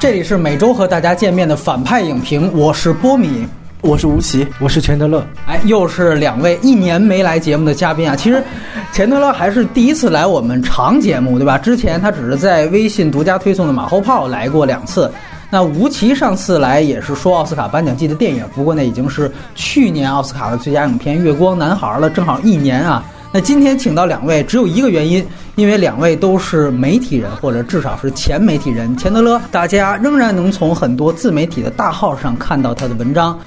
这里是每周和大家见面的反派影评，我是波米，我是吴奇，我是钱德勒。哎，又是两位一年没来节目的嘉宾啊！其实，钱德勒还是第一次来我们长节目，对吧？之前他只是在微信独家推送的马后炮来过两次。那吴奇上次来也是说奥斯卡颁奖季的电影，不过那已经是去年奥斯卡的最佳影片《月光男孩》了，正好一年啊。那今天请到两位，只有一个原因，因为两位都是媒体人，或者至少是前媒体人。钱德勒，大家仍然能从很多自媒体的大号上看到他的文章。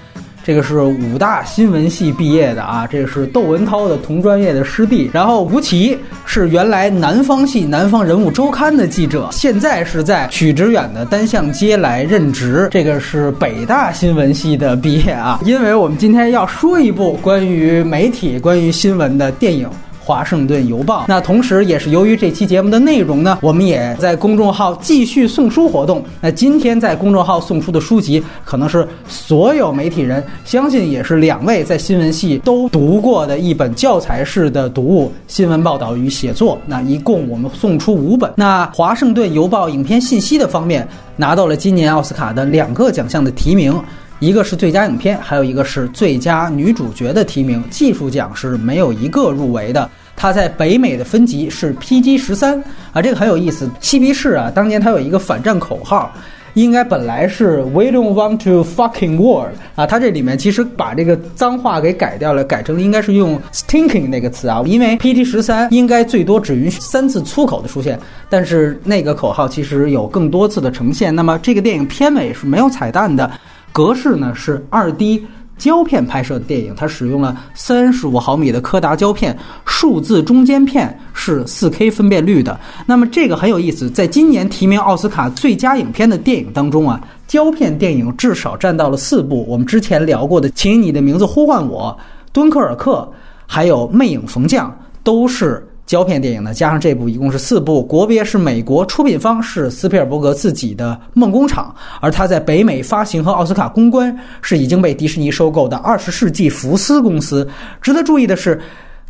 这个是武大新闻系毕业的啊，这个是窦文涛的同专业的师弟。然后吴奇是原来南方系《南方人物周刊》的记者，现在是在许知远的单向街来任职。这个是北大新闻系的毕业啊，因为我们今天要说一部关于媒体、关于新闻的电影。华盛顿邮报。那同时，也是由于这期节目的内容呢，我们也在公众号继续送书活动。那今天在公众号送出的书籍，可能是所有媒体人相信也是两位在新闻系都读过的一本教材式的读物——新闻报道与写作。那一共我们送出五本。那华盛顿邮报影片信息的方面拿到了今年奥斯卡的两个奖项的提名。一个是最佳影片，还有一个是最佳女主角的提名。技术奖是没有一个入围的。它在北美的分级是 PG 十三啊，这个很有意思。嬉皮士啊，当年它有一个反战口号，应该本来是 We don't want to fucking war 啊，它这里面其实把这个脏话给改掉了，改成了应该是用 stinking 那个词啊，因为 PG 十三应该最多只允许三次粗口的出现，但是那个口号其实有更多次的呈现。那么这个电影片尾是没有彩蛋的。格式呢是二 D 胶片拍摄的电影，它使用了三十五毫米的柯达胶片，数字中间片是四 K 分辨率的。那么这个很有意思，在今年提名奥斯卡最佳影片的电影当中啊，胶片电影至少占到了四部。我们之前聊过的《请以你的名字呼唤我》、《敦刻尔克》，还有《魅影逢将》，都是。胶片电影呢，加上这部一共是四部，国别是美国，出品方是斯皮尔伯格自己的梦工厂，而他在北美发行和奥斯卡公关是已经被迪士尼收购的二十世纪福斯公司。值得注意的是，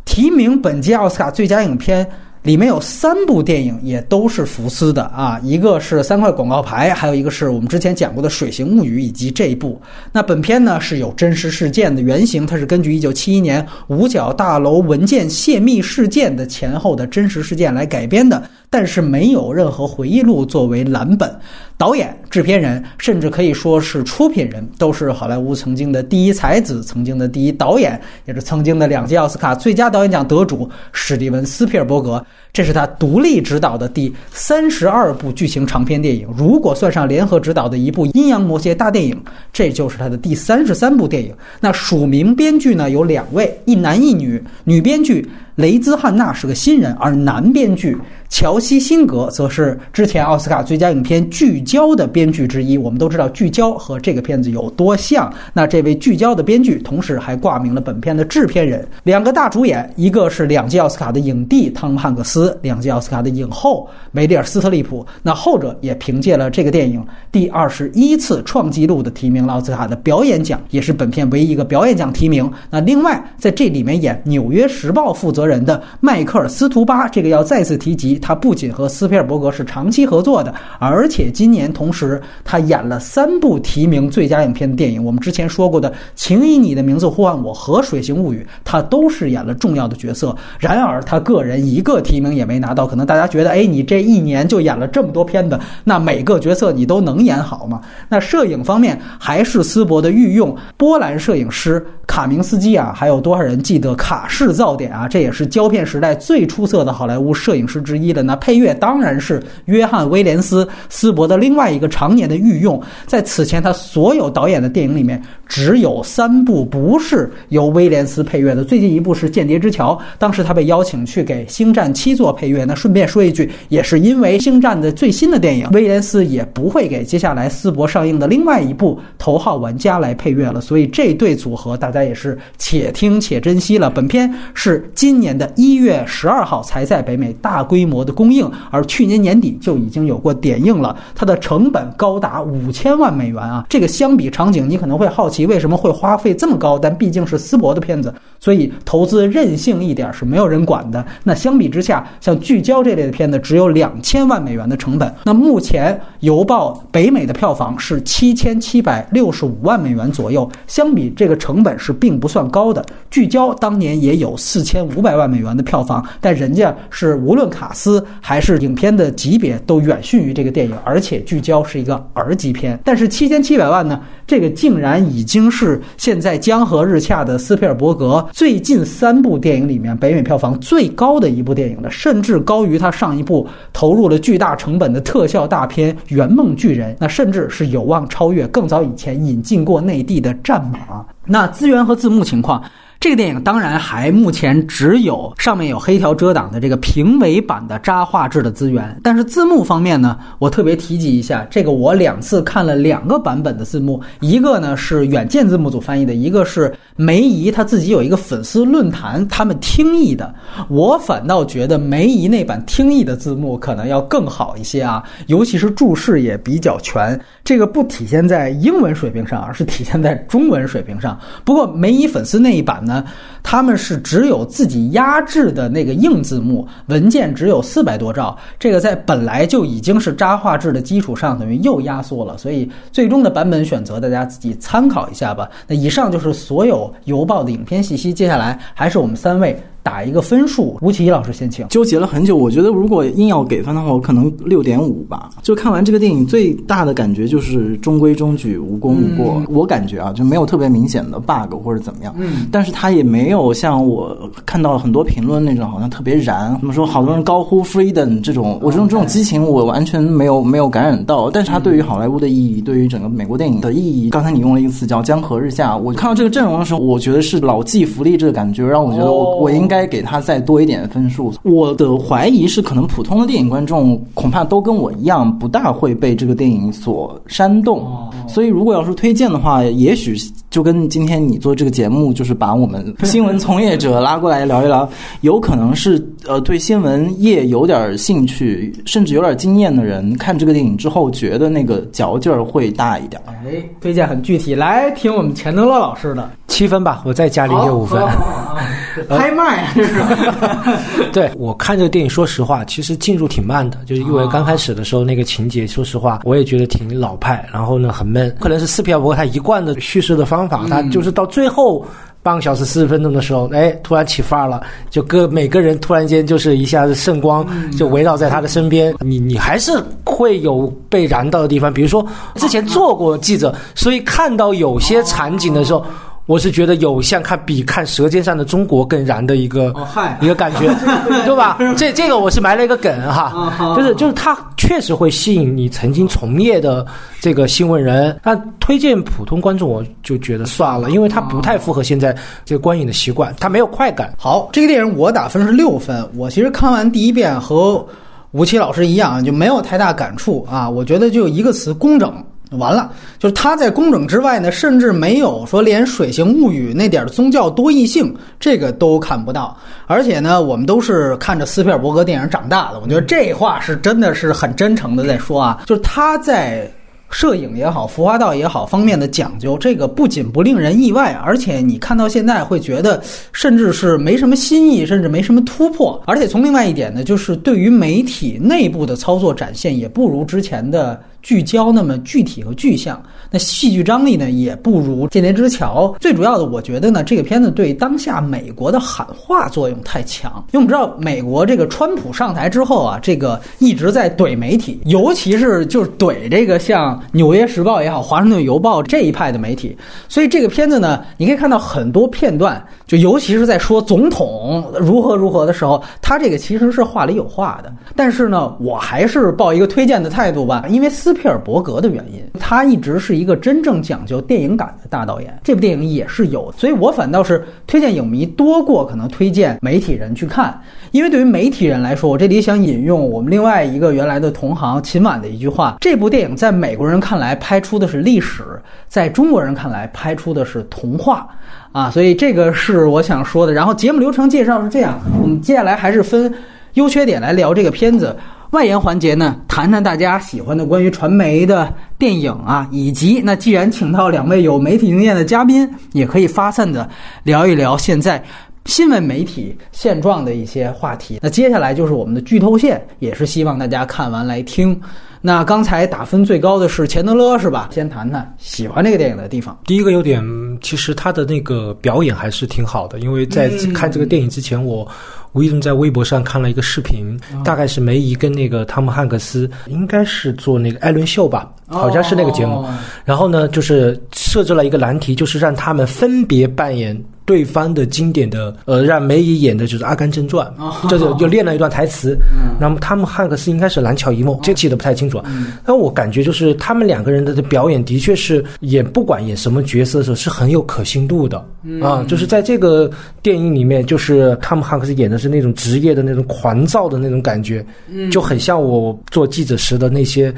提名本届奥斯卡最佳影片。里面有三部电影也都是福斯的啊，一个是三块广告牌，还有一个是我们之前讲过的《水形物语》，以及这一部。那本片呢是有真实事件的原型，它是根据一九七一年五角大楼文件泄密事件的前后的真实事件来改编的，但是没有任何回忆录作为蓝本。导演、制片人，甚至可以说是出品人，都是好莱坞曾经的第一才子，曾经的第一导演，也是曾经的两届奥斯卡最佳导演奖得主史蒂文·斯皮尔伯格。这是他独立执导的第三十二部剧情长片电影，如果算上联合执导的一部《阴阳魔蝎》大电影，这就是他的第三十三部电影。那署名编剧呢有两位，一男一女，女编剧。雷兹汉娜是个新人，而男编剧乔西辛格则是之前奥斯卡最佳影片《聚焦》的编剧之一。我们都知道《聚焦》和这个片子有多像。那这位《聚焦》的编剧，同时还挂名了本片的制片人。两个大主演，一个是两届奥斯卡的影帝汤姆汉克斯，两届奥斯卡的影后梅丽尔斯特利普。那后者也凭借了这个电影第二十一次创纪录的提名了奥斯卡的表演奖，也是本片唯一一个表演奖提名。那另外在这里面演《纽约时报》负责。人的迈克尔斯图巴，这个要再次提及，他不仅和斯皮尔伯格是长期合作的，而且今年同时他演了三部提名最佳影片的电影。我们之前说过的《请以你的名字呼唤我》和《水形物语》，他都是演了重要的角色。然而他个人一个提名也没拿到。可能大家觉得，哎，你这一年就演了这么多片子，那每个角色你都能演好吗？那摄影方面还是斯伯的御用波兰摄影师卡明斯基啊，还有多少人记得卡式噪点啊？这也是胶片时代最出色的好莱坞摄影师之一的。那配乐当然是约翰·威廉斯斯伯的另外一个常年的御用。在此前，他所有导演的电影里面，只有三部不是由威廉斯配乐的。最近一部是《间谍之桥》，当时他被邀请去给《星战七》做做配乐。那顺便说一句，也是因为《星战》的最新的电影，威廉斯也不会给接下来斯伯上映的另外一部《头号玩家》来配乐了。所以这对组合，大家也是且听且珍惜了。本片是今。年的一月十二号才在北美大规模的公映，而去年年底就已经有过点映了。它的成本高达五千万美元啊！这个相比场景，你可能会好奇为什么会花费这么高？但毕竟是斯伯的片子，所以投资任性一点是没有人管的。那相比之下，像聚焦这类的片子只有两千万美元的成本。那目前《邮报》北美的票房是七千七百六十五万美元左右，相比这个成本是并不算高的。聚焦当年也有四千五百万美元的票房，但人家是无论卡斯还是影片的级别都远逊于这个电影，而且聚焦是一个 R 级片。但是七千七百万呢，这个竟然已经是现在江河日下的斯皮尔伯格最近三部电影里面北美票房最高的一部电影了，甚至高于他上一部投入了巨大成本的特效大片《圆梦巨人》，那甚至是有望超越更早以前引进过内地的《战马》。那资源和字幕情况。这个电影当然还目前只有上面有黑条遮挡的这个评委版的渣画质的资源，但是字幕方面呢，我特别提及一下，这个我两次看了两个版本的字幕，一个呢是远见字幕组翻译的，一个是梅姨他自己有一个粉丝论坛他们听译的，我反倒觉得梅姨那版听译的字幕可能要更好一些啊，尤其是注释也比较全，这个不体现在英文水平上，而是体现在中文水平上。不过梅姨粉丝那一版呢？他们是只有自己压制的那个硬字幕文件，只有四百多兆。这个在本来就已经是渣画质的基础上，等于又压缩了。所以最终的版本选择，大家自己参考一下吧。那以上就是所有邮报的影片信息。接下来还是我们三位。打一个分数，吴奇老师先请。纠结了很久，我觉得如果硬要给分的话，我可能六点五吧。就看完这个电影，最大的感觉就是中规中矩，无功无过。我感觉啊，就没有特别明显的 bug 或者怎么样。嗯。但是他也没有像我看到很多评论那种，好像特别燃。怎么说？好多人高呼 freedom 这种，我这种这种激情，我完全没有没有感染到。但是他对于好莱坞的意义，对于整个美国电影的意义，刚才你用了一个词叫江河日下。我看到这个阵容的时候，我觉得是老骥伏枥这个感觉，让我觉得我我应该。该给他再多一点分数。我的怀疑是，可能普通的电影观众恐怕都跟我一样，不大会被这个电影所煽动。所以，如果要是推荐的话，也许就跟今天你做这个节目，就是把我们新闻从业者拉过来聊一聊，有可能是呃对新闻业有点兴趣，甚至有点经验的人，看这个电影之后，觉得那个嚼劲儿会大一点。哎，推荐很具体，来听我们钱德勒老师的七分吧，我再加零点五分。拍卖啊，这是。对我看这个电影，说实话，其实进入挺慢的，就是因为刚开始的时候那个情节，说实话，我也觉得挺老派，然后呢很闷。可能是斯皮尔伯格他一贯的叙事的方法，他就是到最后半个小时四十分钟的时候，哎，突然起范儿了，就各每个人突然间就是一下子圣光就围绕在他的身边，你你还是会有被燃到的地方。比如说之前做过记者，所以看到有些场景的时候。我是觉得有像看比看《舌尖上的中国》更燃的一个一个感觉，对吧？这这个我是埋了一个梗哈，就是就是它确实会吸引你曾经从业的这个新闻人。那推荐普通观众，我就觉得算了，因为它不太符合现在这个观影的习惯，它没有快感。好，这个电影我打分是六分。我其实看完第一遍和吴奇老师一样，就没有太大感触啊。我觉得就一个词：工整。完了，就是他在工整之外呢，甚至没有说连《水形物语》那点宗教多异性这个都看不到。而且呢，我们都是看着斯皮尔伯格电影长大的，我觉得这话是真的是很真诚的在说啊，就是他在。摄影也好，服化道也好，方面的讲究，这个不仅不令人意外，而且你看到现在会觉得，甚至是没什么新意，甚至没什么突破。而且从另外一点呢，就是对于媒体内部的操作展现，也不如之前的聚焦那么具体和具象。那戏剧张力呢，也不如《间谍之桥》。最主要的，我觉得呢，这个片子对当下美国的喊话作用太强。因为我们知道，美国这个川普上台之后啊，这个一直在怼媒体，尤其是就是怼这个像。《纽约时报》也好，《华盛顿邮报》这一派的媒体，所以这个片子呢，你可以看到很多片段，就尤其是在说总统如何如何的时候，他这个其实是话里有话的。但是呢，我还是抱一个推荐的态度吧，因为斯皮尔伯格的原因。他一直是一个真正讲究电影感的大导演，这部电影也是有，所以我反倒是推荐影迷多过可能推荐媒体人去看，因为对于媒体人来说，我这里想引用我们另外一个原来的同行秦晚的一句话：这部电影在美国人看来拍出的是历史，在中国人看来拍出的是童话。啊，所以这个是我想说的。然后节目流程介绍是这样，我们接下来还是分优缺点来聊这个片子。外延环节呢，谈谈大家喜欢的关于传媒的电影啊，以及那既然请到两位有媒体经验的嘉宾，也可以发散的聊一聊现在新闻媒体现状的一些话题。那接下来就是我们的剧透线，也是希望大家看完来听。那刚才打分最高的是钱德勒，是吧？先谈谈喜欢这个电影的地方。第一个优点，其实他的那个表演还是挺好的。因为在看这个电影之前，我无意中在微博上看了一个视频，大概是梅姨跟那个汤姆汉克斯，应该是做那个艾伦秀吧，好像是那个节目。然后呢，就是设置了一个难题，就是让他们分别扮演。对方的经典的，呃，让梅姨演的就是《阿甘正传》，这 就就练了一段台词。那么他们汉克斯应该是《蓝桥一梦》，这记得不太清楚。但我感觉就是他们两个人的表演的确是演不管演什么角色的时候是很有可信度的啊。就是在这个电影里面，就是他们汉克斯演的是那种职业的那种狂躁的那种感觉，就很像我做记者时的那些。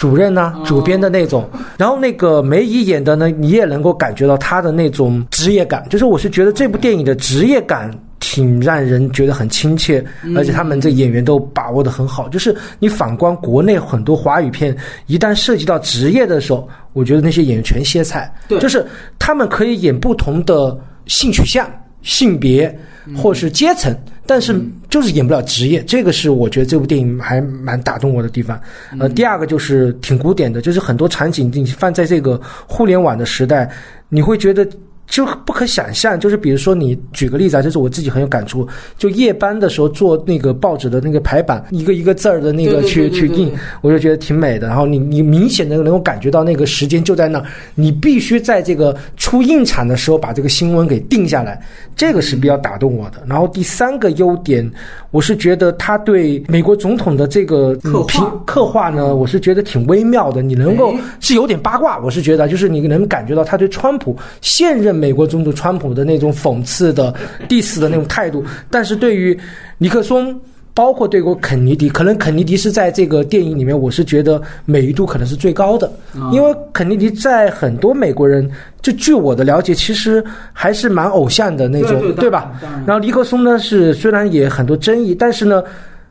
主任呢，主编的那种，然后那个梅姨演的呢，你也能够感觉到她的那种职业感，就是我是觉得这部电影的职业感挺让人觉得很亲切，而且他们这演员都把握的很好。就是你反观国内很多华语片，一旦涉及到职业的时候，我觉得那些演员全歇菜，就是他们可以演不同的性取向、性别或是阶层。但是就是演不了职业，这个是我觉得这部电影还蛮打动我的地方。呃，第二个就是挺古典的，就是很多场景你放在这个互联网的时代，你会觉得。就不可想象，就是比如说你举个例子啊，就是我自己很有感触。就夜班的时候做那个报纸的那个排版，一个一个字儿的那个去去印，我就觉得挺美的。然后你你明显的能够感觉到那个时间就在那儿，你必须在这个出印厂的时候把这个新闻给定下来，这个是比较打动我的。然后第三个优点，我是觉得他对美国总统的这个刻画刻画呢，我是觉得挺微妙的。你能够是有点八卦，我是觉得就是你能感觉到他对川普现任。美国总统川普的那种讽刺的、diss 的那种态度，但是对于尼克松，包括对过肯尼迪，可能肯尼迪是在这个电影里面，我是觉得美誉度可能是最高的，因为肯尼迪在很多美国人，就据我的了解，其实还是蛮偶像的那种，对吧？然后尼克松呢，是虽然也很多争议，但是呢。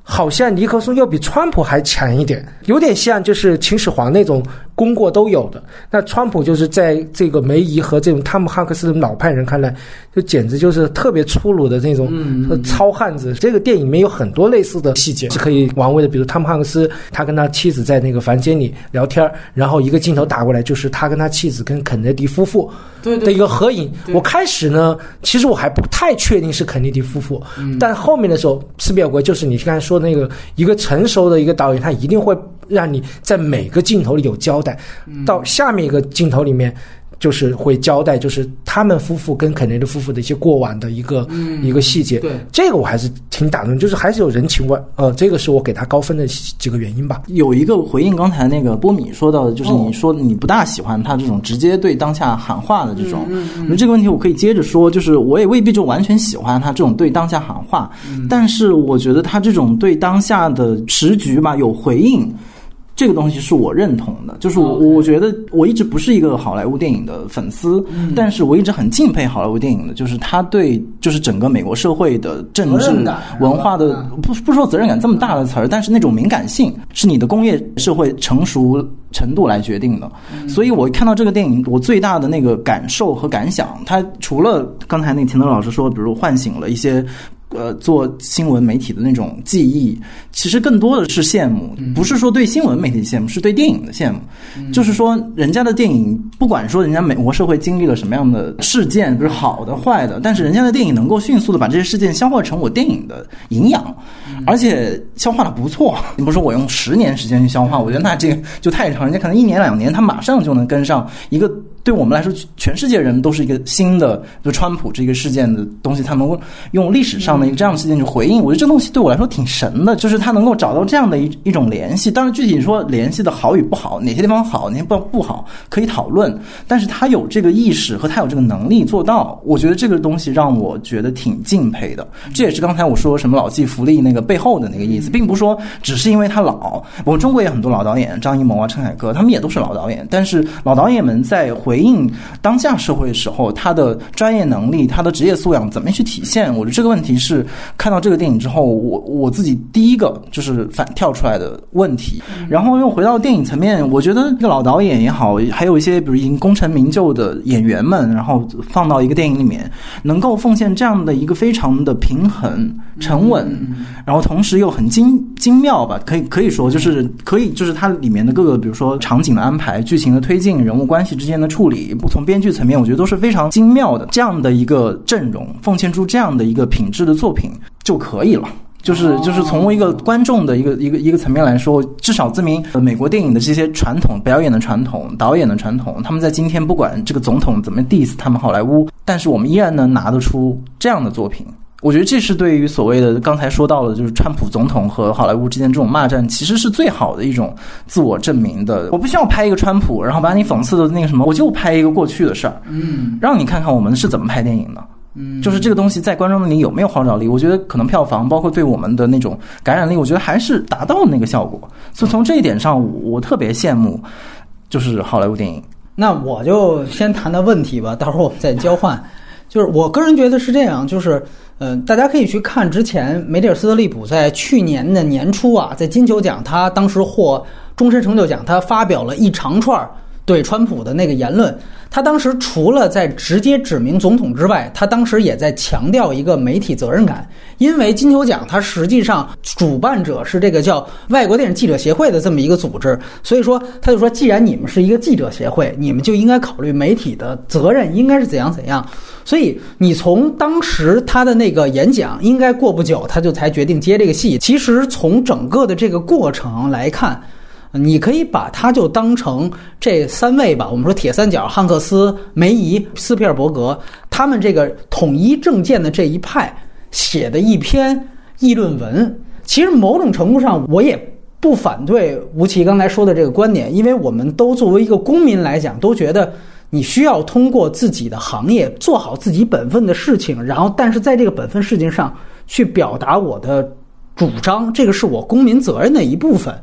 好像尼克松要比川普还强一点，有点像就是秦始皇那种功过都有的。那川普就是在这个梅姨和这种汤姆汉克斯的老派人看来，就简直就是特别粗鲁的那种糙汉子。这个电影里面有很多类似的细节是可以玩味的，比如汤姆汉克斯他跟他妻子在那个房间里聊天，然后一个镜头打过来就是他跟他妻子跟肯尼迪夫妇的一个合影。我开始呢，其实我还不太确定是肯尼迪夫妇，但后面的时候，斯皮尔伯就是你刚才说。那个一个成熟的一个导演，他一定会让你在每个镜头里有交代，到下面一个镜头里面。就是会交代，就是他们夫妇跟肯尼迪夫妇的一些过往的一个一个细节。对，这个我还是挺打动，就是还是有人情味。呃，这个是我给他高分的几个原因吧。有一个回应刚才那个波米说到的，就是你说你不大喜欢他这种直接对当下喊话的这种。嗯那这个问题我可以接着说，就是我也未必就完全喜欢他这种对当下喊话，但是我觉得他这种对当下的时局吧有回应。这个东西是我认同的，就是我我觉得我一直不是一个好莱坞电影的粉丝，但是我一直很敬佩好莱坞电影的，就是他对就是整个美国社会的政治文化的不不说责任感这么大的词儿，但是那种敏感性是你的工业社会成熟程度来决定的。所以我看到这个电影，我最大的那个感受和感想，它除了刚才那个田德老师说，比如唤醒了一些。呃，做新闻媒体的那种记忆，其实更多的是羡慕，不是说对新闻媒体羡慕，是对电影的羡慕。就是说，人家的电影，不管说人家美国社会经历了什么样的事件，不是好的坏的，但是人家的电影能够迅速的把这些事件消化成我电影的营养，而且消化的不错。你不说我用十年时间去消化，我觉得那这个就太长，人家可能一年两年，他马上就能跟上一个对我们来说，全世界人都是一个新的，就川普这个事件的东西，他能够用历史上的一个这样的事件去回应。我觉得这东西对我来说挺神的，就是他能够找到这样的一一种联系。当然，具体说联系的好与不好，哪些地方好，哪些不不好，可以讨论。但是他有这个意识和他有这个能力做到，我觉得这个东西让我觉得挺敬佩的。这也是刚才我说什么老骥伏枥那个背后的那个意思，并不是说只是因为他老。我们中国也很多老导演，张艺谋啊、陈凯歌，他们也都是老导演。但是老导演们在回应。当下社会的时候，他的专业能力、他的职业素养怎么去体现？我觉得这个问题是看到这个电影之后，我我自己第一个就是反跳出来的问题。然后又回到电影层面，我觉得一个老导演也好，还有一些比如已经功成名就的演员们，然后放到一个电影里面，能够奉献这样的一个非常的平衡、沉稳，然后同时又很精精妙吧？可以可以说就是可以就是它里面的各个，比如说场景的安排、剧情的推进、人物关系之间的处理不。从编剧层面，我觉得都是非常精妙的。这样的一个阵容，奉献出这样的一个品质的作品就可以了。就是就是从一个观众的一个一个一个层面来说，至少证明美国电影的这些传统表演的传统、导演的传统，他们在今天不管这个总统怎么 diss 他们好莱坞，但是我们依然能拿得出这样的作品。我觉得这是对于所谓的刚才说到的，就是川普总统和好莱坞之间这种骂战，其实是最好的一种自我证明的。我不需要拍一个川普，然后把你讽刺的那个什么，我就拍一个过去的事儿，嗯，让你看看我们是怎么拍电影的。嗯，就是这个东西在观众那里有没有号召力？我觉得可能票房，包括对我们的那种感染力，我觉得还是达到了那个效果。所以从这一点上，我特别羡慕，就是好莱坞电影。那我就先谈谈问题吧，到时候我们再交换。就是我个人觉得是这样，就是。嗯，大家可以去看之前梅蒂尔·斯特利普在去年的年初啊，在金球奖他当时获终身成就奖，他发表了一长串对川普的那个言论。他当时除了在直接指明总统之外，他当时也在强调一个媒体责任感。因为金球奖它实际上主办者是这个叫外国电影记者协会的这么一个组织，所以说他就说，既然你们是一个记者协会，你们就应该考虑媒体的责任应该是怎样怎样。所以你从当时他的那个演讲，应该过不久他就才决定接这个戏。其实从整个的这个过程来看。你可以把它就当成这三位吧，我们说铁三角，汉克斯、梅姨、斯皮尔伯格，他们这个统一政见的这一派写的一篇议论文。其实某种程度上，我也不反对吴奇刚才说的这个观点，因为我们都作为一个公民来讲，都觉得你需要通过自己的行业做好自己本分的事情，然后但是在这个本分事情上去表达我的主张，这个是我公民责任的一部分。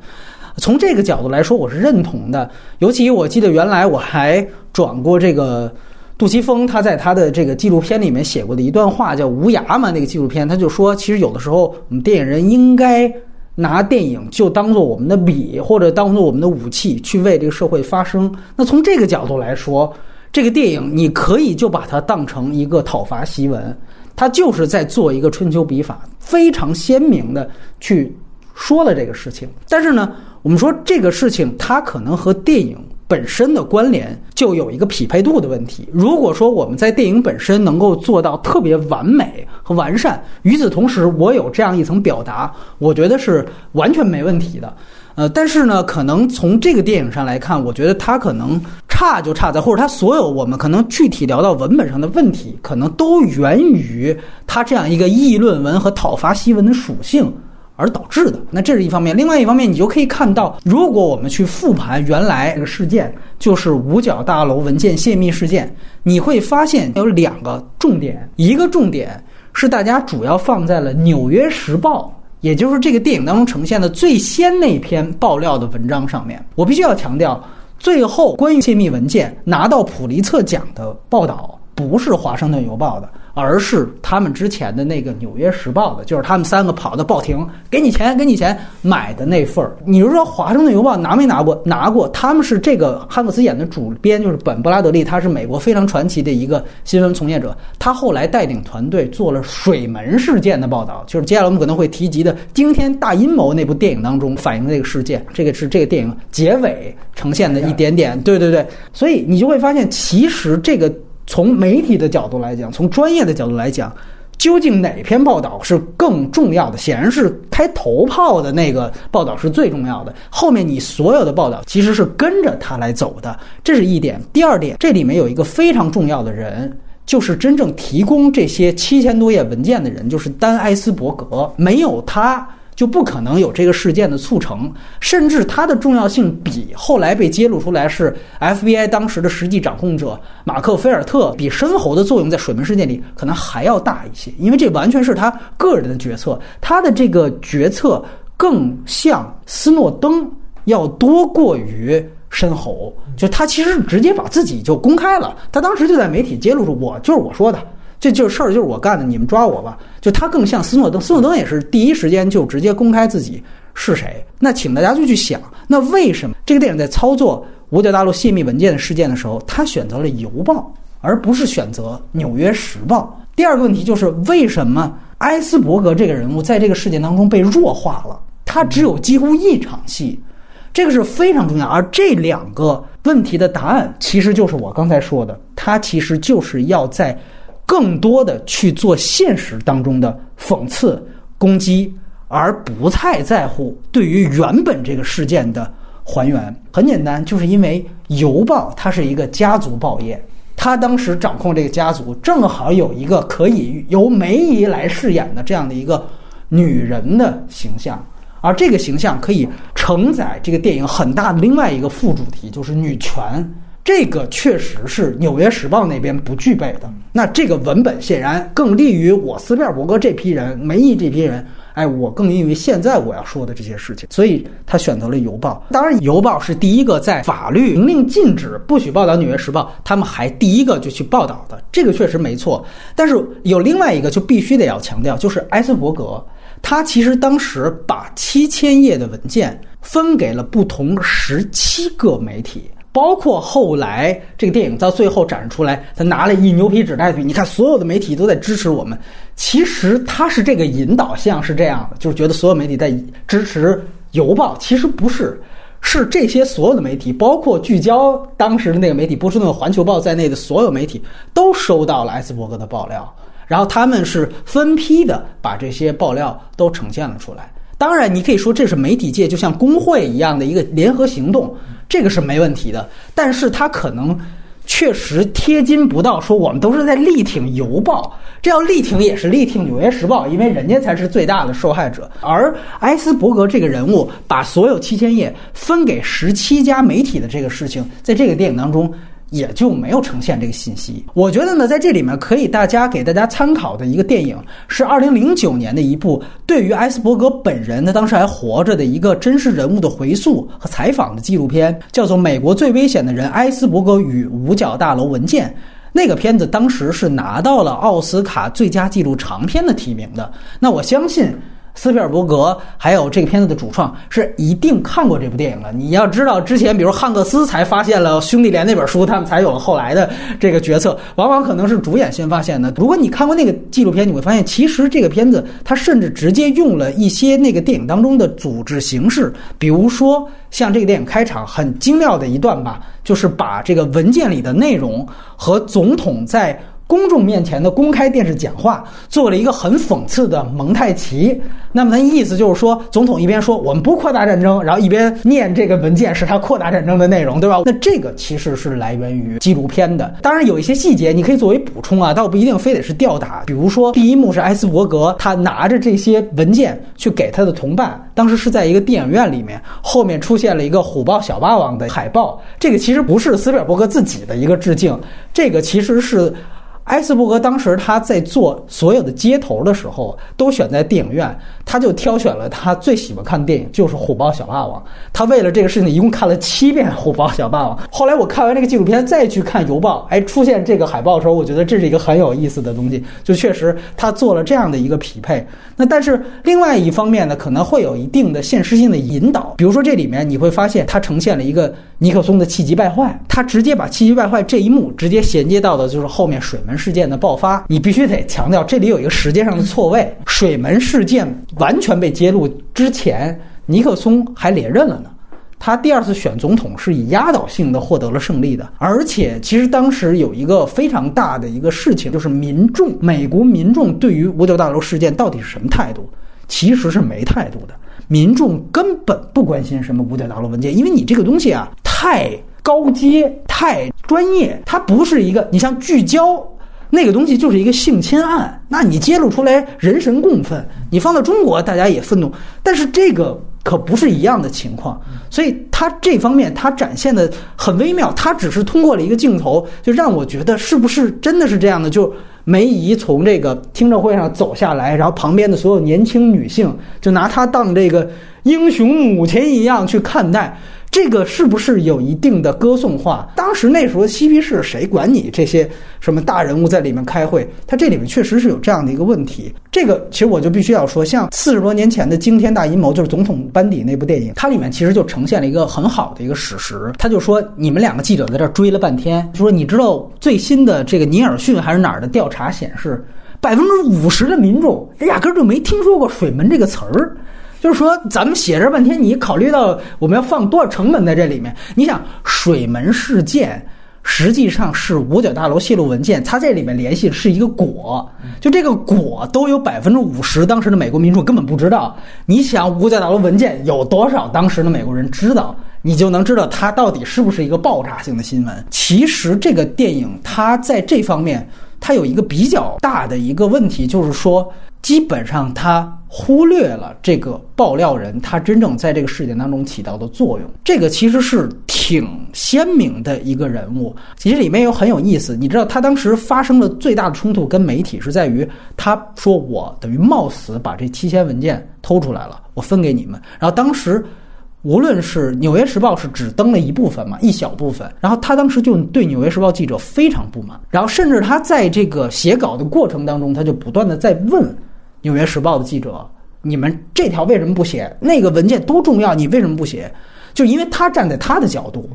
从这个角度来说，我是认同的。尤其我记得原来我还转过这个杜琪峰他在他的这个纪录片里面写过的一段话，叫《无涯》嘛。那个纪录片他就说，其实有的时候我们电影人应该拿电影就当做我们的笔，或者当做我们的武器，去为这个社会发声。那从这个角度来说，这个电影你可以就把它当成一个讨伐檄文，它就是在做一个春秋笔法，非常鲜明的去说了这个事情。但是呢。我们说这个事情，它可能和电影本身的关联就有一个匹配度的问题。如果说我们在电影本身能够做到特别完美和完善，与此同时我有这样一层表达，我觉得是完全没问题的。呃，但是呢，可能从这个电影上来看，我觉得它可能差就差在，或者它所有我们可能具体聊到文本上的问题，可能都源于它这样一个议论文和讨伐檄文的属性。而导致的，那这是一方面。另外一方面，你就可以看到，如果我们去复盘原来这个事件，就是五角大楼文件泄密事件，你会发现有两个重点。一个重点是大家主要放在了《纽约时报》，也就是这个电影当中呈现的最先那篇爆料的文章上面。我必须要强调，最后关于泄密文件拿到普利策奖的报道，不是《华盛顿邮报》的。而是他们之前的那个《纽约时报》的，就是他们三个跑到报亭，给你钱，给你钱买的那份儿。你是说《华盛顿邮报》拿没拿过？拿过。他们是这个汉克斯演的主编，就是本·布拉德利，他是美国非常传奇的一个新闻从业者。他后来带领团队做了水门事件的报道，就是接下来我们可能会提及的《惊天大阴谋》那部电影当中反映的这个事件。这个是这个电影结尾呈现的一点点。对对对，所以你就会发现，其实这个。从媒体的角度来讲，从专业的角度来讲，究竟哪篇报道是更重要的？显然是开头炮的那个报道是最重要的。后面你所有的报道其实是跟着他来走的，这是一点。第二点，这里面有一个非常重要的人，就是真正提供这些七千多页文件的人，就是丹·埃斯伯格。没有他。就不可能有这个事件的促成，甚至它的重要性比后来被揭露出来是 FBI 当时的实际掌控者马克菲尔特比深喉的作用在水门事件里可能还要大一些，因为这完全是他个人的决策，他的这个决策更像斯诺登要多过于深喉，就他其实直接把自己就公开了，他当时就在媒体揭露说，我就是我说的。这就事儿，就是我干的，你们抓我吧。就他更像斯诺登，斯诺登也是第一时间就直接公开自己是谁。那请大家就去想，那为什么这个电影在操作五角大陆泄密文件的事件的时候，他选择了《邮报》而不是选择《纽约时报》？第二个问题就是为什么埃斯伯格这个人物在这个事件当中被弱化了？他只有几乎一场戏，这个是非常重要。而这两个问题的答案，其实就是我刚才说的，他其实就是要在。更多的去做现实当中的讽刺攻击，而不太在乎对于原本这个事件的还原。很简单，就是因为《邮报》它是一个家族报业，他当时掌控这个家族，正好有一个可以由梅姨来饰演的这样的一个女人的形象，而这个形象可以承载这个电影很大的另外一个副主题，就是女权。这个确实是《纽约时报》那边不具备的。那这个文本显然更利于我斯皮尔伯格这批人、梅姨这批人。哎，我更因为现在我要说的这些事情，所以他选择了《邮报》。当然，《邮报》是第一个在法律明令禁止不许报道《纽约时报》，他们还第一个就去报道的。这个确实没错。但是有另外一个就必须得要强调，就是埃森伯格，他其实当时把七千页的文件分给了不同十七个媒体。包括后来这个电影到最后展示出来，他拿了一牛皮纸袋子，你看所有的媒体都在支持我们。其实他是这个引导像是这样的，就是觉得所有媒体在支持《邮报》，其实不是，是这些所有的媒体，包括聚焦当时的那个媒体波士顿环球报在内的所有媒体，都收到了埃斯伯格的爆料，然后他们是分批的把这些爆料都呈现了出来。当然，你可以说这是媒体界就像工会一样的一个联合行动。这个是没问题的，但是他可能确实贴金不到，说我们都是在力挺邮报，这要力挺也是力挺纽约时报，因为人家才是最大的受害者。而埃斯伯格这个人物把所有七千页分给十七家媒体的这个事情，在这个电影当中。也就没有呈现这个信息。我觉得呢，在这里面可以大家给大家参考的一个电影是二零零九年的一部对于埃斯伯格本人他当时还活着的一个真实人物的回溯和采访的纪录片，叫做《美国最危险的人：埃斯伯格与五角大楼文件》。那个片子当时是拿到了奥斯卡最佳纪录长片的提名的。那我相信。斯皮尔伯格还有这个片子的主创是一定看过这部电影了。你要知道，之前比如汉克斯才发现了《兄弟连》那本书，他们才有了后来的这个决策。往往可能是主演先发现的。如果你看过那个纪录片，你会发现，其实这个片子它甚至直接用了一些那个电影当中的组织形式，比如说像这个电影开场很精妙的一段吧，就是把这个文件里的内容和总统在。公众面前的公开电视讲话做了一个很讽刺的蒙太奇，那么他意思就是说，总统一边说我们不扩大战争，然后一边念这个文件是他扩大战争的内容，对吧？那这个其实是来源于纪录片的，当然有一些细节你可以作为补充啊，倒不一定非得是吊打。比如说第一幕是埃斯伯格他拿着这些文件去给他的同伴，当时是在一个电影院里面，后面出现了一个虎豹小霸王的海报，这个其实不是斯皮尔伯格自己的一个致敬，这个其实是。埃斯伯格当时他在做所有的接头的时候，都选在电影院，他就挑选了他最喜欢看的电影，就是《虎豹小霸王》。他为了这个事情，一共看了七遍《虎豹小霸王》。后来我看完这个纪录片，再去看《邮报》，哎，出现这个海报的时候，我觉得这是一个很有意思的东西。就确实他做了这样的一个匹配。那但是另外一方面呢，可能会有一定的现实性的引导。比如说这里面你会发现，它呈现了一个尼克松的气急败坏，他直接把气急败坏这一幕直接衔接到的就是后面水门。事件的爆发，你必须得强调，这里有一个时间上的错位。水门事件完全被揭露之前，尼克松还连任了呢。他第二次选总统是以压倒性的获得了胜利的。而且，其实当时有一个非常大的一个事情，就是民众，美国民众对于五角大楼事件到底是什么态度？其实是没态度的。民众根本不关心什么五角大楼文件，因为你这个东西啊，太高阶、太专业，它不是一个。你像聚焦那个东西，就是一个性侵案，那你揭露出来，人神共愤。你放到中国，大家也愤怒，但是这个可不是一样的情况。所以他这方面，他展现的很微妙。他只是通过了一个镜头，就让我觉得是不是真的是这样的？就。梅姨从这个听证会上走下来，然后旁边的所有年轻女性就拿她当这个英雄母亲一样去看待。这个是不是有一定的歌颂化？当时那时候嬉皮士谁管你这些什么大人物在里面开会？他这里面确实是有这样的一个问题。这个其实我就必须要说，像四十多年前的惊天大阴谋，就是总统班底那部电影，它里面其实就呈现了一个很好的一个史实。他就说，你们两个记者在这追了半天，就说你知道最新的这个尼尔逊还是哪儿的调查显示，百分之五十的民众压根儿就没听说过水门这个词儿。就是说，咱们写这半天，你考虑到我们要放多少成本在这里面？你想，水门事件实际上是五角大楼泄露文件，它这里面联系的是一个果，就这个果都有百分之五十，当时的美国民众根本不知道。你想，五角大楼文件有多少当时的美国人知道？你就能知道它到底是不是一个爆炸性的新闻。其实这个电影它在这方面，它有一个比较大的一个问题，就是说。基本上他忽略了这个爆料人他真正在这个事件当中起到的作用，这个其实是挺鲜明的一个人物。其实里面有很有意思，你知道他当时发生的最大的冲突跟媒体是在于，他说我等于冒死把这七千文件偷出来了，我分给你们。然后当时无论是《纽约时报》是只登了一部分嘛，一小部分，然后他当时就对《纽约时报》记者非常不满，然后甚至他在这个写稿的过程当中，他就不断的在问。纽约时报的记者，你们这条为什么不写？那个文件多重要，你为什么不写？就因为他站在他的角度，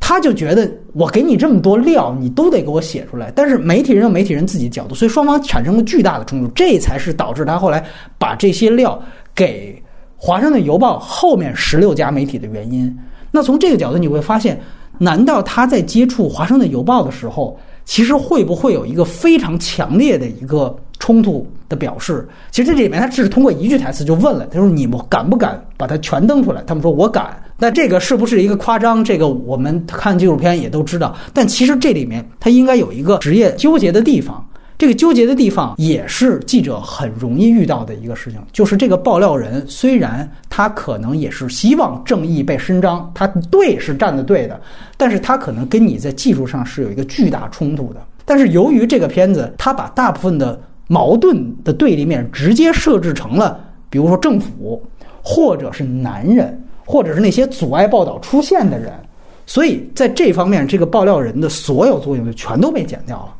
他就觉得我给你这么多料，你都得给我写出来。但是媒体人有媒体人自己的角度，所以双方产生了巨大的冲突，这才是导致他后来把这些料给华盛顿邮报后面十六家媒体的原因。那从这个角度你会发现，难道他在接触华盛顿邮报的时候，其实会不会有一个非常强烈的一个？冲突的表示，其实这里面他只是通过一句台词就问了，他说：“你们敢不敢把它全登出来？”他们说：“我敢。”那这个是不是一个夸张？这个我们看纪录片也都知道。但其实这里面他应该有一个职业纠结的地方，这个纠结的地方也是记者很容易遇到的一个事情，就是这个爆料人虽然他可能也是希望正义被伸张，他对是站的对的，但是他可能跟你在技术上是有一个巨大冲突的。但是由于这个片子，他把大部分的矛盾的对立面直接设置成了，比如说政府，或者是男人，或者是那些阻碍报道出现的人，所以在这方面，这个爆料人的所有作用就全都被剪掉了。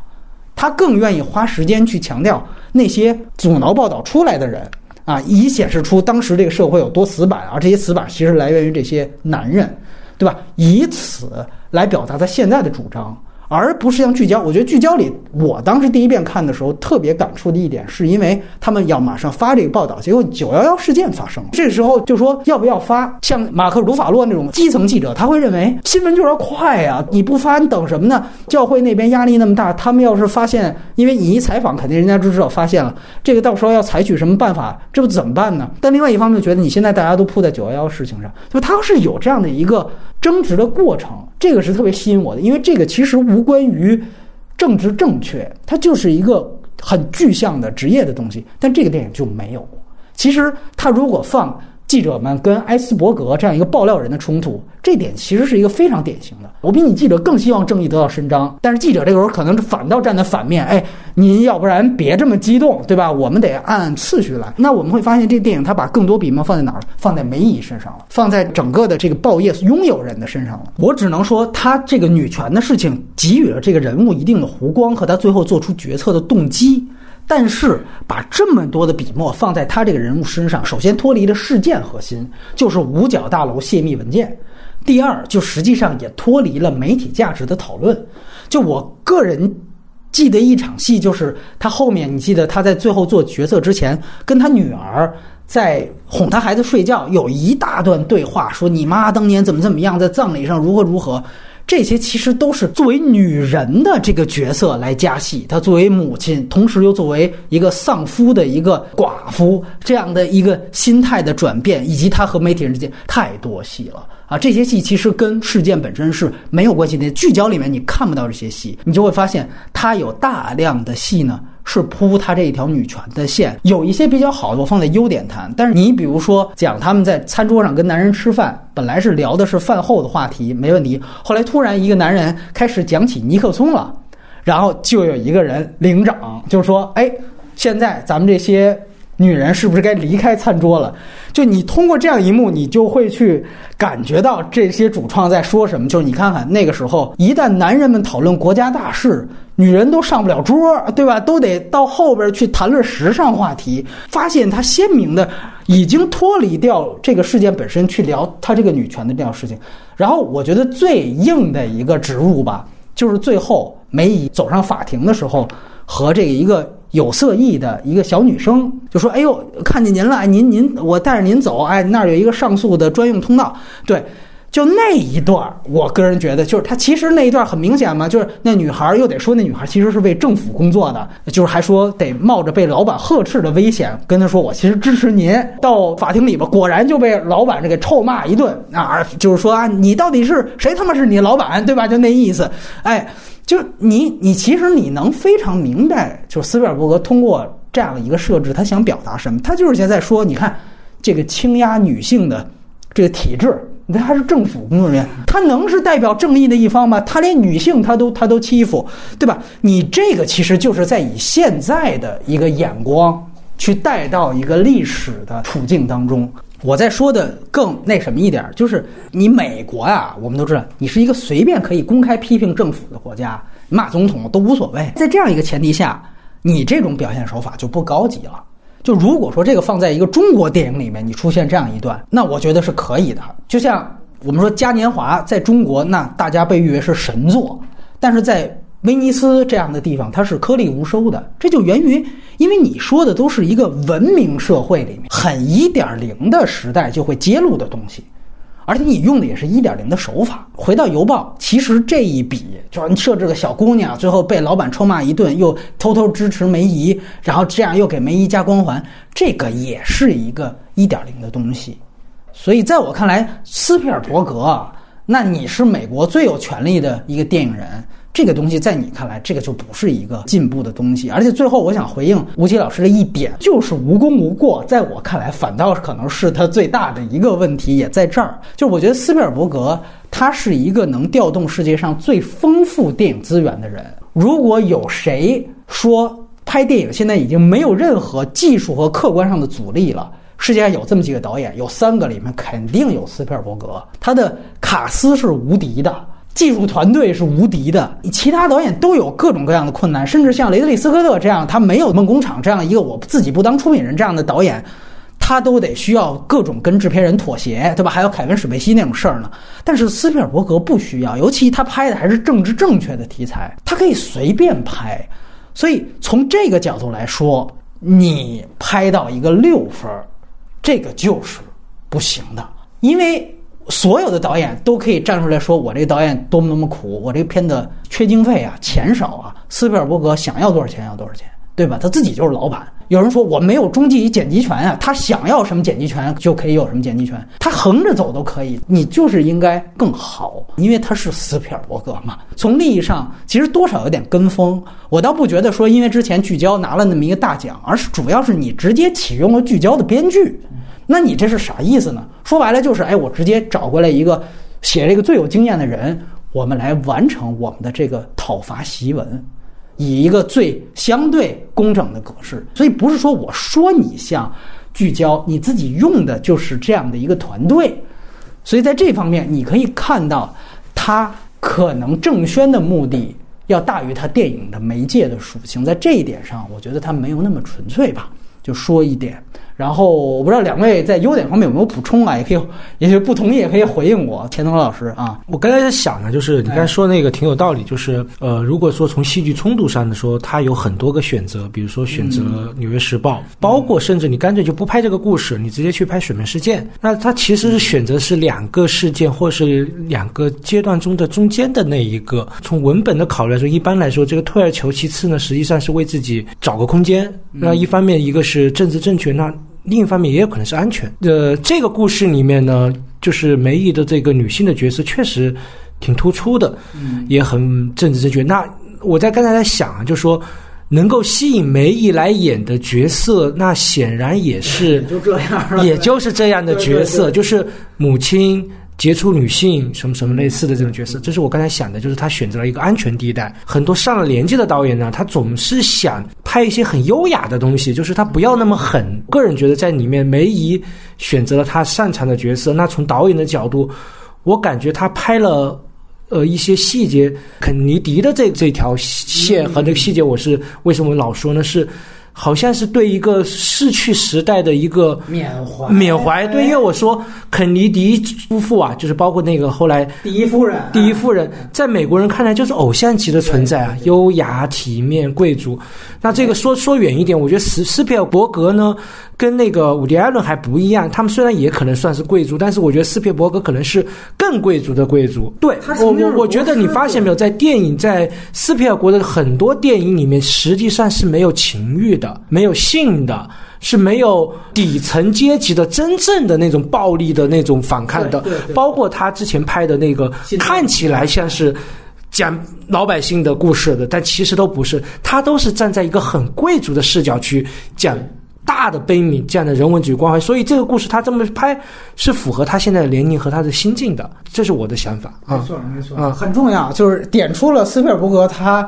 他更愿意花时间去强调那些阻挠报道出来的人啊，以显示出当时这个社会有多死板啊。这些死板其实来源于这些男人，对吧？以此来表达他现在的主张。而不是像聚焦，我觉得聚焦里，我当时第一遍看的时候特别感触的一点，是因为他们要马上发这个报道，结果九幺幺事件发生了，这时候就说要不要发？像马克·鲁法洛那种基层记者，他会认为新闻就是要快呀，你不发，你等什么呢？教会那边压力那么大，他们要是发现，因为你一采访，肯定人家就知道发现了，这个到时候要采取什么办法，这不怎么办呢？但另外一方面，觉得你现在大家都扑在九幺幺事情上，就他是有这样的一个争执的过程。这个是特别吸引我的，因为这个其实无关于政治正确，它就是一个很具象的职业的东西。但这个电影就没有。其实它如果放。记者们跟埃斯伯格这样一个爆料人的冲突，这点其实是一个非常典型的。我比你记者更希望正义得到伸张，但是记者这个时候可能反倒站在反面。哎，您要不然别这么激动，对吧？我们得按次序来。那我们会发现，这电影它把更多笔墨放在哪儿？放在梅姨身上了，放在整个的这个报业拥有人的身上了。我只能说，他这个女权的事情给予了这个人物一定的弧光和他最后做出决策的动机。但是把这么多的笔墨放在他这个人物身上，首先脱离了事件核心，就是五角大楼泄密文件；第二，就实际上也脱离了媒体价值的讨论。就我个人记得一场戏，就是他后面，你记得他在最后做决策之前，跟他女儿在哄他孩子睡觉，有一大段对话，说你妈当年怎么怎么样，在葬礼上如何如何。这些其实都是作为女人的这个角色来加戏，她作为母亲，同时又作为一个丧夫的一个寡妇，这样的一个心态的转变，以及她和媒体人之间太多戏了啊！这些戏其实跟事件本身是没有关系的。聚焦里面你看不到这些戏，你就会发现她有大量的戏呢。是铺他这一条女权的线，有一些比较好的，我放在优点谈。但是你比如说讲他们在餐桌上跟男人吃饭，本来是聊的是饭后的话题，没问题。后来突然一个男人开始讲起尼克松了，然后就有一个人领涨就说：“哎，现在咱们这些。”女人是不是该离开餐桌了？就你通过这样一幕，你就会去感觉到这些主创在说什么。就是你看看那个时候，一旦男人们讨论国家大事，女人都上不了桌，对吧？都得到后边去谈论时尚话题。发现他鲜明的已经脱离掉这个事件本身，去聊他这个女权的这样事情。然后我觉得最硬的一个植入吧，就是最后梅姨走上法庭的时候，和这一个。有色艺的一个小女生就说：“哎呦，看见您了，您您我带着您走，哎，那儿有一个上诉的专用通道。”对，就那一段，我个人觉得就是他其实那一段很明显嘛，就是那女孩又得说那女孩其实是为政府工作的，就是还说得冒着被老板呵斥的危险跟他说我其实支持您。到法庭里边，果然就被老板这给臭骂一顿啊，就是说啊，你到底是谁他妈是你老板对吧？就那意思，哎。就你，你其实你能非常明白，就是斯皮尔伯格通过这样的一个设置，他想表达什么？他就是现在说，你看这个倾压女性的这个体制，你看他是政府工作人员，他能是代表正义的一方吗？他连女性他都他都欺负，对吧？你这个其实就是在以现在的一个眼光去带到一个历史的处境当中。我再说的更那什么一点，就是你美国呀，我们都知道，你是一个随便可以公开批评政府的国家，骂总统都无所谓。在这样一个前提下，你这种表现手法就不高级了。就如果说这个放在一个中国电影里面，你出现这样一段，那我觉得是可以的。就像我们说嘉年华在中国，那大家被誉为是神作，但是在。威尼斯这样的地方，它是颗粒无收的，这就源于，因为你说的都是一个文明社会里面很一点零的时代就会揭露的东西，而且你用的也是一点零的手法。回到邮报，其实这一笔就是你设置个小姑娘，最后被老板臭骂一顿，又偷偷支持梅姨，然后这样又给梅姨加光环，这个也是一个一点零的东西。所以在我看来，斯皮尔伯格，那你是美国最有权力的一个电影人。这个东西在你看来，这个就不是一个进步的东西。而且最后，我想回应吴奇老师的一点，就是无功无过。在我看来，反倒可能是他最大的一个问题，也在这儿。就是我觉得斯皮尔伯格他是一个能调动世界上最丰富电影资源的人。如果有谁说拍电影现在已经没有任何技术和客观上的阻力了，世界上有这么几个导演，有三个里面肯定有斯皮尔伯格，他的卡斯是无敌的。技术团队是无敌的，其他导演都有各种各样的困难，甚至像雷德利·斯科特这样，他没有梦工厂这样一个我自己不当出品人这样的导演，他都得需要各种跟制片人妥协，对吧？还有凯文·史贝西那种事儿呢。但是斯皮尔伯格不需要，尤其他拍的还是政治正确的题材，他可以随便拍。所以从这个角度来说，你拍到一个六分，这个就是不行的，因为。所有的导演都可以站出来说：“我这个导演多么多么苦，我这个片子缺经费啊，钱少啊。”斯皮尔伯格想要多少钱要多少钱，对吧？他自己就是老板。有人说我没有终极剪辑权啊，他想要什么剪辑权就可以有什么剪辑权，他横着走都可以。你就是应该更好，因为他是斯皮尔伯格嘛。从利益上其实多少有点跟风，我倒不觉得说因为之前聚焦拿了那么一个大奖，而是主要是你直接启用了聚焦的编剧。那你这是啥意思呢？说白了就是，哎，我直接找过来一个写这个最有经验的人，我们来完成我们的这个讨伐檄文，以一个最相对工整的格式。所以不是说我说你像聚焦，你自己用的就是这样的一个团队。所以在这方面，你可以看到，他可能正宣的目的要大于他电影的媒介的属性。在这一点上，我觉得他没有那么纯粹吧。就说一点。然后我不知道两位在优点方面有没有补充啊？也可以，也许不同意也可以回应我，钱东老师啊。我刚才在想呢，就是你刚才说那个挺有道理，就是呃，如果说从戏剧冲突上的说，它有很多个选择，比如说选择《纽约时报》，包括甚至你干脆就不拍这个故事，你直接去拍水门事件，那它其实是选择是两个事件或是两个阶段中的中间的那一个。从文本的考虑来说，一般来说，这个退而求其次呢，实际上是为自己找个空间。那一方面，一个是政治正确，那。另一方面也有可能是安全。呃，这个故事里面呢，就是梅姨的这个女性的角色确实挺突出的，嗯，也很政治正确。那我在刚才在想啊，就说能够吸引梅姨来演的角色，那显然也是 就这样，也就是这样的角色，就是母亲。杰出女性什么什么类似的这种角色，这是我刚才想的，就是他选择了一个安全地带。很多上了年纪的导演呢，他总是想拍一些很优雅的东西，就是他不要那么狠。个人觉得在里面，梅姨选择了他擅长的角色。那从导演的角度，我感觉他拍了呃一些细节，肯尼迪的这这条线和这个细节，我是为什么老说呢？是。好像是对一个逝去时代的一个缅怀，缅怀。对，因为我说肯尼迪夫妇啊，就是包括那个后来第一夫人，第一夫人，在美国人看来就是偶像级的存在啊，优雅、体面、贵族。那这个说说远一点，我觉得斯斯皮尔伯格呢。跟那个伍迪·艾伦还不一样，他们虽然也可能算是贵族，但是我觉得斯皮尔伯格可能是更贵族的贵族。对我我我觉得你发现没有，在电影在斯皮尔伯的很多电影里面，实际上是没有情欲的，没有性的，是没有底层阶级的真正的那种暴力的那种反抗的。包括他之前拍的那个看起来像是讲老百姓的故事的，但其实都不是，他都是站在一个很贵族的视角去讲。大的悲悯，这样的人文主义关怀，所以这个故事他这么拍是符合他现在的年龄和他的心境的，这是我的想法。没错，没错，啊，很重要，就是点出了斯皮尔伯格他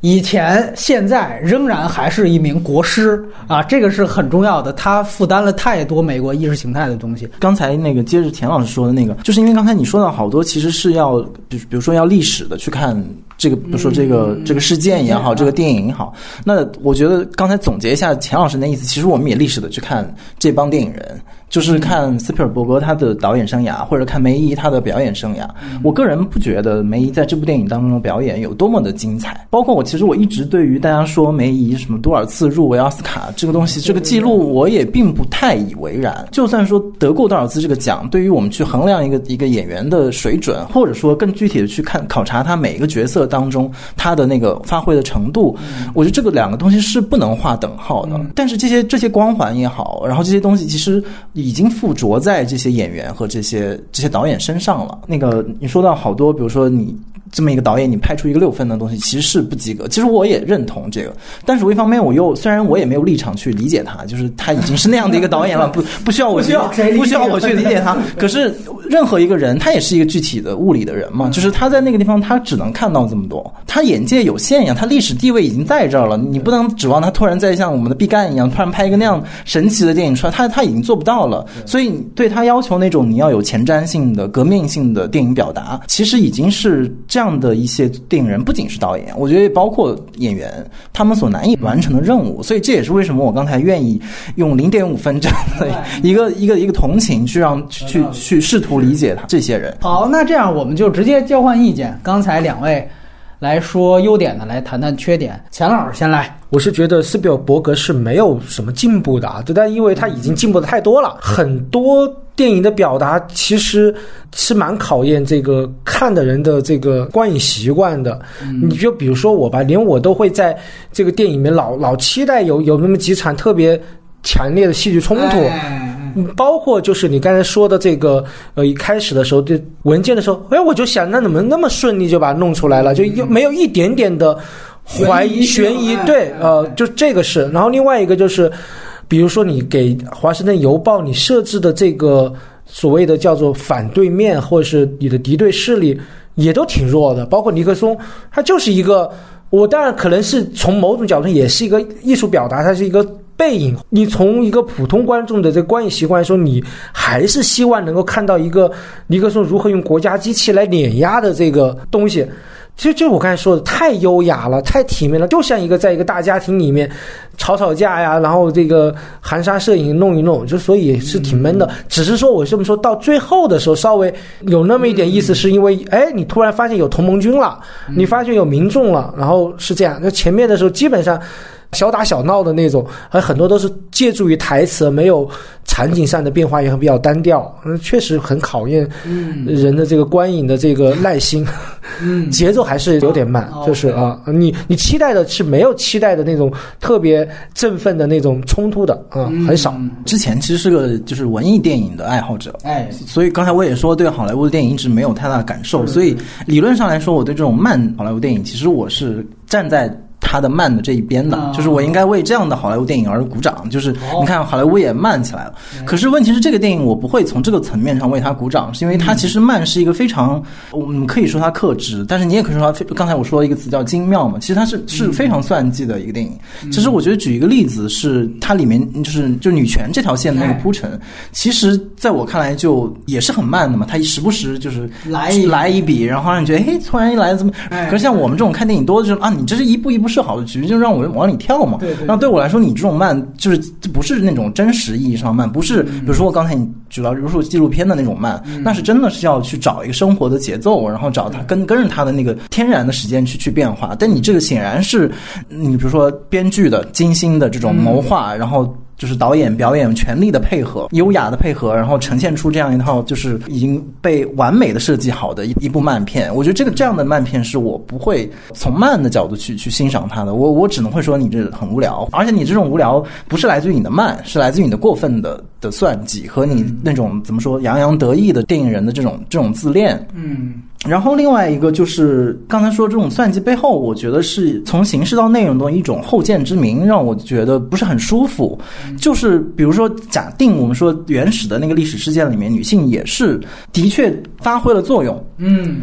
以前、现在仍然还是一名国师啊，这个是很重要的。他负担了太多美国意识形态的东西。刚才那个接着田老师说的那个，就是因为刚才你说到好多，其实是要，比比如说要历史的去看。这个比如说这个这个事件也好，这个电影也好，那我觉得刚才总结一下钱老师那意思，其实我们也历史的去看这帮电影人。就是看斯皮尔伯格他的导演生涯，或者看梅姨他的表演生涯。我个人不觉得梅姨在这部电影当中的表演有多么的精彩。包括我，其实我一直对于大家说梅姨什么多少次入围奥斯卡这个东西，这个记录我也并不太以为然。就算说得过多少次这个奖，对于我们去衡量一个一个演员的水准，或者说更具体的去看考察他每一个角色当中他的那个发挥的程度，我觉得这个两个东西是不能划等号的。但是这些这些光环也好，然后这些东西其实。已经附着在这些演员和这些这些导演身上了。那个你说到好多，比如说你。这么一个导演，你拍出一个六分的东西，其实是不及格。其实我也认同这个，但是我一方面我又虽然我也没有立场去理解他，就是他已经是那样的一个导演了，不不需要我去不需要我去理解他。可是任何一个人，他也是一个具体的物理的人嘛，就是他在那个地方，他只能看到这么多，他眼界有限呀，他历史地位已经在这儿了，你不能指望他突然再像我们的毕赣一样，突然拍一个那样神奇的电影出来，他他已经做不到了。所以对他要求那种你要有前瞻性的、革命性的电影表达，其实已经是这样。这样的一些电影人，不仅是导演，我觉得也包括演员，他们所难以完成的任务。所以这也是为什么我刚才愿意用零点五分这样的一个 一个一个同情去让去去试图理解他这些人。好，那这样我们就直接交换意见。刚才两位。来说优点的，来谈谈缺点。钱老师先来。我是觉得斯皮尔伯格是没有什么进步的啊，但因为他已经进步的太多了，很多电影的表达其实是蛮考验这个看的人的这个观影习惯的。你就比如说我吧，连我都会在这个电影里面老老期待有有那么几场特别强烈的戏剧冲突。包括就是你刚才说的这个，呃，一开始的时候就文件的时候，哎，我就想，那怎么那么顺利就把它弄出来了？就又没有一点点的怀疑悬疑？对，呃，就这个是。然后另外一个就是，比如说你给《华盛顿邮报》你设置的这个所谓的叫做反对面，或者是你的敌对势力，也都挺弱的。包括尼克松，他就是一个，我当然可能是从某种角度也是一个艺术表达，它是一个。背影，你从一个普通观众的这个观影习惯来说，你还是希望能够看到一个尼克松如何用国家机器来碾压的这个东西。其实就是我刚才说的，太优雅了，太体面了，就像一个在一个大家庭里面吵吵架呀，然后这个含沙射影弄一弄，就所以是挺闷的。只是说我这么说到最后的时候，稍微有那么一点意思，是因为哎，你突然发现有同盟军了，你发现有民众了，然后是这样。那前面的时候基本上。小打小闹的那种，还很多都是借助于台词，没有场景上的变化，也很比较单调。嗯，确实很考验人的这个观影的这个耐心。嗯，节奏还是有点慢，就是啊，你你期待的是没有期待的那种特别振奋的那种冲突的啊，很少。之前其实是个就是文艺电影的爱好者，哎，所以刚才我也说对好莱坞的电影一直没有太大的感受，所以理论上来说，我对这种慢好莱坞电影，其实我是站在。他的慢的这一边的，就是我应该为这样的好莱坞电影而鼓掌。就是你看，好莱坞也慢起来了。可是问题是，这个电影我不会从这个层面上为他鼓掌，是因为它其实慢是一个非常，我们可以说它克制，但是你也可以说它非。刚才我说了一个词叫精妙嘛，其实它是是非常算计的一个电影。其实我觉得举一个例子是，它里面就是就女权这条线的那个铺陈，其实在我看来就也是很慢的嘛。它时不时就是来来一笔，然后让你觉得哎，突然一来怎么？可是像我们这种看电影多的就是啊，你这是一步一步。设好的局就让我往里跳嘛。对对。那对我来说，你这种慢就是不是那种真实意义上慢，不是比如说我刚才你举到，比如说纪录片的那种慢，那是真的是要去找一个生活的节奏，然后找它跟跟着它的那个天然的时间去去变化。但你这个显然是你比如说编剧的精心的这种谋划，然后。就是导演表演全力的配合，优雅的配合，然后呈现出这样一套就是已经被完美的设计好的一一部慢片。我觉得这个这样的慢片是我不会从慢的角度去去欣赏它的。我我只能会说你这很无聊，而且你这种无聊不是来自于你的慢，是来自于你的过分的的算计和你那种怎么说洋洋得意的电影人的这种这种自恋。嗯。然后另外一个就是刚才说这种算计背后，我觉得是从形式到内容的一种后见之明，让我觉得不是很舒服。就是比如说，假定我们说原始的那个历史事件里面，女性也是的确发挥了作用。嗯。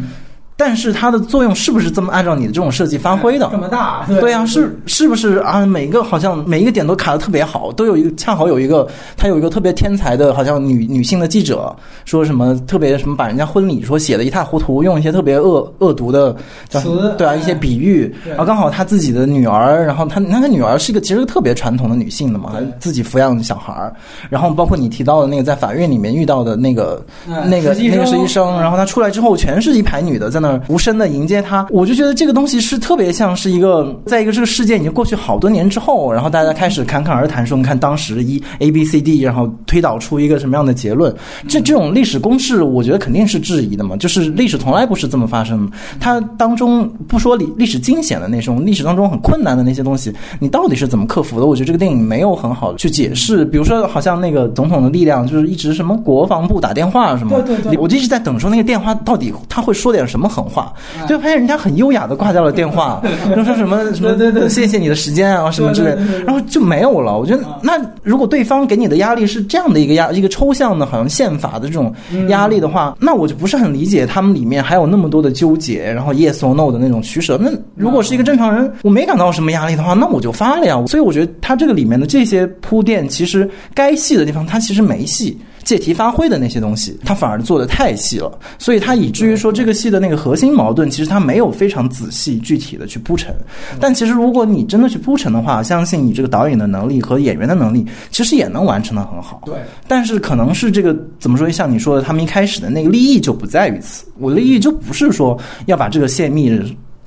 但是它的作用是不是这么按照你的这种设计发挥的？这么大，对呀，是是不是啊？每个好像每一个点都卡的特别好，都有一个恰好有一个，他有一个特别天才的，好像女女性的记者说什么特别什么，把人家婚礼说写的一塌糊涂，用一些特别恶恶毒的词，对啊，一些比喻，然后刚好他自己的女儿，然后他那个女儿是一个其实特别传统的女性的嘛，自己抚养小孩儿，然后包括你提到的那个在法院里面遇到的那个那个那个实习生，然后他出来之后全是一排女的在那。无声的迎接他，我就觉得这个东西是特别像是一个，在一个这个事件已经过去好多年之后，然后大家开始侃侃而谈说，你看当时一 A B C D，然后推导出一个什么样的结论？这这种历史公式，我觉得肯定是质疑的嘛。就是历史从来不是这么发生的，它当中不说历历史惊险的那种，历史当中很困难的那些东西，你到底是怎么克服的？我觉得这个电影没有很好的去解释。比如说，好像那个总统的力量，就是一直什么国防部打电话什么，对对对，我就一直在等说那个电话到底他会说点什么狠话，就发现人家很优雅的挂掉了电话，就说什么什么对对，谢谢你的时间啊什么之类，然后就没有了。我觉得那如果对方给你的压力是这样的一个压一个抽象的，好像宪法的这种压力的话，那我就不是很理解他们里面还有那么多的纠结，然后 yes or no 的那种取舍。那如果是一个正常人，我没感到什么压力的话，那我就发了呀。所以我觉得他这个里面的这些铺垫，其实该细的地方，他其实没细。借题发挥的那些东西，他反而做的太细了，所以他以至于说这个戏的那个核心矛盾，其实他没有非常仔细具体的去铺陈。但其实如果你真的去铺陈的话，相信你这个导演的能力和演员的能力，其实也能完成的很好。对，但是可能是这个怎么说？像你说的，他们一开始的那个利益就不在于此。我的利益就不是说要把这个泄密。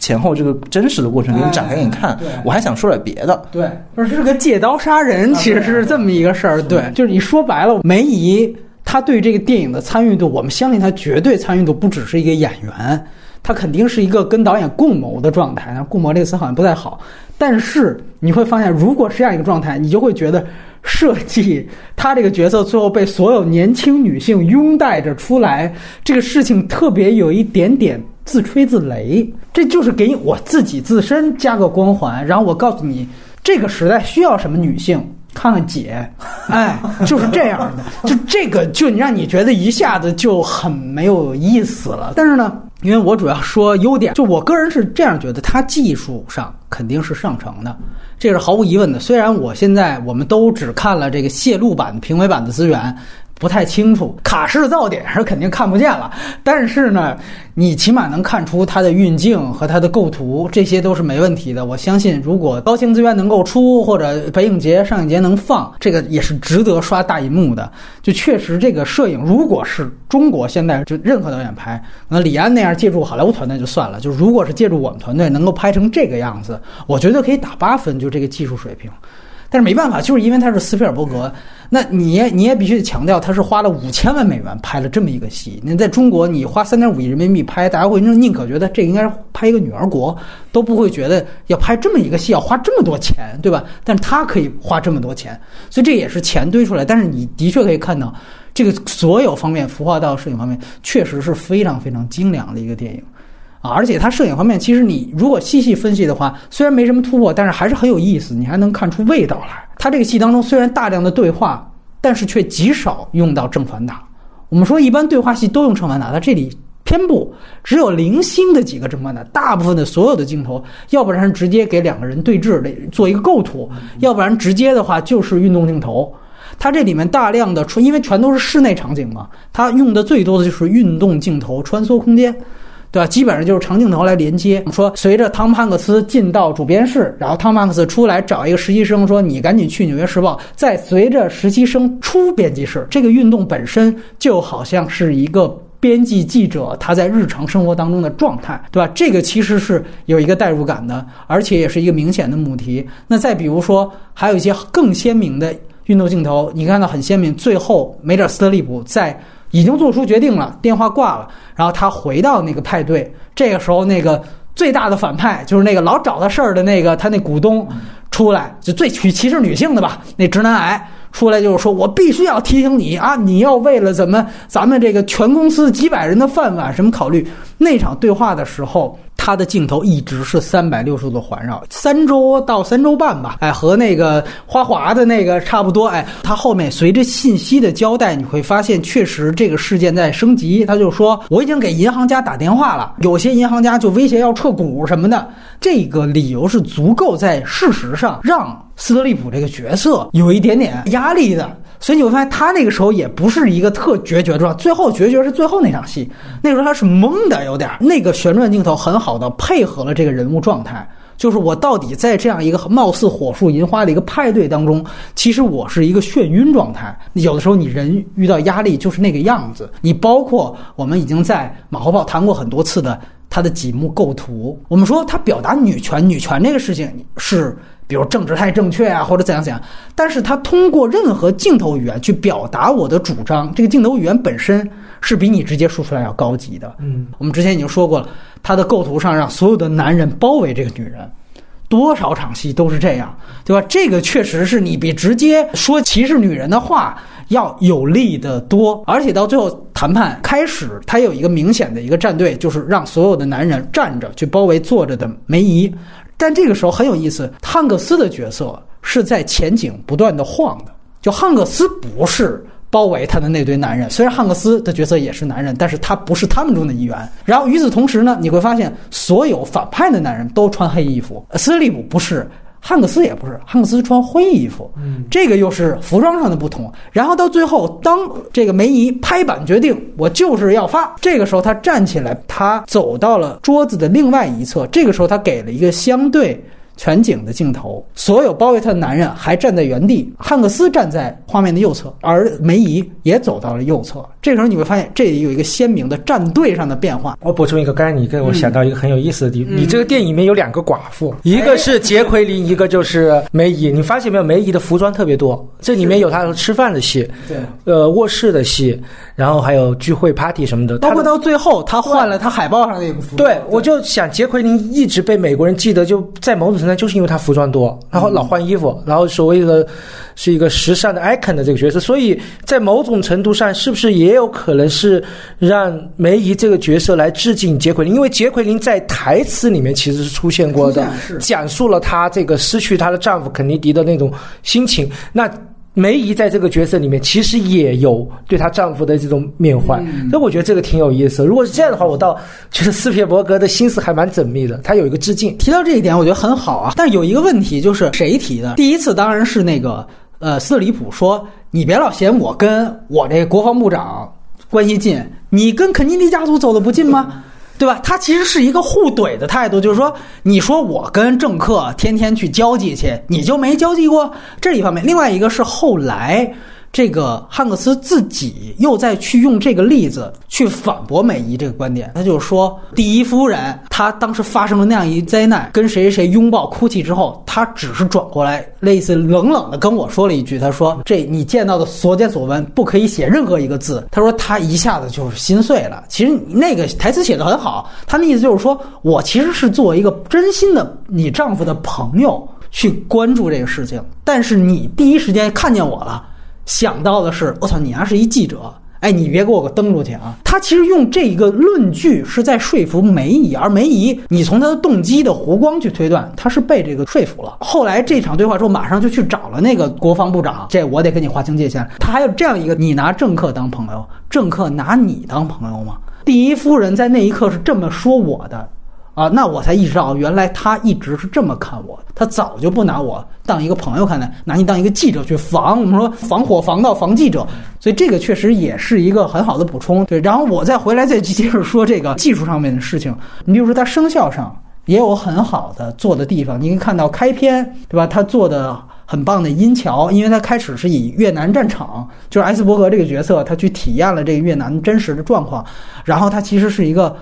前后这个真实的过程给你展开给你看，我还想说点别的。对，不是是个借刀杀人，其实是这么一个事儿。对，就是你说白了，梅姨她对这个电影的参与度，我们相信她绝对参与度不只是一个演员，她肯定是一个跟导演共谋的状态。共谋这个词好像不太好，但是你会发现，如果是这样一个状态，你就会觉得设计她这个角色最后被所有年轻女性拥戴着出来，这个事情特别有一点点。自吹自擂，这就是给我自己自身加个光环，然后我告诉你，这个时代需要什么女性，看看姐，哎，就是这样的，就这个就让你觉得一下子就很没有意思了。但是呢，因为我主要说优点，就我个人是这样觉得，它技术上肯定是上乘的，这是毫无疑问的。虽然我现在我们都只看了这个泄露版、评委版的资源。不太清楚。卡式噪点是肯定看不见了，但是呢，你起码能看出它的运镜和它的构图，这些都是没问题的。我相信，如果高清资源能够出，或者北影节、上影节能放，这个也是值得刷大银幕的。就确实，这个摄影如果是中国现在就任何导演拍，那李安那样借助好莱坞团队就算了，就如果是借助我们团队能够拍成这个样子，我觉得可以打八分，就这个技术水平。但是没办法，就是因为他是斯皮尔伯格，那你也你也必须得强调，他是花了五千万美元拍了这么一个戏。那在中国，你花三点五亿人民币拍，大家会宁可觉得这应该是拍一个女儿国，都不会觉得要拍这么一个戏要花这么多钱，对吧？但是他可以花这么多钱，所以这也是钱堆出来。但是你的确可以看到，这个所有方面，服化道、摄影方面，确实是非常非常精良的一个电影。啊，而且它摄影方面，其实你如果细细分析的话，虽然没什么突破，但是还是很有意思，你还能看出味道来。它这个戏当中虽然大量的对话，但是却极少用到正反打。我们说一般对话戏都用正反打，它这里偏不，只有零星的几个正反打，大部分的所有的镜头，要不然直接给两个人对峙的做一个构图，要不然直接的话就是运动镜头。它这里面大量的因为全都是室内场景嘛，它用的最多的就是运动镜头穿梭空间。对吧？基本上就是长镜头来连接。说随着汤姆汉克斯进到主编室，然后汤姆汉克斯出来找一个实习生，说你赶紧去《纽约时报》。再随着实习生出编辑室，这个运动本身就好像是一个编辑记者他在日常生活当中的状态，对吧？这个其实是有一个代入感的，而且也是一个明显的母题。那再比如说，还有一些更鲜明的运动镜头，你看到很鲜明。最后，梅尔斯特利普在。已经做出决定了，电话挂了，然后他回到那个派对。这个时候，那个最大的反派就是那个老找他事儿的那个他那股东出来，就最歧歧视女性的吧，那直男癌出来就是说：“我必须要提醒你啊，你要为了怎么咱们这个全公司几百人的饭碗什么考虑。”那场对话的时候。它的镜头一直是三百六十度环绕，三周到三周半吧，哎，和那个花滑的那个差不多，哎，它后面随着信息的交代，你会发现确实这个事件在升级。他就说我已经给银行家打电话了，有些银行家就威胁要撤股什么的，这个理由是足够在事实上让斯特利普这个角色有一点点压力的。所以你会发现，他那个时候也不是一个特决绝状，最后决绝是最后那场戏，那时候他是懵的，有点那个旋转镜头很好的配合了这个人物状态，就是我到底在这样一个貌似火树银花的一个派对当中，其实我是一个眩晕状态。有的时候你人遇到压力就是那个样子。你包括我们已经在马后炮谈过很多次的他的几幕构图，我们说他表达女权，女权这个事情是。比如政治太正确啊，或者怎样怎样，但是他通过任何镜头语言去表达我的主张，这个镜头语言本身是比你直接说出来要高级的。嗯，我们之前已经说过了，他的构图上让所有的男人包围这个女人，多少场戏都是这样，对吧？这个确实是你比直接说歧视女人的话要有力的多，而且到最后谈判开始，他有一个明显的一个战队，就是让所有的男人站着去包围坐着的梅姨。但这个时候很有意思，汉克斯的角色是在前景不断的晃的。就汉克斯不是包围他的那堆男人，虽然汉克斯的角色也是男人，但是他不是他们中的一员。然后与此同时呢，你会发现所有反派的男人都穿黑衣服，斯利姆不是。汉克斯也不是，汉克斯穿灰衣服，这个又是服装上的不同。然后到最后，当这个梅姨拍板决定，我就是要发。这个时候，他站起来，他走到了桌子的另外一侧。这个时候，他给了一个相对。全景的镜头，所有包围他的男人还站在原地。汉克斯站在画面的右侧，而梅姨也走到了右侧。这时候你会发现，这里有一个鲜明的站队上的变化。我补充一个，刚才你跟我想到一个很有意思的地方，你这个电影里面有两个寡妇，一个是杰奎琳，一个就是梅姨。你发现没有？梅姨的服装特别多，这里面有她吃饭的戏，对，呃，卧室的戏。然后还有聚会 party 什么的，包括到最后她换了她海报上那个服装。对，我就想杰奎琳一直被美国人记得，就在某种程度上就是因为他服装多，然后老换衣服，然后所谓的是一个时尚的 icon 的这个角色，所以在某种程度上是不是也有可能是让梅姨这个角色来致敬杰奎琳？因为杰奎琳在台词里面其实是出现过的，讲述了她这个失去她的丈夫肯尼迪的那种心情。那。梅姨在这个角色里面，其实也有对她丈夫的这种缅怀，所以我觉得这个挺有意思。如果是这样的话，我倒觉得斯皮尔伯格的心思还蛮缜密的。他有一个致敬，提到这一点，我觉得很好啊。但是有一个问题，就是谁提的？第一次当然是那个呃，斯特里普说：“你别老嫌我跟我这国防部长关系近，你跟肯尼迪家族走的不近吗？对吧？”他其实是一个互怼的态度，就是说，你说我跟政客天天去交际去，你就没交际过，这是一方面。另外一个是后来。这个汉克斯自己又在去用这个例子去反驳美姨这个观点，他就是说，第一夫人她当时发生了那样一灾难，跟谁谁拥抱哭泣之后，她只是转过来，类似冷冷的跟我说了一句，他说：“这你见到的所见所闻，不可以写任何一个字。”他说他一下子就是心碎了。其实那个台词写的很好，他的意思就是说我其实是作为一个真心的你丈夫的朋友去关注这个事情，但是你第一时间看见我了。想到的是，我操，你还是一记者，哎，你别给我个登出去啊！他其实用这一个论据是在说服梅姨，而梅姨，你从他的动机的弧光去推断，他是被这个说服了。后来这场对话之后，马上就去找了那个国防部长，这我得跟你划清界限。他还有这样一个，你拿政客当朋友，政客拿你当朋友吗？第一夫人在那一刻是这么说我的。啊，那我才意识到，原来他一直是这么看我，他早就不拿我当一个朋友看待，拿你当一个记者去防。我们说防火防盗防记者，所以这个确实也是一个很好的补充。对，然后我再回来再接着说这个技术上面的事情。你比如说，它声效上也有很好的做的地方。你可以看到开篇，对吧？他做的很棒的音桥，因为他开始是以越南战场，就是艾斯伯格这个角色，他去体验了这个越南真实的状况，然后他其实是一个。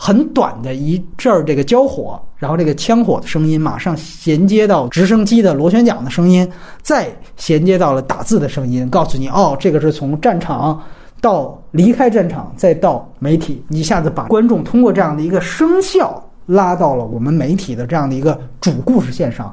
很短的一阵儿，这个交火，然后这个枪火的声音马上衔接到直升机的螺旋桨的声音，再衔接到了打字的声音，告诉你哦，这个是从战场到离开战场，再到媒体，一下子把观众通过这样的一个声效拉到了我们媒体的这样的一个主故事线上，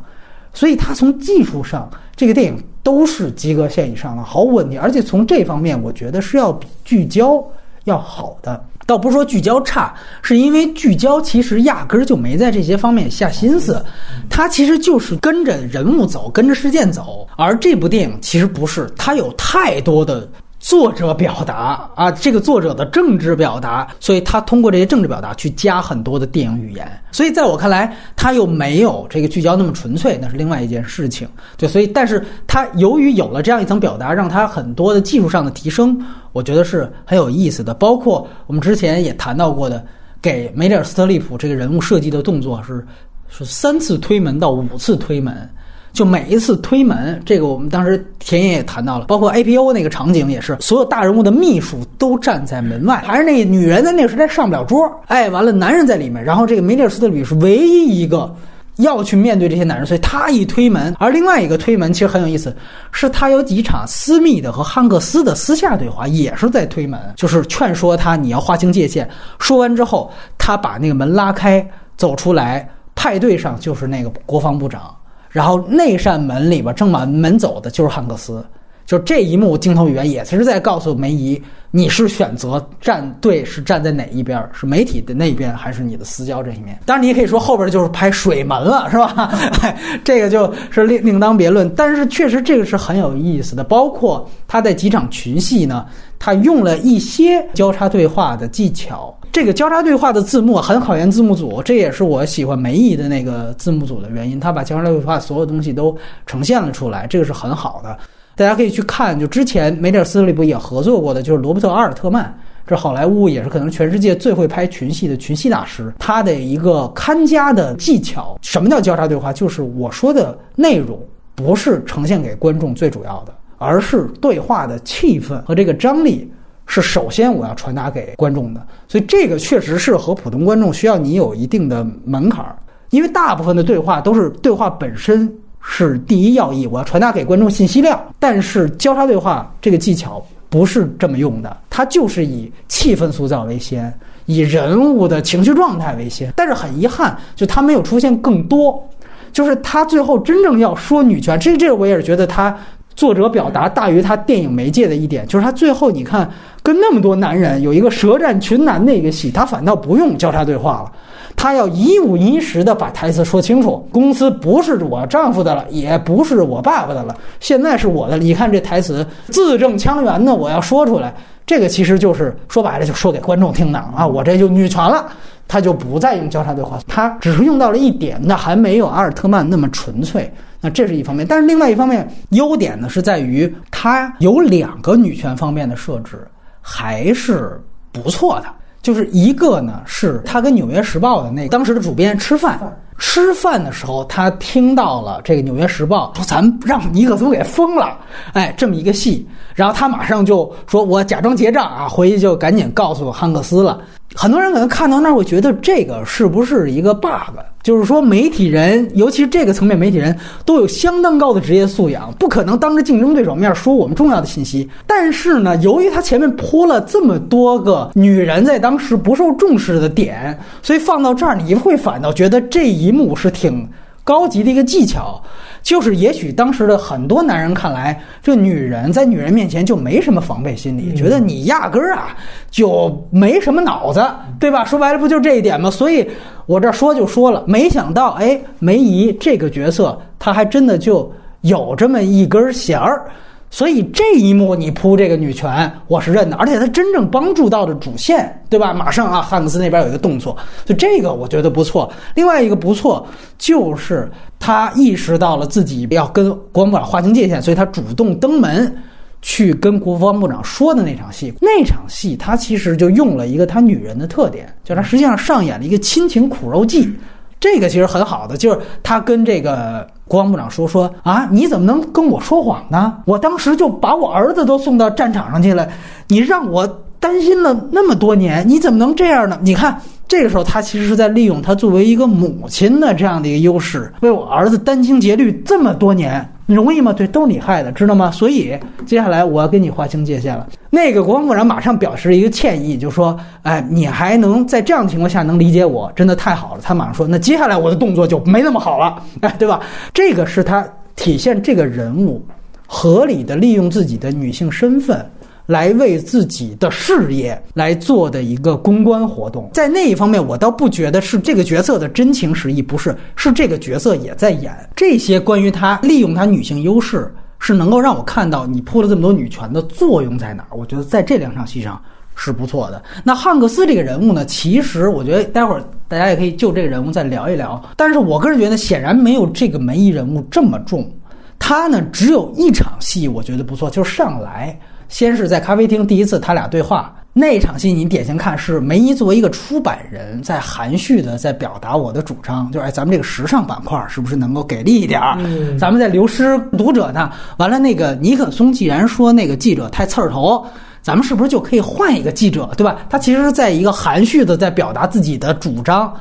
所以它从技术上，这个电影都是及格线以上的，毫无问题。而且从这方面，我觉得是要比聚焦要好的。倒不是说聚焦差，是因为聚焦其实压根儿就没在这些方面下心思，它其实就是跟着人物走，跟着事件走。而这部电影其实不是，它有太多的。作者表达啊，这个作者的政治表达，所以他通过这些政治表达去加很多的电影语言，所以在我看来，他又没有这个聚焦那么纯粹，那是另外一件事情。对，所以，但是他由于有了这样一层表达，让他很多的技术上的提升，我觉得是很有意思的。包括我们之前也谈到过的，给梅里尔·斯特利普这个人物设计的动作是是三次推门到五次推门。就每一次推门，这个我们当时田野也谈到了，包括 A P O 那个场景也是，所有大人物的秘书都站在门外，还是那女人在那个时代上不了桌，哎，完了男人在里面，然后这个梅丽尔·斯特里是唯一一个要去面对这些男人，所以他一推门，而另外一个推门其实很有意思，是他有几场私密的和汉克斯的私下对话，也是在推门，就是劝说他你要划清界限。说完之后，他把那个门拉开，走出来，派对上就是那个国防部长。然后那扇门里边正往门走的就是汉克斯，就这一幕镜头语言也是在告诉梅姨，你是选择站队是站在哪一边，是媒体的那一边还是你的私交这一面？当然你也可以说后边就是拍水门了，是吧？这个就是另另当别论。但是确实这个是很有意思的，包括他在几场群戏呢，他用了一些交叉对话的技巧。这个交叉对话的字幕很考验字幕组，这也是我喜欢梅姨的那个字幕组的原因。他把交叉对话所有东西都呈现了出来，这个是很好的。大家可以去看，就之前梅尔·斯里普也合作过的，就是罗伯特·阿尔特曼，这好莱坞也是可能全世界最会拍群戏的群戏大师。他的一个看家的技巧，什么叫交叉对话？就是我说的内容不是呈现给观众最主要的，而是对话的气氛和这个张力。是首先我要传达给观众的，所以这个确实是和普通观众需要你有一定的门槛儿，因为大部分的对话都是对话本身是第一要义，我要传达给观众信息量。但是交叉对话这个技巧不是这么用的，它就是以气氛塑造为先，以人物的情绪状态为先。但是很遗憾，就它没有出现更多，就是他最后真正要说女权，这这我也是觉得他。作者表达大于他电影媒介的一点，就是他最后你看跟那么多男人有一个舌战群男的一个戏，他反倒不用交叉对话了，他要一五一十的把台词说清楚。公司不是我丈夫的了，也不是我爸爸的了，现在是我的。你看这台词字正腔圆的，我要说出来，这个其实就是说白了就说给观众听的啊，我这就女权了。他就不再用交叉对话，他只是用到了一点，那还没有阿尔特曼那么纯粹。那这是一方面，但是另外一方面，优点呢是在于它有两个女权方面的设置，还是不错的。就是一个呢，是他跟《纽约时报》的那当时的主编吃饭，吃饭的时候他听到了这个《纽约时报》说咱让尼克松给封了，哎，这么一个戏，然后他马上就说我假装结账啊，回去就赶紧告诉汉克斯了。很多人可能看到那儿会觉得这个是不是一个 bug？就是说媒体人，尤其是这个层面媒体人都有相当高的职业素养，不可能当着竞争对手面说我们重要的信息。但是呢，由于他前面铺了这么多个女人在当时不受重视的点，所以放到这儿你会反倒觉得这一幕是挺高级的一个技巧。就是也许当时的很多男人看来，这女人在女人面前就没什么防备心理，觉得你压根儿啊就没什么脑子，对吧？说白了不就这一点吗？所以我这说就说了，没想到哎，梅姨这个角色，她还真的就有这么一根弦儿。所以这一幕你铺这个女权，我是认的，而且她真正帮助到的主线，对吧？马上啊，汉克斯那边有一个动作，就这个我觉得不错。另外一个不错就是他意识到了自己要跟国防部长划清界限，所以他主动登门去跟国防部长说的那场戏。那场戏他其实就用了一个他女人的特点，就他实际上上演了一个亲情苦肉计。这个其实很好的，就是他跟这个国防部长说说啊，你怎么能跟我说谎呢？我当时就把我儿子都送到战场上去了，你让我担心了那么多年，你怎么能这样呢？你看。这个时候，他其实是在利用他作为一个母亲的这样的一个优势，为我儿子殚精竭虑这么多年，容易吗？对，都是你害的，知道吗？所以接下来我要跟你划清界限了。那个国防部长马上表示一个歉意，就说：“哎，你还能在这样的情况下能理解我，真的太好了。”他马上说：“那接下来我的动作就没那么好了，哎，对吧？”这个是他体现这个人物合理的利用自己的女性身份。来为自己的事业来做的一个公关活动，在那一方面，我倒不觉得是这个角色的真情实意，不是，是这个角色也在演这些关于他利用他女性优势，是能够让我看到你铺了这么多女权的作用在哪儿。我觉得在这两场戏上是不错的。那汉克斯这个人物呢，其实我觉得待会儿大家也可以就这个人物再聊一聊。但是我个人觉得，显然没有这个梅姨人物这么重。他呢，只有一场戏，我觉得不错，就是上来。先是在咖啡厅第一次他俩对话那场戏，你典型看是梅姨作为一个出版人，在含蓄的在表达我的主张，就是哎，咱们这个时尚板块是不是能够给力一点儿？咱们在流失读者呢？完了，那个尼克松既然说那个记者太刺儿头，咱们是不是就可以换一个记者，对吧？他其实是在一个含蓄的在表达自己的主张。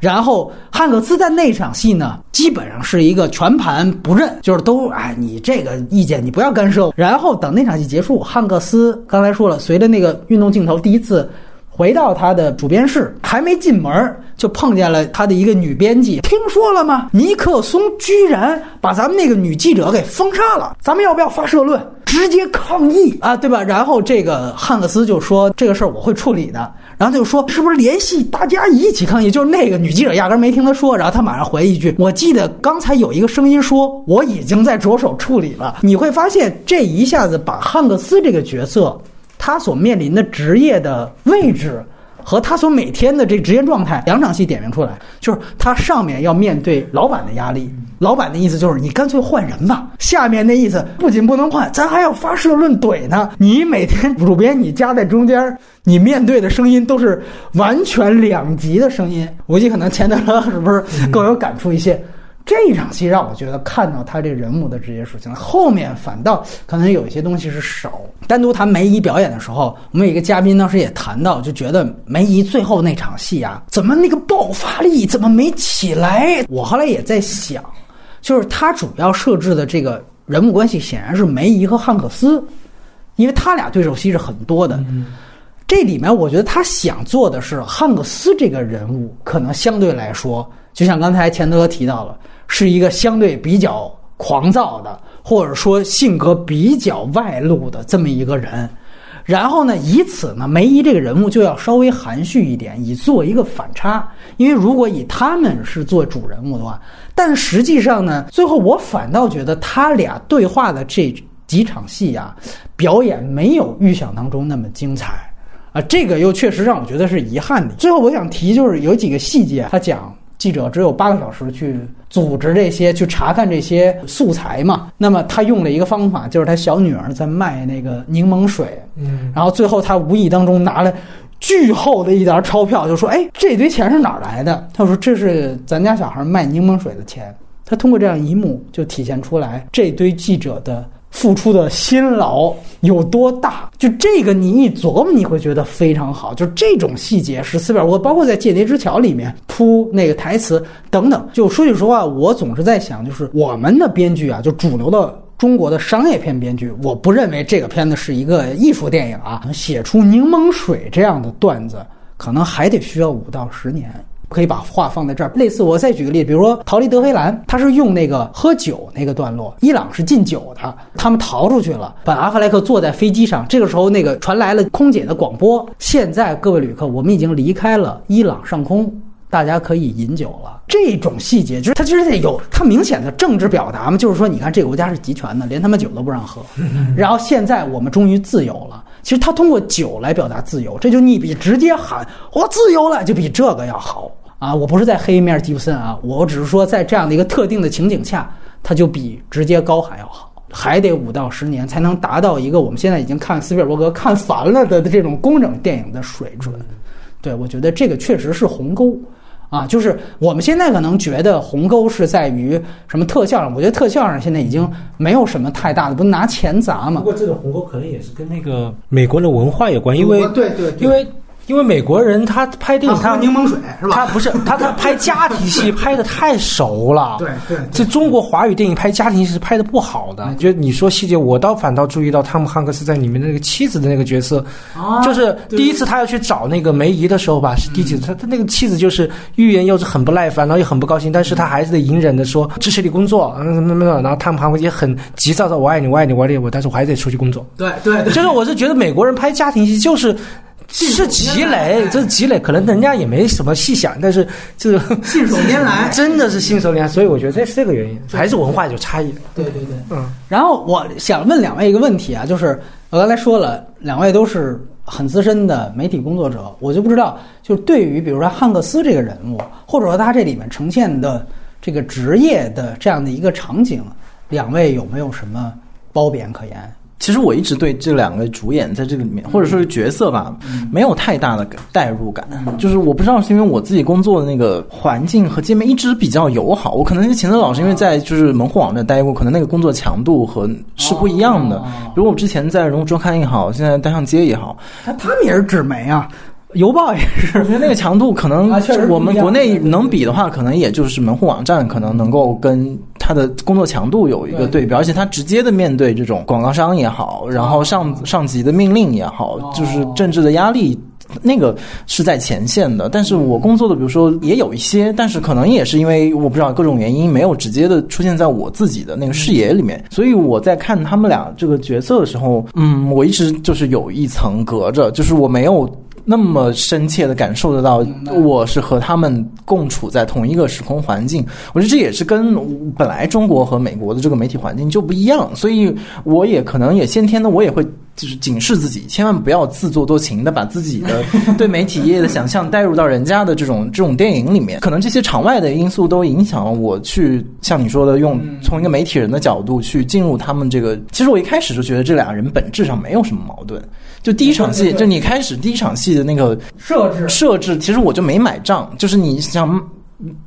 然后汉克斯在那场戏呢，基本上是一个全盘不认，就是都哎，你这个意见你不要干涉。然后等那场戏结束，汉克斯刚才说了，随着那个运动镜头第一次回到他的主编室，还没进门就碰见了他的一个女编辑。听说了吗？尼克松居然把咱们那个女记者给封杀了，咱们要不要发社论，直接抗议啊，对吧？然后这个汉克斯就说这个事儿我会处理的。然后他就说：“是不是联系大家一起抗议？”就是那个女记者压根没听他说，然后他马上回一句：“我记得刚才有一个声音说我已经在着手处理了。”你会发现，这一下子把汉克斯这个角色他所面临的职业的位置和他所每天的这职业状态两场戏点明出来，就是他上面要面对老板的压力。老板的意思就是你干脆换人吧。下面那意思不仅不能换，咱还要发社论怼呢。你每天主编你夹在中间，你面对的声音都是完全两极的声音。我估计可能钱德勒是不是更有感触一些？这一场戏让我觉得看到他这人物的职业属性，后面反倒可能有一些东西是少。单独谈梅姨表演的时候，我们有一个嘉宾当时也谈到，就觉得梅姨最后那场戏啊，怎么那个爆发力怎么没起来？我后来也在想。就是他主要设置的这个人物关系，显然是梅姨和汉克斯，因为他俩对手戏是很多的。这里面我觉得他想做的是汉克斯这个人物，可能相对来说，就像刚才钱德提到了，是一个相对比较狂躁的，或者说性格比较外露的这么一个人。然后呢，以此呢，梅姨这个人物就要稍微含蓄一点，以做一个反差。因为如果以他们是做主人物的话，但实际上呢，最后我反倒觉得他俩对话的这几场戏啊，表演没有预想当中那么精彩。啊，这个又确实让我觉得是遗憾的。最后我想提就是有几个细节，他讲记者只有八个小时去组织这些、去查看这些素材嘛。那么他用了一个方法，就是他小女儿在卖那个柠檬水，嗯，然后最后他无意当中拿了。巨厚的一沓钞票，就说：“哎，这堆钱是哪儿来的？”他说：“这是咱家小孩卖柠檬水的钱。”他通过这样一幕，就体现出来这堆记者的付出的辛劳有多大。就这个，你一琢磨，你会觉得非常好。就这种细节是斯皮尔伯，包括在《间谍之桥》里面铺那个台词等等。就说句实话，我总是在想，就是我们的编剧啊，就主流的。中国的商业片编剧，我不认为这个片子是一个艺术电影啊。写出柠檬水这样的段子，可能还得需要五到十年。可以把话放在这儿。类似，我再举个例子，比如说《逃离德黑兰》，他是用那个喝酒那个段落，伊朗是禁酒的，他们逃出去了。本阿弗莱克坐在飞机上，这个时候那个传来了空姐的广播：现在各位旅客，我们已经离开了伊朗上空。大家可以饮酒了，这种细节就是他其实有他明显的政治表达嘛，就是说你看这个国家是集权的，连他妈酒都不让喝，然后现在我们终于自由了。其实他通过酒来表达自由，这就你比直接喊我自由了就比这个要好啊！我不是在黑面吉普森啊，我只是说在这样的一个特定的情景下，它就比直接高还要好，还得五到十年才能达到一个我们现在已经看斯皮尔伯格看烦了的这种工整电影的水准。对我觉得这个确实是鸿沟。啊，就是我们现在可能觉得鸿沟是在于什么特效上，我觉得特效上现在已经没有什么太大的，不拿钱砸嘛。不过这种鸿沟可能也是跟那个美国的文化有关，因为对对，因为。因为美国人他拍电影，他柠檬水是吧？他不是 他他拍家庭戏 拍的太熟了。对对，这中国华语电影拍家庭戏是拍的不好的。就你说细节，我倒反倒注意到汤姆汉克斯在里面的那个妻子的那个角色，就是第一次他要去找那个梅姨的时候吧，是第几次？他他那个妻子就是欲言又止，很不耐烦，然后又很不高兴，但是他还是得隐忍的说支持你工作，嗯什么什么。然后汤姆汉克斯也很急躁的，我爱你，我爱你，我爱你，我，但是我还得出去工作。对对，就是我是觉得美国人拍家庭戏就是。是积累，这是积累，可能人家也没什么细想，但是这个信手拈来，真的是信手拈来，所以我觉得这是这个原因，还是文化有差异。对对对，嗯。然后我想问两位一个问题啊，就是我刚才说了，两位都是很资深的媒体工作者，我就不知道，就是对于比如说汉克斯这个人物，或者说他这里面呈现的这个职业的这样的一个场景，两位有没有什么褒贬可言？其实我一直对这两个主演在这个里面，或者说是角色吧，没有太大的代入感。就是我不知道是因为我自己工作的那个环境和界面一直比较友好，我可能秦泽老师因为在就是门户网站待过，可能那个工作强度和是不一样的。比如我之前在人物周刊也好，现在单向街也好，他他们也是纸媒啊。邮报也是，我觉得那个强度可能我们国内能比的话，可能也就是门户网站可能能够跟他的工作强度有一个对比，而且他直接的面对这种广告商也好，然后上上级的命令也好，就是政治的压力，那个是在前线的。但是我工作的，比如说也有一些，但是可能也是因为我不知道各种原因，没有直接的出现在我自己的那个视野里面，所以我在看他们俩这个角色的时候，嗯，我一直就是有一层隔着，就是我没有。那么深切的感受得到，我是和他们共处在同一个时空环境。我觉得这也是跟本来中国和美国的这个媒体环境就不一样，所以我也可能也先天的，我也会就是警示自己，千万不要自作多情的把自己的 对媒体业的想象带入到人家的这种这种电影里面。可能这些场外的因素都影响了我去像你说的，用从一个媒体人的角度去进入他们这个。其实我一开始就觉得这俩人本质上没有什么矛盾。就第一场戏，就你开始第一场戏的那个设置设置，其实我就没买账。就是你想。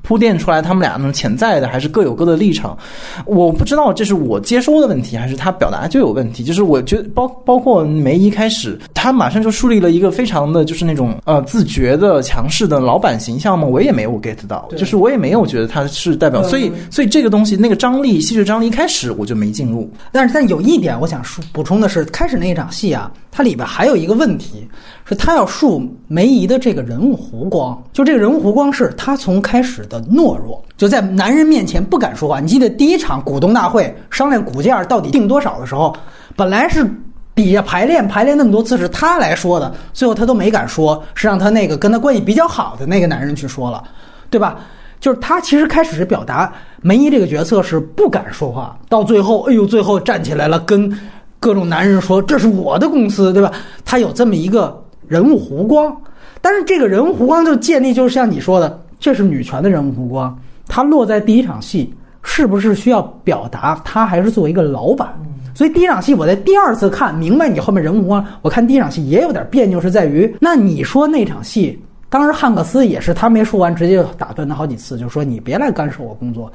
铺垫出来他们俩那种潜在的，还是各有各的立场。我不知道这是我接收的问题，还是他表达就有问题。就是我觉得包包括梅姨开始，他马上就树立了一个非常的就是那种呃自觉的强势的老板形象嘛，我也没有 get 到，就是我也没有觉得他是代表。所以所以这个东西那个张力，戏剧张力一开始我就没进入。但是但有一点我想说补充的是，开始那一场戏啊，它里边还有一个问题。是他要树梅姨的这个人物弧光，就这个人物弧光是他从开始的懦弱，就在男人面前不敢说话。你记得第一场股东大会商量股价到底定多少的时候，本来是底下排练排练那么多次是他来说的，最后他都没敢说，是让他那个跟他关系比较好的那个男人去说了，对吧？就是他其实开始是表达梅姨这个角色是不敢说话，到最后，哎呦，最后站起来了，跟各种男人说这是我的公司，对吧？他有这么一个。人物弧光，但是这个人物弧光就建立，就是像你说的，这是女权的人物弧光，它落在第一场戏，是不是需要表达她还是作为一个老板？所以第一场戏我在第二次看明白你后面人物弧光，我看第一场戏也有点别扭，是在于那你说那场戏。当时汉克斯也是，他没说完，直接就打断他好几次，就说你别来干涉我工作。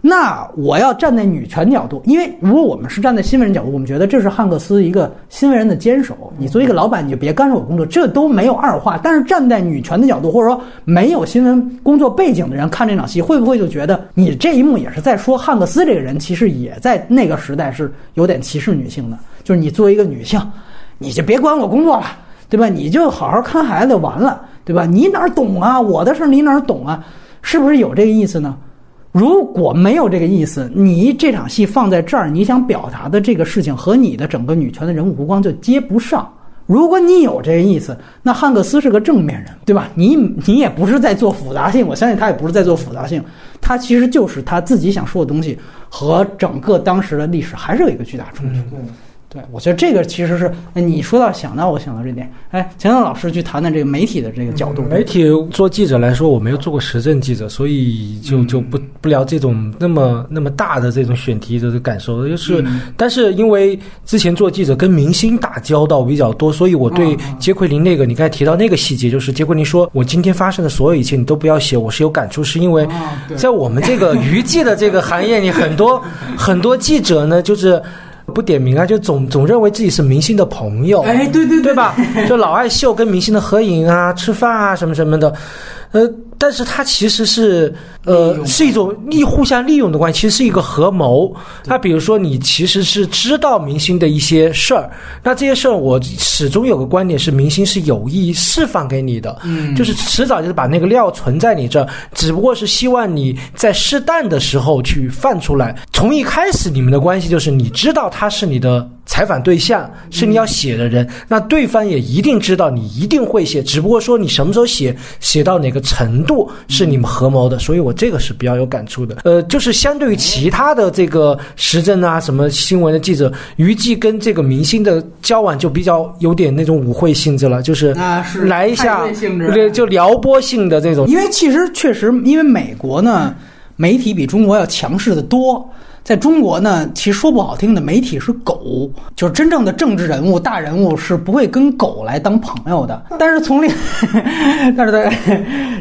那我要站在女权角度，因为如果我们是站在新闻人角度，我们觉得这是汉克斯一个新闻人的坚守。你作为一个老板，你就别干涉我工作，这都没有二话。但是站在女权的角度，或者说没有新闻工作背景的人看这场戏，会不会就觉得你这一幕也是在说汉克斯这个人，其实也在那个时代是有点歧视女性的？就是你作为一个女性，你就别管我工作了，对吧？你就好好看孩子就，完了。对吧？你哪懂啊？我的事你哪懂啊？是不是有这个意思呢？如果没有这个意思，你这场戏放在这儿，你想表达的这个事情和你的整个女权的人物弧光就接不上。如果你有这个意思，那汉克斯是个正面人，对吧？你你也不是在做复杂性，我相信他也不是在做复杂性，他其实就是他自己想说的东西和整个当时的历史还是有一个巨大冲突。对，我觉得这个其实是你说到想到我想到这点，哎，钱涛老师去谈谈这个媒体的这个角度。媒体做记者来说，我没有做过时政记者，所以就就不不聊这种那么那么大的这种选题的感受。就是，但是因为之前做记者跟明星打交道比较多，所以我对杰奎琳那个你刚才提到那个细节，就是杰奎琳说我今天发生的所有一切你都不要写，我是有感触，是因为在我们这个娱记的这个行业里，很多很多记者呢，就是。不点名啊，就总总认为自己是明星的朋友，哎，对对对吧？就老爱秀跟明星的合影啊、吃饭啊什么什么的，呃。但是它其实是，呃，是一种利互相利用的关系，其实是一个合谋。那比如说，你其实是知道明星的一些事儿，那这些事儿我始终有个观点是，明星是有意释放给你的，嗯，就是迟早就是把那个料存在你这儿，只不过是希望你在适当的时候去放出来。从一开始你们的关系就是你知道他是你的。采访对象是你要写的人，那对方也一定知道你一定会写，只不过说你什么时候写，写到哪个程度是你们合谋的，所以我这个是比较有感触的。呃，就是相对于其他的这个时政啊、什么新闻的记者，娱记跟这个明星的交往就比较有点那种舞会性质了，就是来一下，就撩拨性的这种。因为其实确实，因为美国呢，媒体比中国要强势的多。在中国呢，其实说不好听的，媒体是狗，就是真正的政治人物、大人物是不会跟狗来当朋友的。但是从另，但是在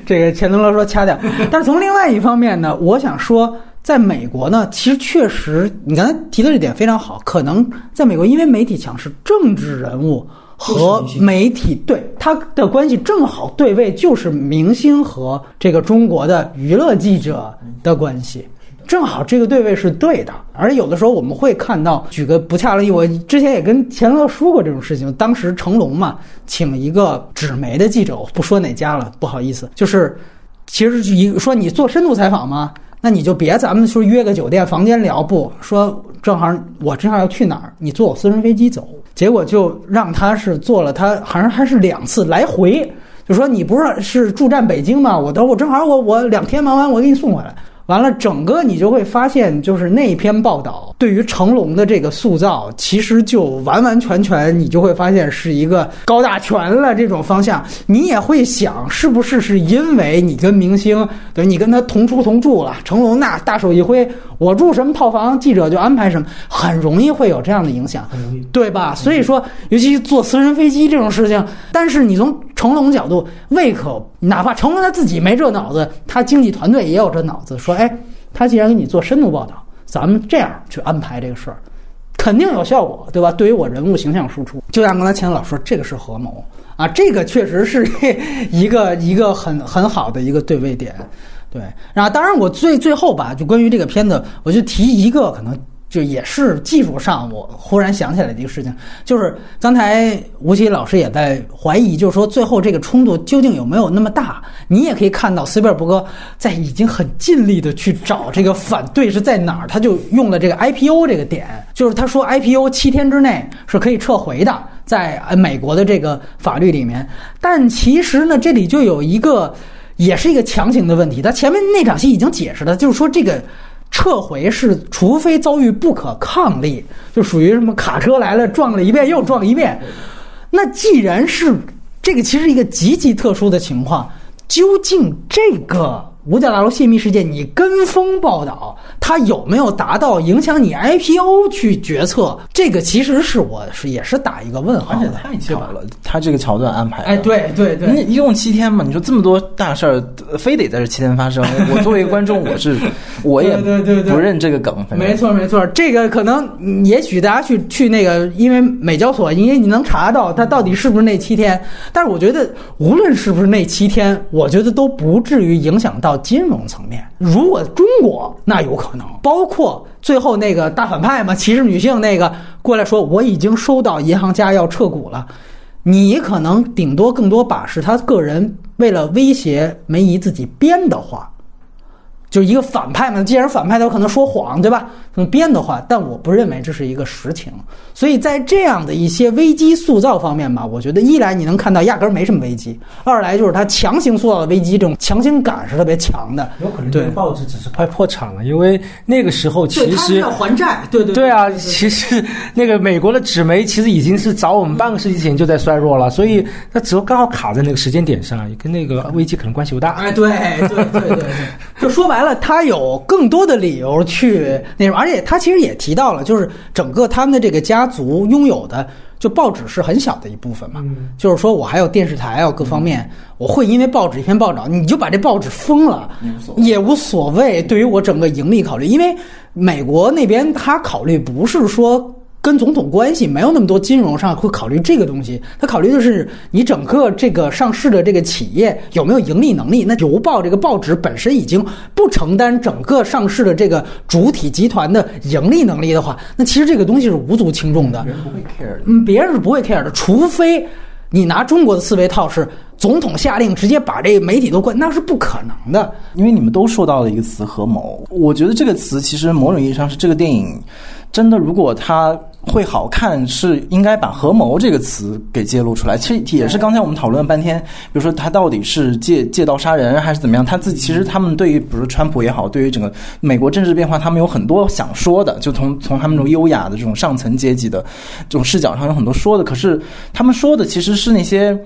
这个钱德勒说掐掉。但是从另外一方面呢，我想说，在美国呢，其实确实，你刚才提的这点非常好。可能在美国，因为媒体强势，政治人物和媒体对他的关系正好对位，就是明星和这个中国的娱乐记者的关系。正好这个对位是对的，而有的时候我们会看到，举个不恰当例，我之前也跟钱乐说过这种事情。当时成龙嘛，请一个纸媒的记者，不说哪家了，不好意思，就是其实一说你做深度采访嘛，那你就别咱们说约个酒店房间聊，不说正好我正好要去哪儿，你坐我私人飞机走。结果就让他是坐了，他好像还是两次来回，就说你不是是驻站北京吗？我等我正好我我两天忙完，我给你送回来。完了，整个你就会发现，就是那篇报道对于成龙的这个塑造，其实就完完全全，你就会发现是一个高大全了这种方向。你也会想，是不是是因为你跟明星，对，你跟他同出同住了，成龙那大手一挥，我住什么套房，记者就安排什么，很容易会有这样的影响，对吧？所以说，尤其坐私人飞机这种事情，但是你从成龙角度，胃口哪怕成龙他自己没这脑子，他经纪团队也有这脑子，说，哎，他既然给你做深度报道，咱们这样去安排这个事儿，肯定有效果，对吧？对于我人物形象输出，就像刚才钱老说，这个是合谋啊，这个确实是一个一个很很好的一个对位点，对。然后，当然我最最后吧，就关于这个片子，我就提一个可能。就也是技术上，我忽然想起来的一个事情，就是刚才吴奇老师也在怀疑，就是说最后这个冲突究竟有没有那么大？你也可以看到斯皮尔伯格在已经很尽力的去找这个反对是在哪儿，他就用了这个 IPO 这个点，就是他说 IPO 七天之内是可以撤回的，在美国的这个法律里面。但其实呢，这里就有一个也是一个强行的问题，他前面那场戏已经解释了，就是说这个。撤回是，除非遭遇不可抗力，就属于什么卡车来了撞了一遍又撞一遍。那既然是这个其实一个极其特殊的情况，究竟这个五角大楼泄密事件你跟风报道，它有没有达到影响你 IPO 去决策？这个其实是我是也是打一个问号的，而且太巧了，他这个桥段安排的。哎，对对对，你一共七天嘛？你说这么多大事儿，非得在这七天发生？我作为一个观众，我是 我也对对对对不认这个梗。没错没错，这个可能嗯也许大家去去那个，因为美交所，因为你能查到它到底是不是那七天。但是我觉得，无论是不是那七天，我觉得都不至于影响到金融层面。如果中国那有可能，包括最后那个大反派嘛，歧视女性那个过来说，我已经收到银行家要撤股了。你可能顶多更多把是他个人为了威胁梅姨自己编的话，就是一个反派嘛。既然反派，他有可能说谎，对吧？可能编的话，但我不认为这是一个实情。所以在这样的一些危机塑造方面吧，我觉得一来你能看到压根儿没什么危机，二来就是他强行塑造的危机，这种强行感是特别强的。有可能这个报纸只是快破产了，因为那个时候其实要还债，对对对啊，其实那个美国的纸媒其实已经是早我们半个世纪前就在衰弱了，所以它只不过刚好卡在那个时间点上，也跟那个危机可能关系不大。哎，对对对对对，就说白了，他有更多的理由去那什么，而且他其实也提到了，就是整个他们的这个家族拥有的，就报纸是很小的一部分嘛，就是说我还有电视台啊，各方面，我会因为报纸一篇报道，你就把这报纸封了，也无所谓。对于我整个盈利考虑，因为美国那边他考虑不是说。跟总统关系没有那么多金融上会考虑这个东西，他考虑的是你整个这个上市的这个企业有没有盈利能力。那邮报这个报纸本身已经不承担整个上市的这个主体集团的盈利能力的话，那其实这个东西是无足轻重的。人不会 care 的。嗯，别人是不会 care 的，除非你拿中国的思维套是总统下令直接把这个媒体都关，那是不可能的。因为你们都说到了一个词“合谋”，我觉得这个词其实某种意义上是这个电影真的，如果它会好看，是应该把“合谋”这个词给揭露出来。其实也是刚才我们讨论了半天，比如说他到底是借借刀杀人还是怎么样，他自己其实他们对于比如说川普也好，对于整个美国政治变化，他们有很多想说的，就从从他们这种优雅的这种上层阶级的这种视角上有很多说的，可是他们说的其实是那些。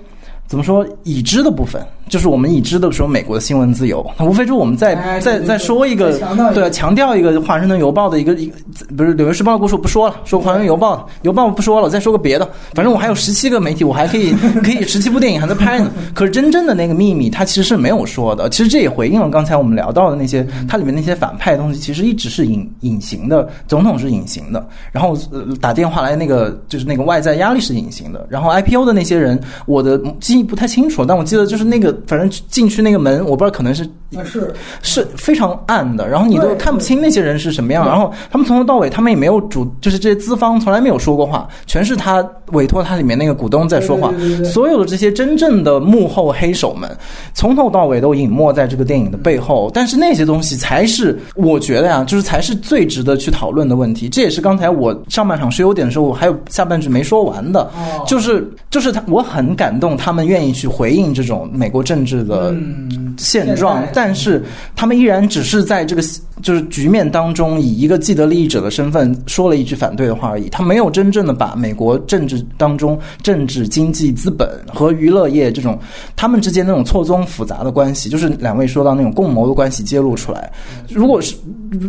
怎么说已知的部分，就是我们已知的说美国的新闻自由，那无非就是我们再哎对对再再说一个对强调一个《华盛顿邮报》的一个一个不是《纽约时报》的故事我不说了，说《华盛顿邮报》邮报不说了，再说个别的，反正我还有十七个媒体，我还可以 可以十七部电影还在拍呢。可是真正的那个秘密，它其实是没有说的。其实这也回应了刚才我们聊到的那些，它里面那些反派的东西，其实一直是隐隐形的，总统是隐形的，然后、呃、打电话来那个就是那个外在压力是隐形的，然后 IPO 的那些人，我的记忆不太清楚，但我记得就是那个反正进去那个门，我不知道可能是那是。是非常暗的，然后你都看不清那些人是什么样，然后他们从头到尾，他们也没有主，就是这些资方从来没有说过话，全是他委托他里面那个股东在说话。所有的这些真正的幕后黑手们，从头到尾都隐没在这个电影的背后，但是那些东西才是我觉得呀，就是才是最值得去讨论的问题，这也是刚才我上半场说优点的时候，我还有下半句没说完的，哦。就是就是他，我很感动，他们愿意去回应这种美国政治的嗯现状，但是他们依然只是在这个就是局面当中，以一个既得利益者的身份说了一句反对的话而已。他没有真正的把美国政治当中政治、经济、资本和娱乐业这种他们之间那种错综复杂的关系，就是两位说到那种共谋的关系揭露出来。如果是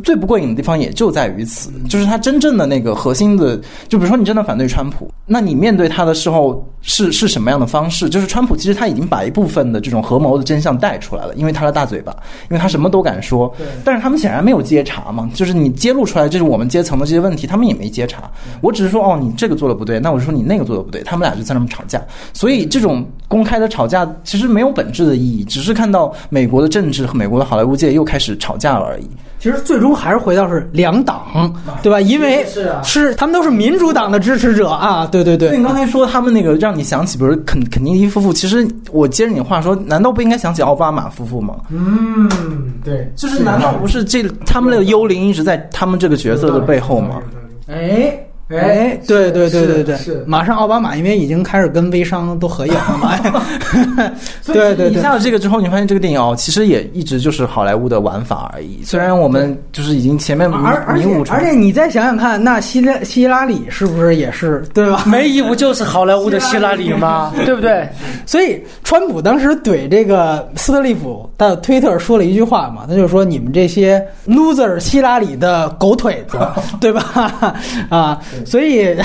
最不过瘾的地方，也就在于此，就是他真正的那个核心的，就比如说你真的反对川普，那你面对他的时候是是什么样的方式？就是川普其实他已经把一部分的这种合谋的真相带出来了，因为他的大嘴巴，因为他什么都敢说。对但是他们显然没有接查嘛，就是你揭露出来，这是我们阶层的这些问题，他们也没接查。我只是说，哦，你这个做的不对，那我就说你那个做的不对，他们俩就在那么吵架。所以这种公开的吵架其实没有本质的意义，只是看到美国的政治和美国的好莱坞界又开始吵架了而已。其实最终还是回到是两党，对吧？因为是他们都是民主党的支持者啊，对对对所以你。刚才说他们那个让你想起，比如肯肯尼迪夫妇，其实我接着你话说，难道不应该想起奥巴马夫妇吗？嗯，对，就是难道不是这他们的幽灵一直在他们这个角色的背后吗？哎哎，对对对对对，是马上奥巴马因为已经开始跟微商都合影了嘛，对对对你下了这个之后，你发现这个电影哦，其实也一直就是好莱坞的玩法而已。虽然我们就是已经前面明而而且而且你再想想看，那希拉希拉里是不是也是对吧？梅姨不就是好莱坞的希拉里吗？对不对？所以川普当时怼这个斯特利普的推特说了一句话嘛，他就说你们这些 loser 希拉里的狗腿子，对吧？啊，所以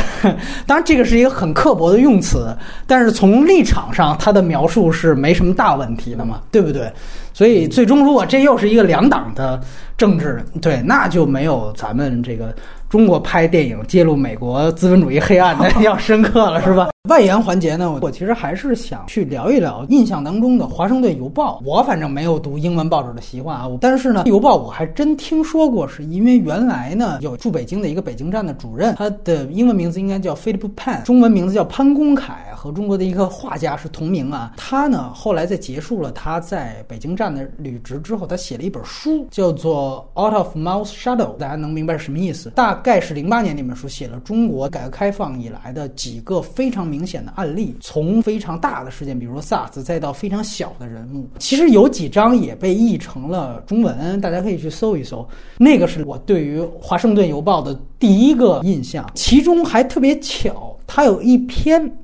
当然这个是一个很刻薄的用词，但是从立场上他的描述是没什么大问题的嘛，对不对？所以最终如果这又是一个两党的政治，对，那就没有咱们这个中国拍电影揭露美国资本主义黑暗的 要深刻了，是吧？外延环节呢，我其实还是想去聊一聊印象当中的《华盛顿邮报》。我反正没有读英文报纸的习惯啊，但是呢，邮报我还真听说过，是因为原来呢有驻北京的一个北京站的主任，他的英文名字应该叫 Philip Pan，中文名字叫潘公凯，和中国的一个画家是同名啊。他呢后来在结束了他在北京站的履职之后，他写了一本书，叫做《Out of Mouth Shadow》，大家能明白什么意思？大概是零八年那本书写了中国改革开放以来的几个非常明明显的案例，从非常大的事件，比如说 SARS，再到非常小的人物。其实有几章也被译成了中文，大家可以去搜一搜。那个是我对于《华盛顿邮报》的第一个印象，其中还特别巧，它有一篇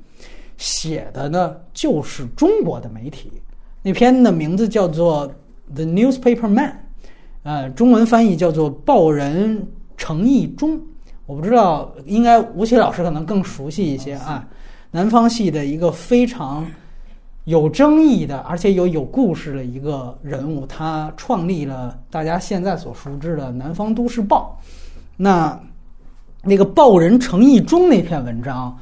写的呢就是中国的媒体，那篇的名字叫做《The Newspaper Man》，呃，中文翻译叫做《报人程义忠》。我不知道，应该吴奇老师可能更熟悉一些啊。南方系的一个非常有争议的，而且有有故事的一个人物，他创立了大家现在所熟知的《南方都市报》。那那个报人程义忠那篇文章，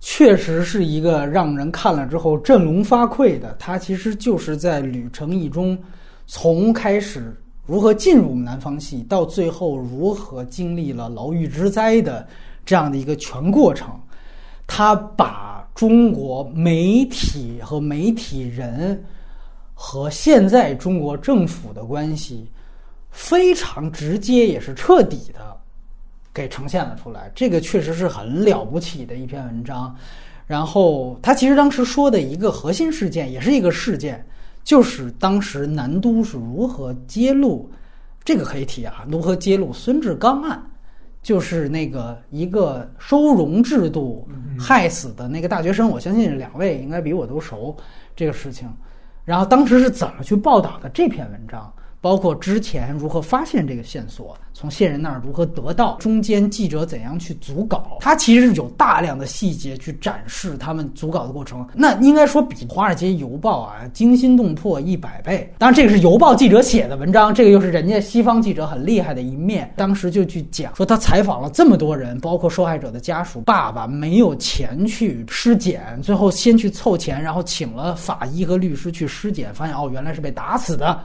确实是一个让人看了之后振聋发聩的。他其实就是在吕程义中从开始如何进入南方系，到最后如何经历了牢狱之灾的这样的一个全过程。他把中国媒体和媒体人和现在中国政府的关系非常直接，也是彻底的给呈现了出来。这个确实是很了不起的一篇文章。然后他其实当时说的一个核心事件，也是一个事件，就是当时南都是如何揭露这个可以提啊，如何揭露孙志刚案。就是那个一个收容制度害死的那个大学生，我相信两位应该比我都熟这个事情。然后当时是怎么去报道的这篇文章？包括之前如何发现这个线索，从线人那儿如何得到，中间记者怎样去组稿，他其实是有大量的细节去展示他们组稿的过程。那应该说比《华尔街邮报》啊惊心动魄一百倍。当然，这个是邮报记者写的文章，这个又是人家西方记者很厉害的一面。当时就去讲说，他采访了这么多人，包括受害者的家属，爸爸没有钱去尸检，最后先去凑钱，然后请了法医和律师去尸检，发现哦，原来是被打死的。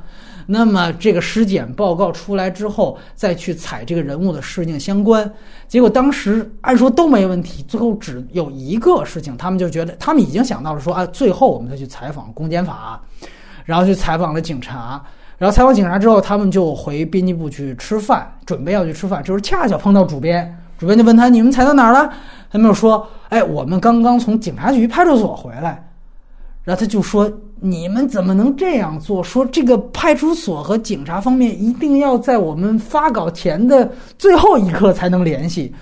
那么这个尸检报告出来之后，再去采这个人物的事情相关，结果当时按说都没问题，最后只有一个事情，他们就觉得他们已经想到了说啊，最后我们再去采访公检法，然后去采访了警察，然后采访警察之后，他们就回编辑部去吃饭，准备要去吃饭，就是恰巧碰到主编，主编就问他你们采到哪儿了？他们就说，哎，我们刚刚从警察局派出所回来，然后他就说。你们怎么能这样做？说这个派出所和警察方面一定要在我们发稿前的最后一刻才能联系，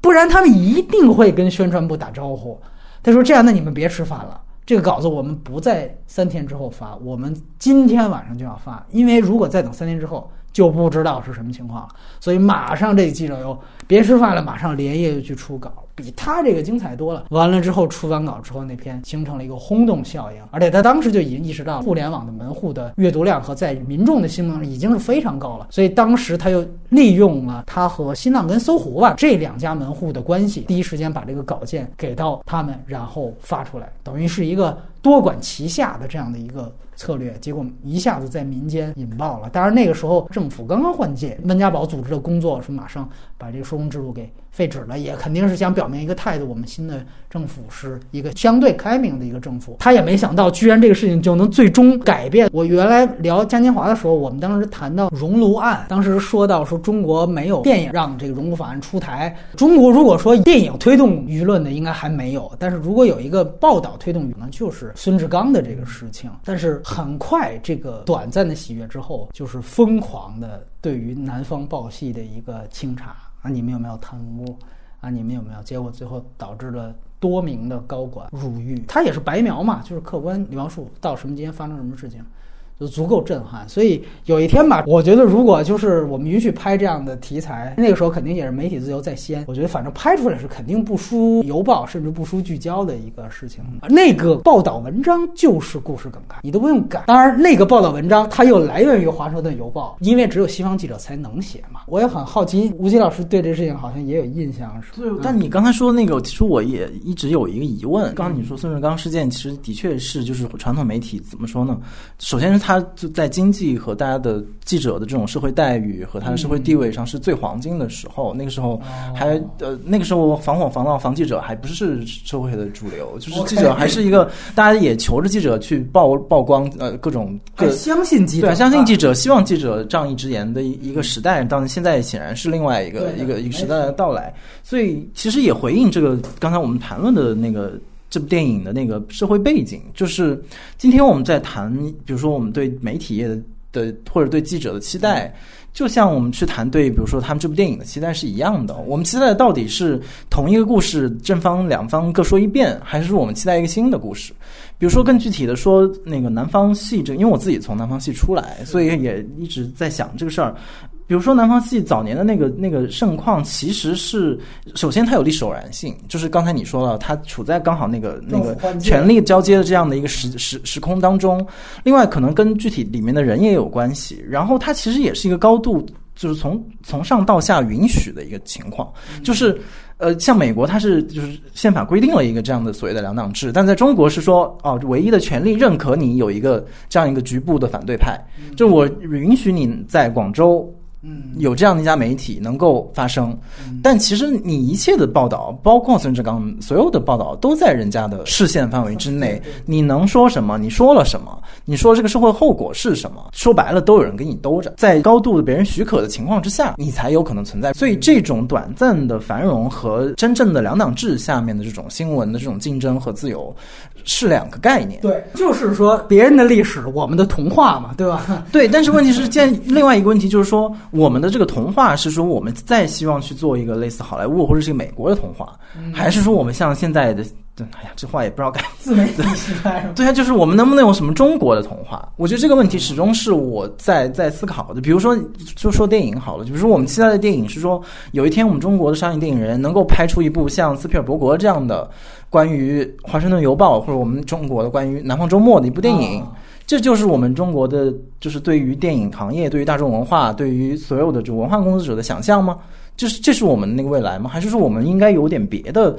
不然他们一定会跟宣传部打招呼。他说：“这样，那你们别吃饭了，这个稿子我们不在三天之后发，我们今天晚上就要发，因为如果再等三天之后，就不知道是什么情况了。所以马上这记者又别吃饭了，马上连夜就去出稿。”比他这个精彩多了。完了之后出完稿之后，那篇形成了一个轰动效应，而且他当时就已经意识到互联网的门户的阅读量和在民众的心目中已经是非常高了。所以当时他又利用了他和新浪跟搜狐吧这两家门户的关系，第一时间把这个稿件给到他们，然后发出来，等于是一个多管齐下的这样的一个策略，结果一下子在民间引爆了。当然那个时候政府刚刚换届，温家宝组织的工作是马上把这个收容制度给废止了，也肯定是想表明一个态度：我们新的政府是一个相对开明的一个政府。他也没想到，居然这个事情就能最终改变。我原来聊嘉年华的时候，我们当时谈到熔炉案，当时说到说中国没有电影让这个熔炉法案出台。中国如果说电影推动舆论的，应该还没有；但是如果有一个报道推动舆论，就是孙志刚的这个事情。但是很快，这个短暂的喜悦之后，就是疯狂的对于南方报系的一个清查啊！你们有没有贪污啊？你们有没有？结果最后导致了多名的高管入狱。他也是白描嘛，就是客观描述到什么间发生什么事情。就足够震撼，所以有一天吧，我觉得如果就是我们允许拍这样的题材，那个时候肯定也是媒体自由在先。我觉得反正拍出来是肯定不输邮报，甚至不输聚焦的一个事情。那个报道文章就是故事梗概，你都不用改。当然，那个报道文章它又来源于华盛顿邮报，因为只有西方记者才能写嘛。我也很好奇，吴奇老师对这事情好像也有印象，是对。但你刚才说那个，其实我也一直有一个疑问。刚刚你说孙志刚事件，其实的确是就是传统媒体怎么说呢？首先是。他就在经济和大家的记者的这种社会待遇和他的社会地位上是最黄金的时候，那个时候还呃那个时候防火防盗防记者还不是社会的主流，就是记者还是一个 大家也求着记者去曝曝 光呃各种各相信记者。对相信记者希望记者仗义直言的一一个时代，当然现在显然是另外一个一个一个时代的到来，所以其实也回应这个刚才我们谈论的那个。这部电影的那个社会背景，就是今天我们在谈，比如说我们对媒体业的的或者对记者的期待，就像我们去谈对，比如说他们这部电影的期待是一样的。我们期待的到底是同一个故事，正方两方各说一遍，还是我们期待一个新的故事？比如说更具体的说，那个南方系这，因为我自己从南方系出来，所以也一直在想这个事儿。比如说南方系早年的那个那个盛况，其实是首先它有历史偶然性，就是刚才你说了，它处在刚好那个那个权力交接的这样的一个时时时空当中。另外，可能跟具体里面的人也有关系。然后，它其实也是一个高度就是从从上到下允许的一个情况。就是呃，像美国，它是就是宪法规定了一个这样的所谓的两党制，但在中国是说哦，唯一的权利认可你有一个这样一个局部的反对派，就我允许你在广州。嗯，有这样的一家媒体能够发声，但其实你一切的报道，包括孙志刚所有的报道，都在人家的视线范围之内。你能说什么？你说了什么？你说这个社会后果是什么？说白了，都有人给你兜着。在高度的别人许可的情况之下，你才有可能存在。所以，这种短暂的繁荣和真正的两党制下面的这种新闻的这种竞争和自由。是两个概念，对，就是说别人的历史，我们的童话嘛，对吧？对，但是问题是，建另外一个问题就是说，我们的这个童话是说，我们再希望去做一个类似好莱坞或者是一个美国的童话，还是说我们像现在的？对，哎呀，这话也不知道该自媒体时代。对啊，就是我们能不能有什么中国的童话？我觉得这个问题始终是我在在思考的。比如说，就说电影好了，比如说我们期待的电影是说，有一天我们中国的商业电影人能够拍出一部像斯皮尔伯格这样的关于华盛顿邮报或者我们中国的关于南方周末的一部电影。这就是我们中国的，就是对于电影行业、对于大众文化、对于所有的这文化工作者的想象吗？就是这是我们那个未来吗？还是说我们应该有点别的？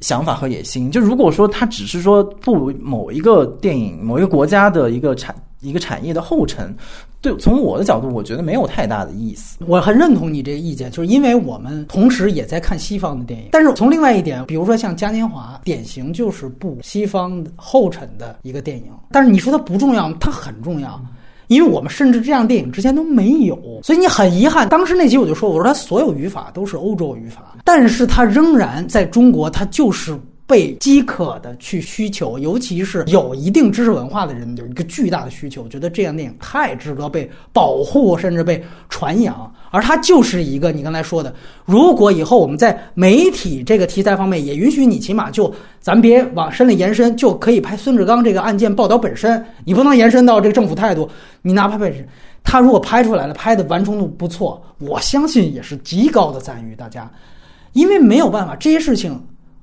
想法和野心，就如果说他只是说步某一个电影、某一个国家的一个产一个产业的后尘，对，从我的角度，我觉得没有太大的意思。我很认同你这个意见，就是因为我们同时也在看西方的电影，但是从另外一点，比如说像嘉年华，典型就是步西方后尘的一个电影。但是你说它不重要，它很重要。因为我们甚至这样电影之前都没有，所以你很遗憾。当时那集我就说，我说它所有语法都是欧洲语法，但是它仍然在中国，它就是被饥渴的去需求，尤其是有一定知识文化的人有一个巨大的需求，觉得这样电影太值得被保护，甚至被传扬。而它就是一个你刚才说的，如果以后我们在媒体这个题材方面也允许你，起码就咱别往深里延伸，就可以拍孙志刚这个案件报道本身，你不能延伸到这个政府态度。你哪怕本身，他如果拍出来了，拍的完成度不错，我相信也是极高的赞誉大家，因为没有办法，这些事情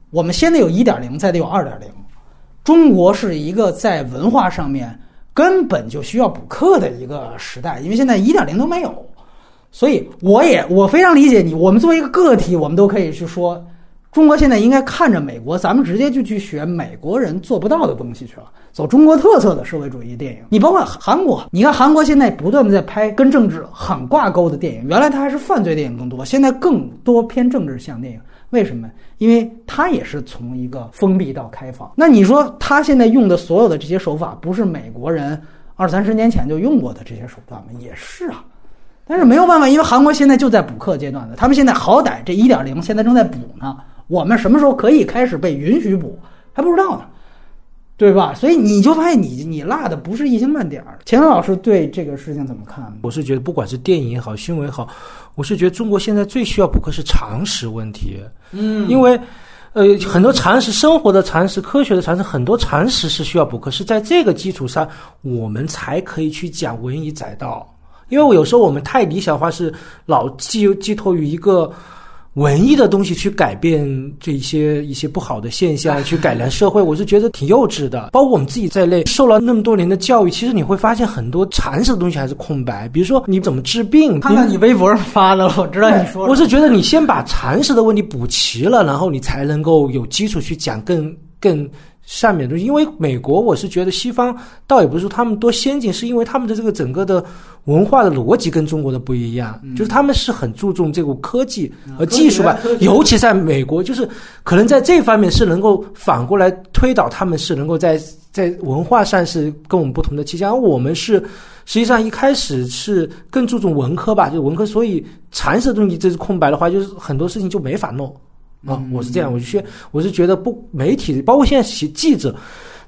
我们先得有一点零，再得有二点零。中国是一个在文化上面根本就需要补课的一个时代，因为现在一点零都没有。所以我也我非常理解你。我们作为一个个体，我们都可以去说，中国现在应该看着美国，咱们直接就去学美国人做不到的东西去了，走中国特色的社会主义电影。你包括韩国，你看韩国现在不断的在拍跟政治很挂钩的电影，原来它还是犯罪电影更多，现在更多偏政治向电影。为什么？因为它也是从一个封闭到开放。那你说他现在用的所有的这些手法，不是美国人二三十年前就用过的这些手段吗？也是啊。但是没有办法，因为韩国现在就在补课阶段的，他们现在好歹这一点零现在正在补呢。我们什么时候可以开始被允许补，还不知道呢，对吧？所以你就发现你你落的不是一星半点儿。钱老师对这个事情怎么看？我是觉得，不管是电影也好，新闻也好，我是觉得中国现在最需要补课是常识问题。嗯，因为呃，很多常识、生活的常识、科学的常识，很多常识是需要补课，是在这个基础上，我们才可以去讲文以载道。因为我有时候我们太理想化，是老寄寄托于一个。文艺的东西去改变这一些一些不好的现象，去改良社会，我是觉得挺幼稚的。包括我们自己在内，受了那么多年的教育，其实你会发现很多常识的东西还是空白。比如说你怎么治病，看看你微博上发的了，我知道你说。我是觉得你先把常识的问题补齐了，然后你才能够有基础去讲更更。下面的东西，因为美国，我是觉得西方倒也不是说他们多先进，是因为他们的这个整个的文化的逻辑跟中国的不一样，就是他们是很注重这个科技和技术吧，尤其在美国，就是可能在这方面是能够反过来推导，他们是能够在在文化上是跟我们不同的倾向，而我们是实际上一开始是更注重文科吧，就文科，所以常识的东西这是空白的话，就是很多事情就没法弄。啊，我是这样，我就觉我是觉得不媒体，包括现在写记者，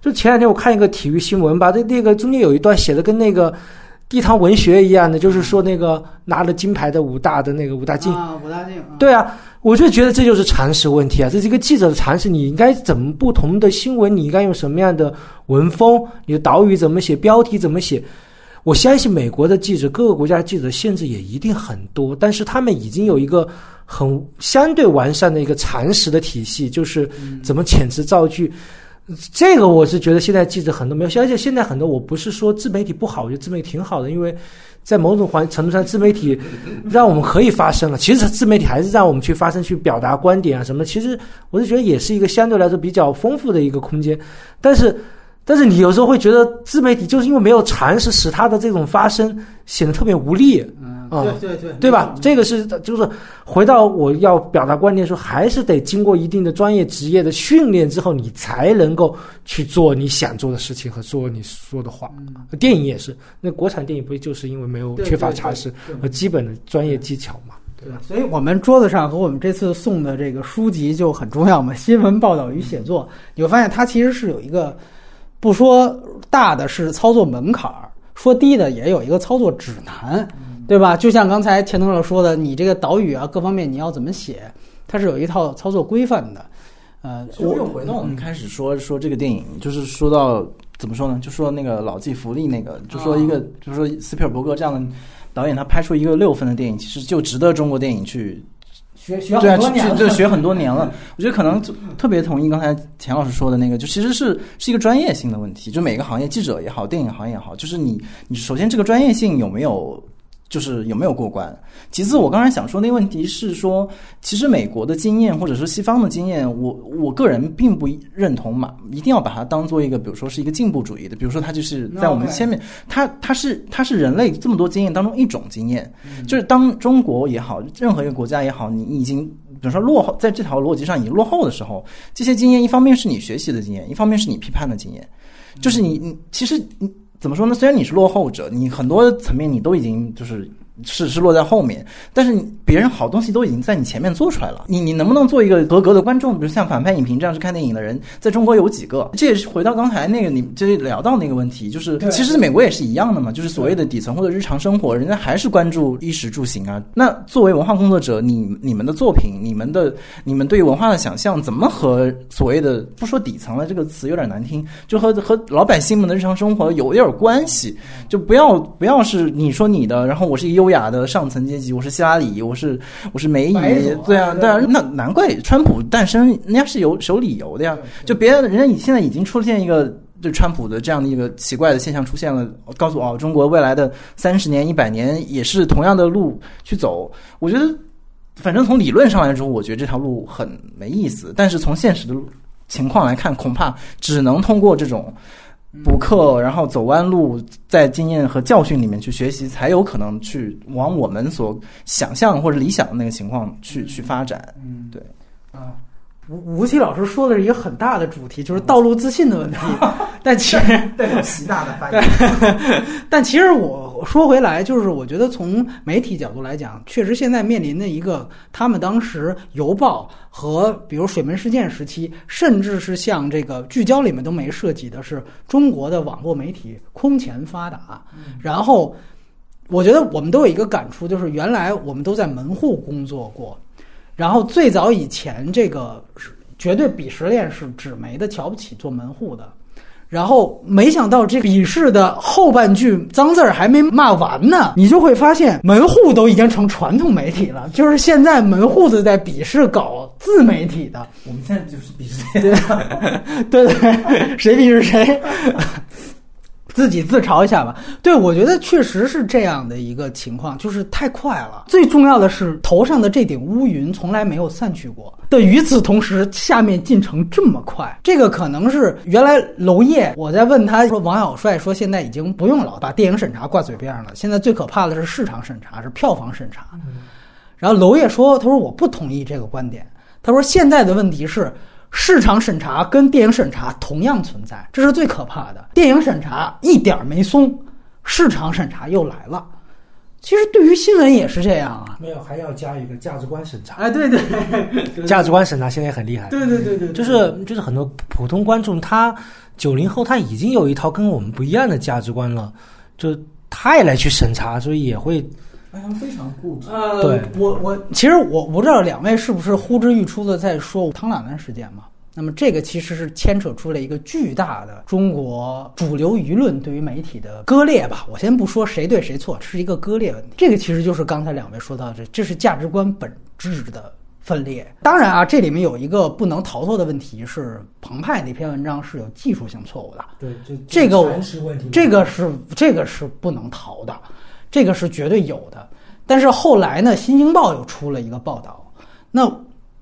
就前两天我看一个体育新闻吧，这那个中间有一段写的跟那个地摊文学一样的，就是说那个拿了金牌的武大的那个武大靖啊，武大靖，对啊，我就觉得这就是常识问题啊，这是一个记者的常识，你应该怎么不同的新闻，你应该用什么样的文风，你的导语怎么写，标题怎么写。我相信美国的记者，各个国家的记者限制也一定很多，但是他们已经有一个很相对完善的一个常识的体系，就是怎么遣词造句。这个我是觉得现在记者很多没有，而且现在很多我不是说自媒体不好，我觉得自媒体挺好的，因为在某种环程度上，自媒体让我们可以发声了。其实自媒体还是让我们去发声、去表达观点啊什么。其实我是觉得也是一个相对来说比较丰富的一个空间，但是。但是你有时候会觉得自媒体就是因为没有常识，使它的这种发声显得特别无力。嗯，对对对，对吧？这个是就是回到我要表达观点说，还是得经过一定的专业职业的训练之后，你才能够去做你想做的事情和说你说的话。电影也是，那国产电影不就是因为没有缺乏常识和基本的专业技巧嘛？对吧？所以我们桌子上和我们这次送的这个书籍就很重要嘛，《新闻报道与写作》，你会发现它其实是有一个。不说大的是操作门槛儿，说低的也有一个操作指南，对吧？就像刚才钱东老说的，你这个导语啊，各方面你要怎么写，它是有一套操作规范的。呃，我又回到我们开始说说这个电影，就是说到怎么说呢？就说那个老骥伏枥那个，就说一个，就说斯皮尔伯格这样的导演，他拍出一个六分的电影，其实就值得中国电影去。学学很多年，就学很多年了。我觉得可能特别同意刚才钱老师说的那个，就其实是是一个专业性的问题。就每个行业，记者也好，电影行业也好，就是你你首先这个专业性有没有？就是有没有过关？其次，我刚才想说那个问题是说，其实美国的经验或者说西方的经验，我我个人并不认同嘛，一定要把它当做一个，比如说是一个进步主义的，比如说它就是在我们前面，它它是它是人类这么多经验当中一种经验，就是当中国也好，任何一个国家也好，你已经比如说落后在这条逻辑上已经落后的时候，这些经验一方面是你学习的经验，一方面是你批判的经验，就是你你其实你。怎么说呢？虽然你是落后者，你很多层面你都已经就是。是是落在后面，但是别人好东西都已经在你前面做出来了。你你能不能做一个合格的观众？比如像反派影评这样去看电影的人，在中国有几个？这也是回到刚才那个你就是聊到那个问题，就是其实美国也是一样的嘛，就是所谓的底层或者日常生活，人家还是关注衣食住行啊。那作为文化工作者，你你们的作品，你们的你们对于文化的想象，怎么和所谓的不说底层了这个词有点难听，就和和老百姓们的日常生活有点关系？就不要不要是你说你的，然后我是一优。雅的上层阶级，我是希拉里，我是我是梅姨，对啊，对啊，那难怪川普诞生，人家是有有理由的呀。就别人，人家现在已经出现一个对川普的这样的一个奇怪的现象出现了，告诉我，中国未来的三十年、一百年也是同样的路去走。我觉得反正从理论上来说，我觉得这条路很没意思。但是从现实的情况来看，恐怕只能通过这种补课，然后走弯路，在经验和教训里面去学习，才有可能去往我们所想象或者理想的那个情况去去发展。嗯，对啊。吴吴奇老师说的是一个很大的主题，就是道路自信的问题。但其实代表习大的发言。但其实我说回来，就是我觉得从媒体角度来讲，确实现在面临的一个，他们当时邮报和比如水门事件时期，甚至是像这个聚焦里面都没涉及的是中国的网络媒体空前发达。然后，我觉得我们都有一个感触，就是原来我们都在门户工作过。然后最早以前，这个绝对鄙视链是纸媒的瞧不起做门户的，然后没想到这鄙视的后半句脏字儿还没骂完呢，你就会发现门户都已经成传统媒体了，就是现在门户子在鄙视搞自媒体的。我们现在就是鄙视 链，对对，谁鄙视谁。自己自嘲一下吧。对，我觉得确实是这样的一个情况，就是太快了。最重要的是，头上的这顶乌云从来没有散去过。的与此同时，下面进程这么快，这个可能是原来娄烨，我在问他说，王小帅说现在已经不用老把电影审查挂嘴边上了，现在最可怕的是市场审查，是票房审查。然后娄烨说，他说我不同意这个观点，他说现在的问题是。市场审查跟电影审查同样存在，这是最可怕的。电影审查一点没松，市场审查又来了。其实对于新闻也是这样啊，没有还要加一个价值观审查。哎，对对，价值观审查现在也很厉害。对对对对，就是就是很多普通观众，他九零后他已经有一套跟我们不一样的价值观了，就他也来去审查，所以也会。他们非常固执。呃，对我我其实我不知道两位是不是呼之欲出的在说汤兰兰事件嘛？那么这个其实是牵扯出了一个巨大的中国主流舆论对于媒体的割裂吧。我先不说谁对谁错，是一个割裂问题。这个其实就是刚才两位说到这，这是价值观本质的分裂。当然啊，这里面有一个不能逃脱的问题是，澎湃那篇文章是有技术性错误的。对，这这个这个是这个是不能逃的。这个是绝对有的，但是后来呢，《新京报》又出了一个报道。那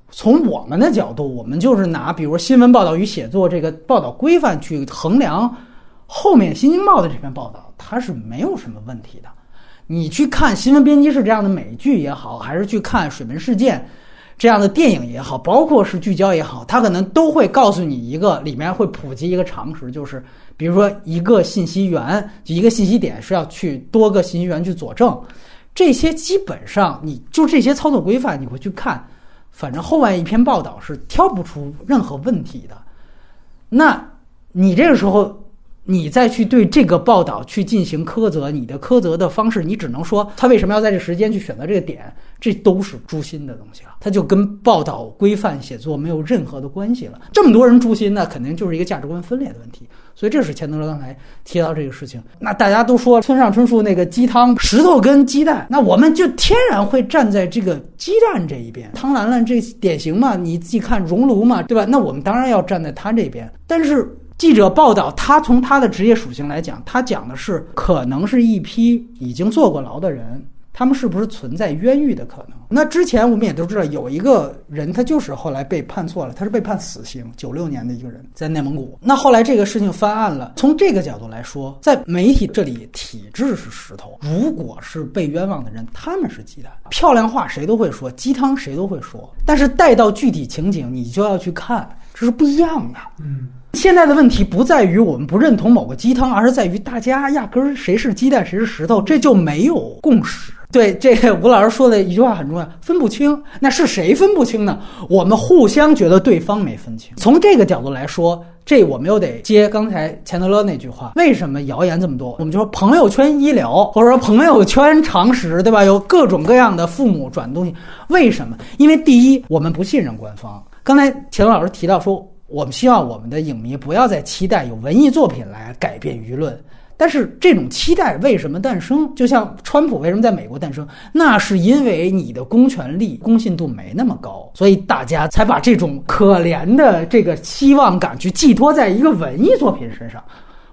从我们的角度，我们就是拿比如新闻报道与写作这个报道规范去衡量后面《新京报》的这篇报道，它是没有什么问题的。你去看新闻编辑室这样的美剧也好，还是去看《水门事件》这样的电影也好，包括是聚焦也好，它可能都会告诉你一个里面会普及一个常识，就是。比如说，一个信息源，一个信息点是要去多个信息源去佐证，这些基本上你就这些操作规范，你会去看，反正后面一篇报道是挑不出任何问题的。那你这个时候，你再去对这个报道去进行苛责，你的苛责的方式，你只能说他为什么要在这时间去选择这个点。这都是诛心的东西了，它就跟报道规范写作没有任何的关系了。这么多人诛心，那肯定就是一个价值观分裂的问题。所以这是钱德勒刚才提到这个事情。那大家都说村上春树那个鸡汤石头跟鸡蛋，那我们就天然会站在这个鸡蛋这一边。汤兰兰这典型嘛，你自己看熔炉嘛，对吧？那我们当然要站在他这边。但是记者报道，他从他的职业属性来讲，他讲的是可能是一批已经坐过牢的人。他们是不是存在冤狱的可能？那之前我们也都知道，有一个人，他就是后来被判错了，他是被判死刑，九六年的一个人，在内蒙古。那后来这个事情翻案了。从这个角度来说，在媒体这里，体制是石头，如果是被冤枉的人，他们是鸡蛋。漂亮话谁都会说，鸡汤谁都会说，但是带到具体情景，你就要去看，这是不一样的。嗯，现在的问题不在于我们不认同某个鸡汤，而是在于大家压根儿谁是鸡蛋谁是石头，这就没有共识。对这吴老师说的一句话很重要，分不清，那是谁分不清呢？我们互相觉得对方没分清。从这个角度来说，这我们又得接刚才钱德勒那句话：为什么谣言这么多？我们就说朋友圈医疗，或者说朋友圈常识，对吧？有各种各样的父母转东西，为什么？因为第一，我们不信任官方。刚才钱德老师提到说，我们希望我们的影迷不要再期待有文艺作品来改变舆论。但是这种期待为什么诞生？就像川普为什么在美国诞生？那是因为你的公权力公信度没那么高，所以大家才把这种可怜的这个期望感去寄托在一个文艺作品身上，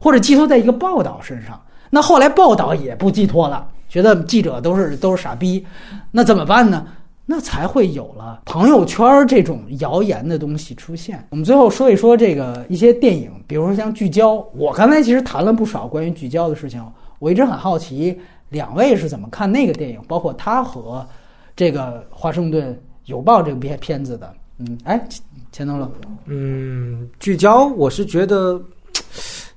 或者寄托在一个报道身上。那后来报道也不寄托了，觉得记者都是都是傻逼，那怎么办呢？那才会有了朋友圈这种谣言的东西出现。我们最后说一说这个一些电影，比如说像《聚焦》，我刚才其实谈了不少关于聚焦的事情，我一直很好奇两位是怎么看那个电影，包括他和这个《华盛顿邮报》这个片片子的。嗯，哎，钱东了，嗯，聚焦，我是觉得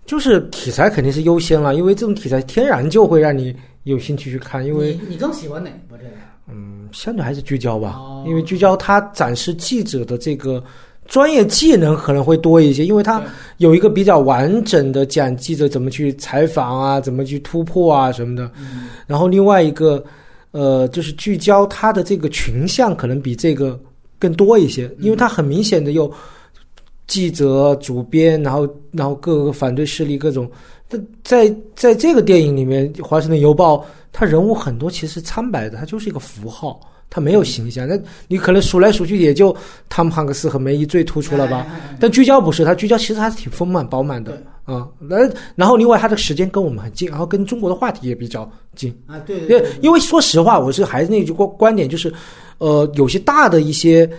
就是题材肯定是优先了，因为这种题材天然就会让你有兴趣去看，因为你你更喜欢哪个这个？嗯，相对还是聚焦吧，哦因为聚焦它展示记者的这个专业技能可能会多一些，因为它有一个比较完整的讲记者怎么去采访啊，怎么去突破啊什么的。嗯然后另外一个，呃，就是聚焦它的这个群像可能比这个更多一些，因为它很明显的有记者、主编，然后然后各个反对势力各种。但在在这个电影里面，《华盛顿邮报》它人物很多其实苍白的，他就是一个符号，他没有形象。那你可能数来数去也就汤姆汉克斯和梅姨最突出了吧？但聚焦不是，他聚焦其实还是挺丰满饱满的啊。那、然后另外他的时间跟我们很近，然后跟中国的话题也比较近。啊，对因为因为说实话，我是还是那句观观点，就是，呃，有些大的一些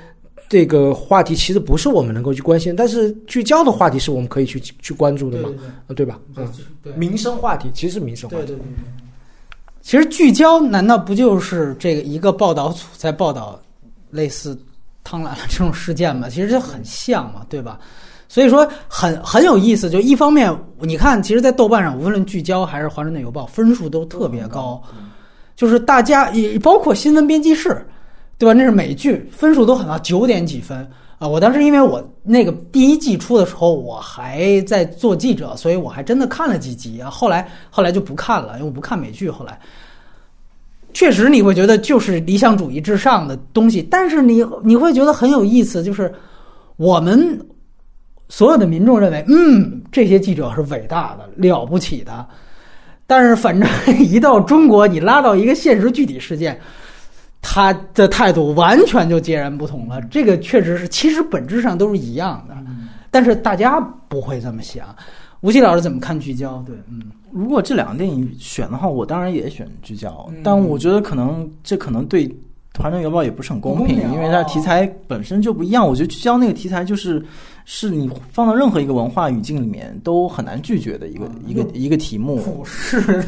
这个话题其实不是我们能够去关心，但是聚焦的话题是我们可以去去关注的嘛，啊，对吧？嗯，对民生话题其实是民生话题。对对对。其实聚焦难道不就是这个一个报道组在报道类似汤兰这种事件吗？其实这很像嘛，对吧？所以说很很有意思。就一方面，你看，其实，在豆瓣上，无论聚焦还是华盛顿邮报，分数都特别高，就是大家也包括新闻编辑室，对吧？那是美剧，分数都很高，九点几分啊！我当时因为我那个第一季出的时候，我还在做记者，所以我还真的看了几集啊。后来后来就不看了，因为我不看美剧。后来确实你会觉得就是理想主义至上的东西，但是你你会觉得很有意思，就是我们所有的民众认为，嗯，这些记者是伟大的、了不起的。但是反正 一到中国，你拉到一个现实具体事件，他的态度完全就截然不同了。这个确实是，其实本质上都是一样的，但是大家不会这么想。吴奇老师怎么看聚焦？对，嗯，如果这两个电影选的话，我当然也选聚焦，嗯但我觉得可能这可能对《华盛顿邮报》也不是很公平，公平因为它题材本身就不一样。我觉得聚焦那个题材就是是你放到任何一个文化语境里面都很难拒绝的一个、嗯一个一个题目。是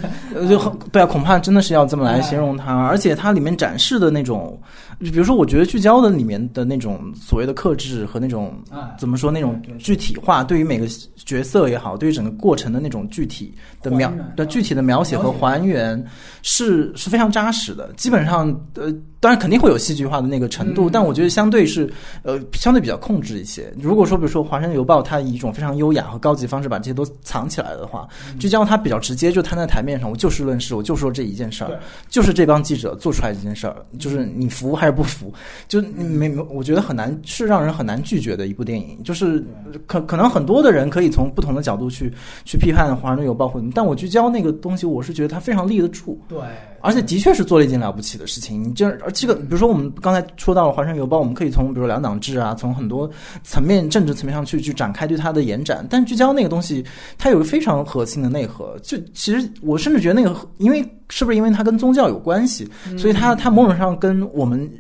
就很对啊，恐怕真的是要这么来形容它，而且它里面展示的那种，就比如说，我觉得聚焦的里面的那种所谓的克制和那种哎怎么说那种具体化，对于每个角色也好，对于整个过程的那种具体的描的具体的描写和还原是是非常扎实的。基本上，呃，当然肯定会有戏剧化的那个程度，嗯。但我觉得相对是呃相对比较控制一些。如果说比如说《华盛顿邮报》，它以一种非常优雅和高级方式把这些都藏起来的话，聚焦它比较直接，就摊在台面上，我就事论事，我就说这一件事儿，就是这帮记者做出来这件事儿，就是你服还是不服，就你没没，我觉得很难，是让人很难拒绝的一部电影。就是可可能很多的人可以从不同的角度去去批判《华盛顿邮报》或者，但我聚焦那个东西，我是觉得它非常立得住。对，而且的确是做了一件了不起的事情。你这而这个，比如说我们刚才说到了《华盛顿邮报》，我们可以从比如两党制啊，从很多层面政治层面上去去展开对它的延展。但聚焦那个东西，它有个非常核心的内核。就其实我甚至觉得那个，因为是不是因为它跟宗教有关系，所以它它某种上跟我们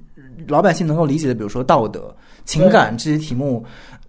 老百姓能够理解的，比如说道德、情感这些题目。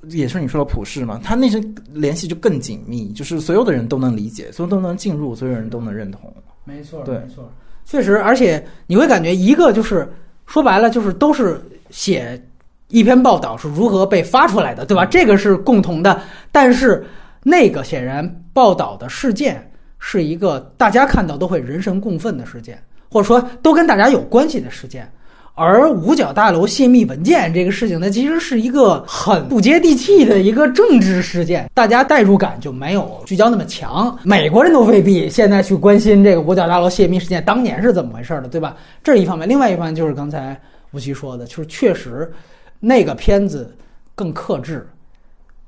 也是你说的普世嘛，它那些联系就更紧密，就是所有的人都能理解，所有都能进入，所有人都能认同。没错，对没错，确实，而且你会感觉一个就是说白了就是都是写一篇报道是如何被发出来的，对吧？这个是共同的，但是那个显然报道的事件是一个大家看到都会人神共愤的事件，或者说都跟大家有关系的事件。而五角大楼泄密文件这个事情呢，其实是一个很不接地气的一个政治事件，大家代入感就没有聚焦那么强。美国人都未必现在去关心这个五角大楼泄密事件当年是怎么回事的，对吧？这是一方面，另外一方面就是刚才吴奇说的，就是确实那个片子更克制，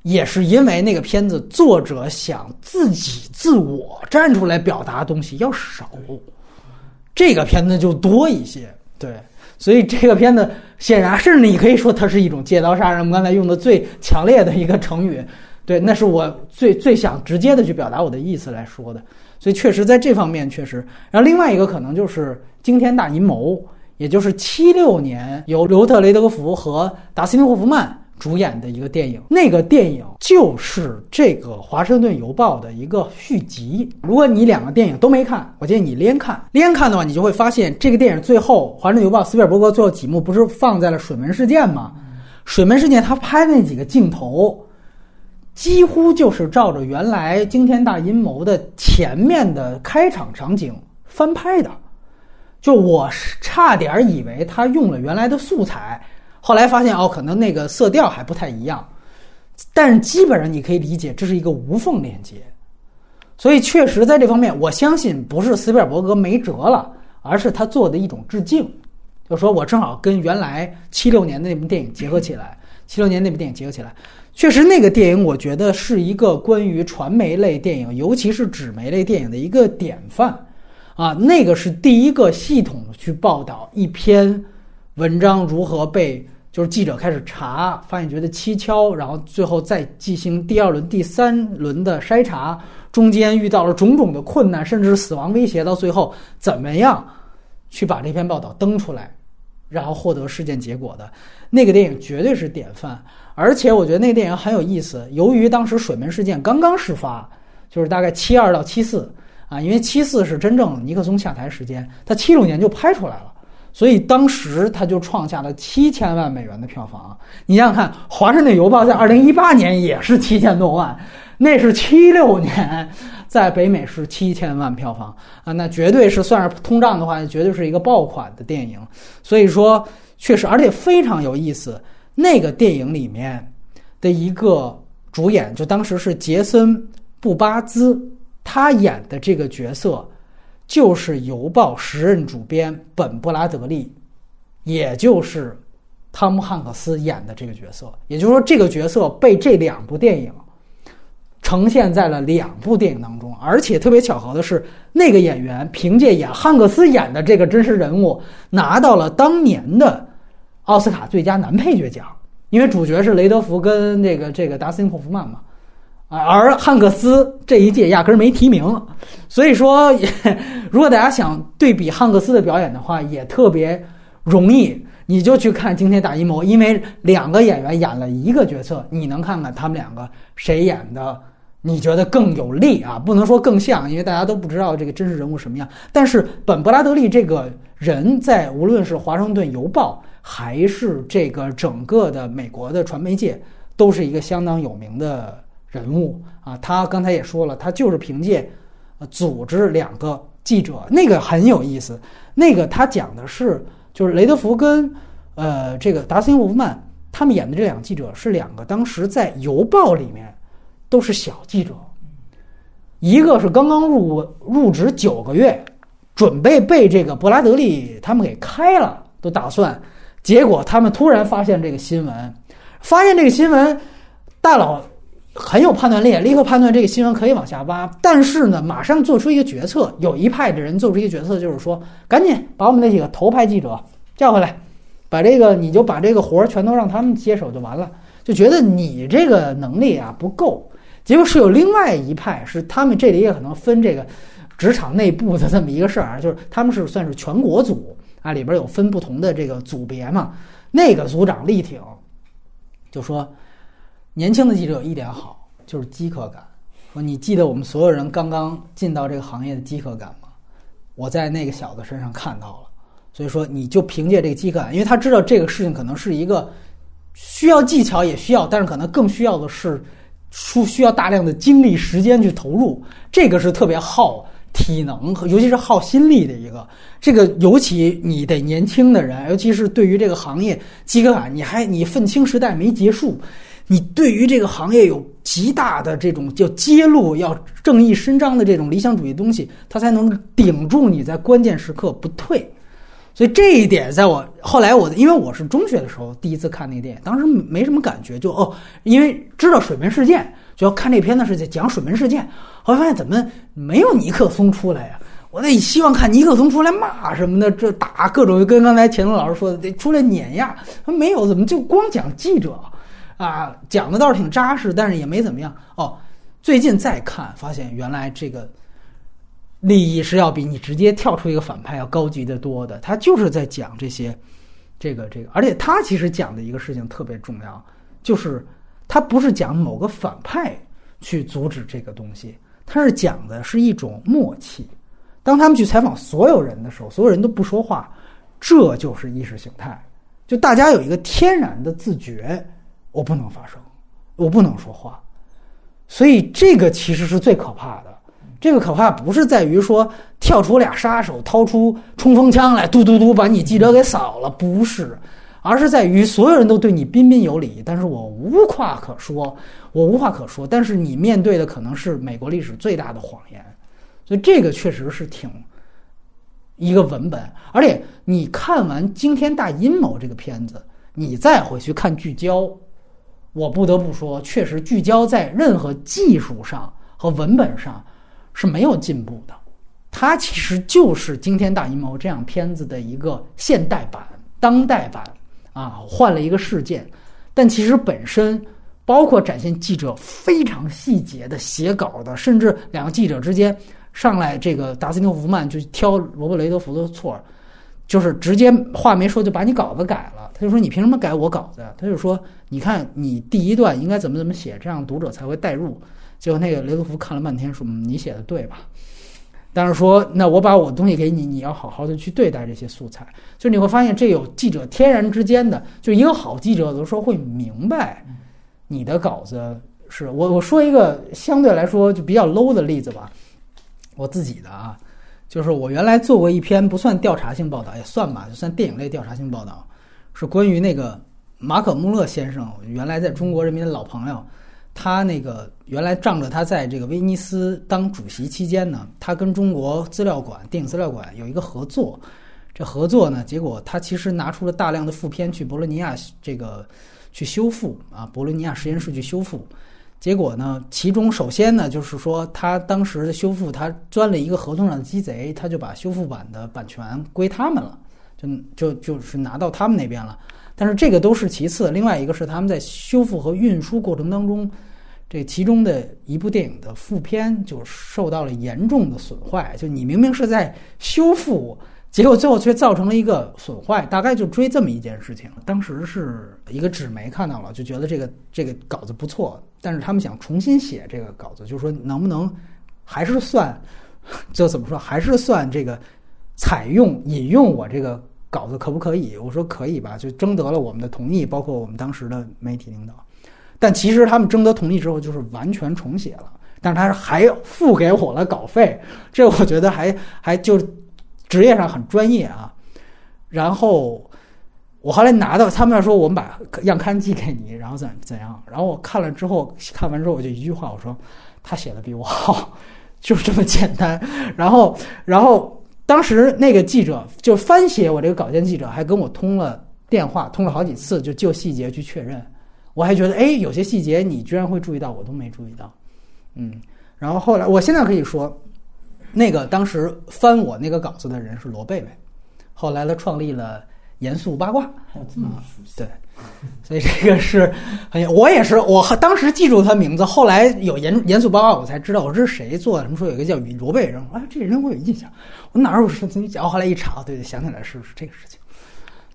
也是因为那个片子作者想自己自我站出来表达东西要少，这个片子就多一些，对。所以这个片子显然，是你可以说它是一种借刀杀人。我们刚才用的最强烈的一个成语，对，那是我最最想直接的去表达我的意思来说的。所以确实在这方面确实。然后另外一个可能就是惊天大阴谋，也就是七六年由刘特雷德福和达斯汀霍夫曼主演的一个电影。那个电影就是这个《华盛顿邮报》的一个续集。如果你两个电影都没看，我建议你连看。连看的话，你就会发现这个电影最后，《华盛顿邮报》斯皮尔伯格最后几幕不是放在了水门事件吗？水门事件他拍那几个镜头。几乎就是照着原来惊天大阴谋的前面的开场场景翻拍的，就我差点以为他用了原来的素材，后来发现哦，可能那个色调还不太一样，但是基本上你可以理解这是一个无缝链接，所以确实在这方面，我相信不是斯皮尔伯格没辙了，而是他做的一种致敬，就说我正好跟原来七六年的那部电影结合起来，七六年那部电影结合起来。确实，那个电影我觉得是一个关于传媒类电影，尤其是纸媒类电影的一个典范，啊，那个是第一个系统去报道一篇文章如何被就是记者开始查，发现觉得蹊跷，然后最后再进行第二轮、第三轮的筛查，中间遇到了种种的困难，甚至死亡威胁，到最后怎么样去把这篇报道登出来，然后获得事件结果的那个电影绝对是典范。而且我觉得那个电影很有意思。由于当时水门事件刚刚事发，就是大概七二到七四啊，因为七四是真正尼克松下台时间，他七六年就拍出来了，所以当时他就创下了七千万美元的票房。你想想看，《华盛顿邮报》在二零一八年也是七千多万，那是七六年在北美是七千万票房啊，那绝对是算是通胀的话，绝对是一个爆款的电影。所以说，确实，而且非常有意思。那个电影里面的一个主演，就当时是杰森·布巴兹，他演的这个角色就是《邮报》时任主编本·布拉德利，也就是汤姆·汉克斯演的这个角色。也就是说，这个角色被这两部电影呈现在了两部电影当中，而且特别巧合的是，那个演员凭借演汉克斯演的这个真实人物，拿到了当年的。奥斯卡最佳男配角奖，因为主角是雷德福跟这个这个达斯汀霍夫曼嘛，而汉克斯这一届压根儿没提名，所以说，如果大家想对比汉克斯的表演的话，也特别容易，你就去看《惊天大阴谋》，因为两个演员演了一个角色，你能看看他们两个谁演的，你觉得更有利啊？不能说更像，因为大家都不知道这个真实人物什么样。但是本布拉德利这个人在无论是《华盛顿邮报》。还是这个整个的美国的传媒界都是一个相当有名的人物啊！他刚才也说了，他就是凭借组织两个记者，那个很有意思。那个他讲的是，就是雷德福跟呃这个达斯汀沃夫曼他们演的这两个记者是两个当时在邮报里面都是小记者，一个是刚刚入入职九个月，准备被这个布拉德利他们给开了，都打算。结果他们突然发现这个新闻，发现这个新闻，大佬很有判断力，立刻判断这个新闻可以往下挖。但是呢，马上做出一个决策，有一派的人做出一个决策，就是说，赶紧把我们那几个头牌记者叫回来，把这个你就把这个活儿全都让他们接手就完了。就觉得你这个能力啊不够。结果是有另外一派，是他们这里也可能分这个职场内部的这么一个事儿啊，就是他们是算是全国组。啊，里边有分不同的这个组别嘛？那个组长力挺，就说年轻的记者有一点好，就是饥渴感。说你记得我们所有人刚刚进到这个行业的饥渴感吗？我在那个小子身上看到了。所以说，你就凭借这个饥渴感，因为他知道这个事情可能是一个需要技巧，也需要，但是可能更需要的是出需要大量的精力时间去投入，这个是特别耗。体能和尤其是耗心力的一个，这个尤其你得年轻的人，尤其是对于这个行业饥渴感，你还你愤青时代没结束，你对于这个行业有极大的这种叫揭露、要正义伸张的这种理想主义东西，它才能顶住你在关键时刻不退。所以这一点，在我后来我因为我是中学的时候第一次看那个电影，当时没什么感觉，就哦，因为知道水门事件。就要看这片子是在讲水门事件，后来发现怎么没有尼克松出来呀？我得希望看尼克松出来骂什么的，这打各种跟刚才钱东老师说的得出来碾压，他没有，怎么就光讲记者啊？讲的倒是挺扎实，但是也没怎么样。哦，最近再看发现原来这个利益是要比你直接跳出一个反派要高级的多的。他就是在讲这些，这个这个，而且他其实讲的一个事情特别重要，就是他不是讲某个反派去阻止这个东西，他是讲的是一种默契。当他们去采访所有人的时候，所有人都不说话，这就是意识形态。就大家有一个天然的自觉，我不能发声，我不能说话，所以这个其实是最可怕的。这个可怕不是在于说跳出俩杀手，掏出冲锋枪来，嘟嘟嘟把你记者给扫了，不是，而是在于所有人都对你彬彬有礼，但是我无话可说，我无话可说。但是你面对的可能是美国历史最大的谎言。所以这个确实是挺一个文本，而且你看完《惊天大阴谋》这个片子，你再回去看《聚焦》，我不得不说，确实《聚焦》在任何技术上和文本上是没有进步的。它其实就是《惊天大阴谋》这样片子的一个现代版、当代版啊，换了一个事件，但其实本身包括展现记者非常细节的写稿的，甚至两个记者之间。上来，这个达斯汀·福曼就挑罗伯·雷德福的错，就是直接话没说就把你稿子改了。他就说：“你凭什么改我稿子？”他就说：“你看，你第一段应该怎么怎么写，这样读者才会代入。”结果那个雷德福看了半天，说：“，你写的对吧？”但是说：“那我把我东西给你，你要好好的去对待这些素材。”就你会发现，这有记者天然之间的，就一个好记者有的时候会明白你的稿子是我。我说一个相对来说就比较 low 的例子吧。我自己的啊，就是我原来做过一篇不算调查性报道，也算吧，就算电影类调查性报道，是关于那个马可·穆勒先生，原来在中国人民的老朋友，他那个原来仗着他在这个威尼斯当主席期间呢，他跟中国资料馆、电影资料馆有一个合作，这合作呢，结果他其实拿出了大量的副片去博洛尼亚这个去修复啊，博洛尼亚实验室去修复。结果呢？其中首先呢，就是说他当时的修复，他钻了一个合同上的鸡贼，他就把修复版的版权归他们了，就就就是拿到他们那边了。但是这个都是其次，另外一个是他们在修复和运输过程当中，这其中的一部电影的副片就受到了严重的损坏。就你明明是在修复。结果最后却造成了一个损坏，大概就追这么一件事情。当时是一个纸媒看到了，就觉得这个这个稿子不错，但是他们想重新写这个稿子，就说能不能还是算，就怎么说，还是算这个采用引用我这个稿子可不可以？我说可以吧，就征得了我们的同意，包括我们当时的媒体领导。但其实他们征得同意之后，就是完全重写了，但是他还 付给我了稿费，这我觉得还还就。职业上很专业啊，然后我后来拿到他们说我们把样刊寄给你，然后怎怎样？然后我看了之后，看完之后我就一句话，我说他写的比我好，就是这么简单。然后，然后当时那个记者就翻写我这个稿件，记者还跟我通了电话，通了好几次，就就细节去确认。我还觉得，哎，有些细节你居然会注意到，我都没注意到。嗯，然后后来，我现在可以说。那个当时翻我那个稿子的人是罗贝贝，后来他创立了严肃八卦。这么熟悉？对，所以这个是很，我也是，我当时记住他名字，后来有严严肃八卦，我才知道我这是谁做的。什么说有一个叫罗贝人，啊，这人我有印象，我哪有说你讲？后来一查，对对，想起来是是这个事情。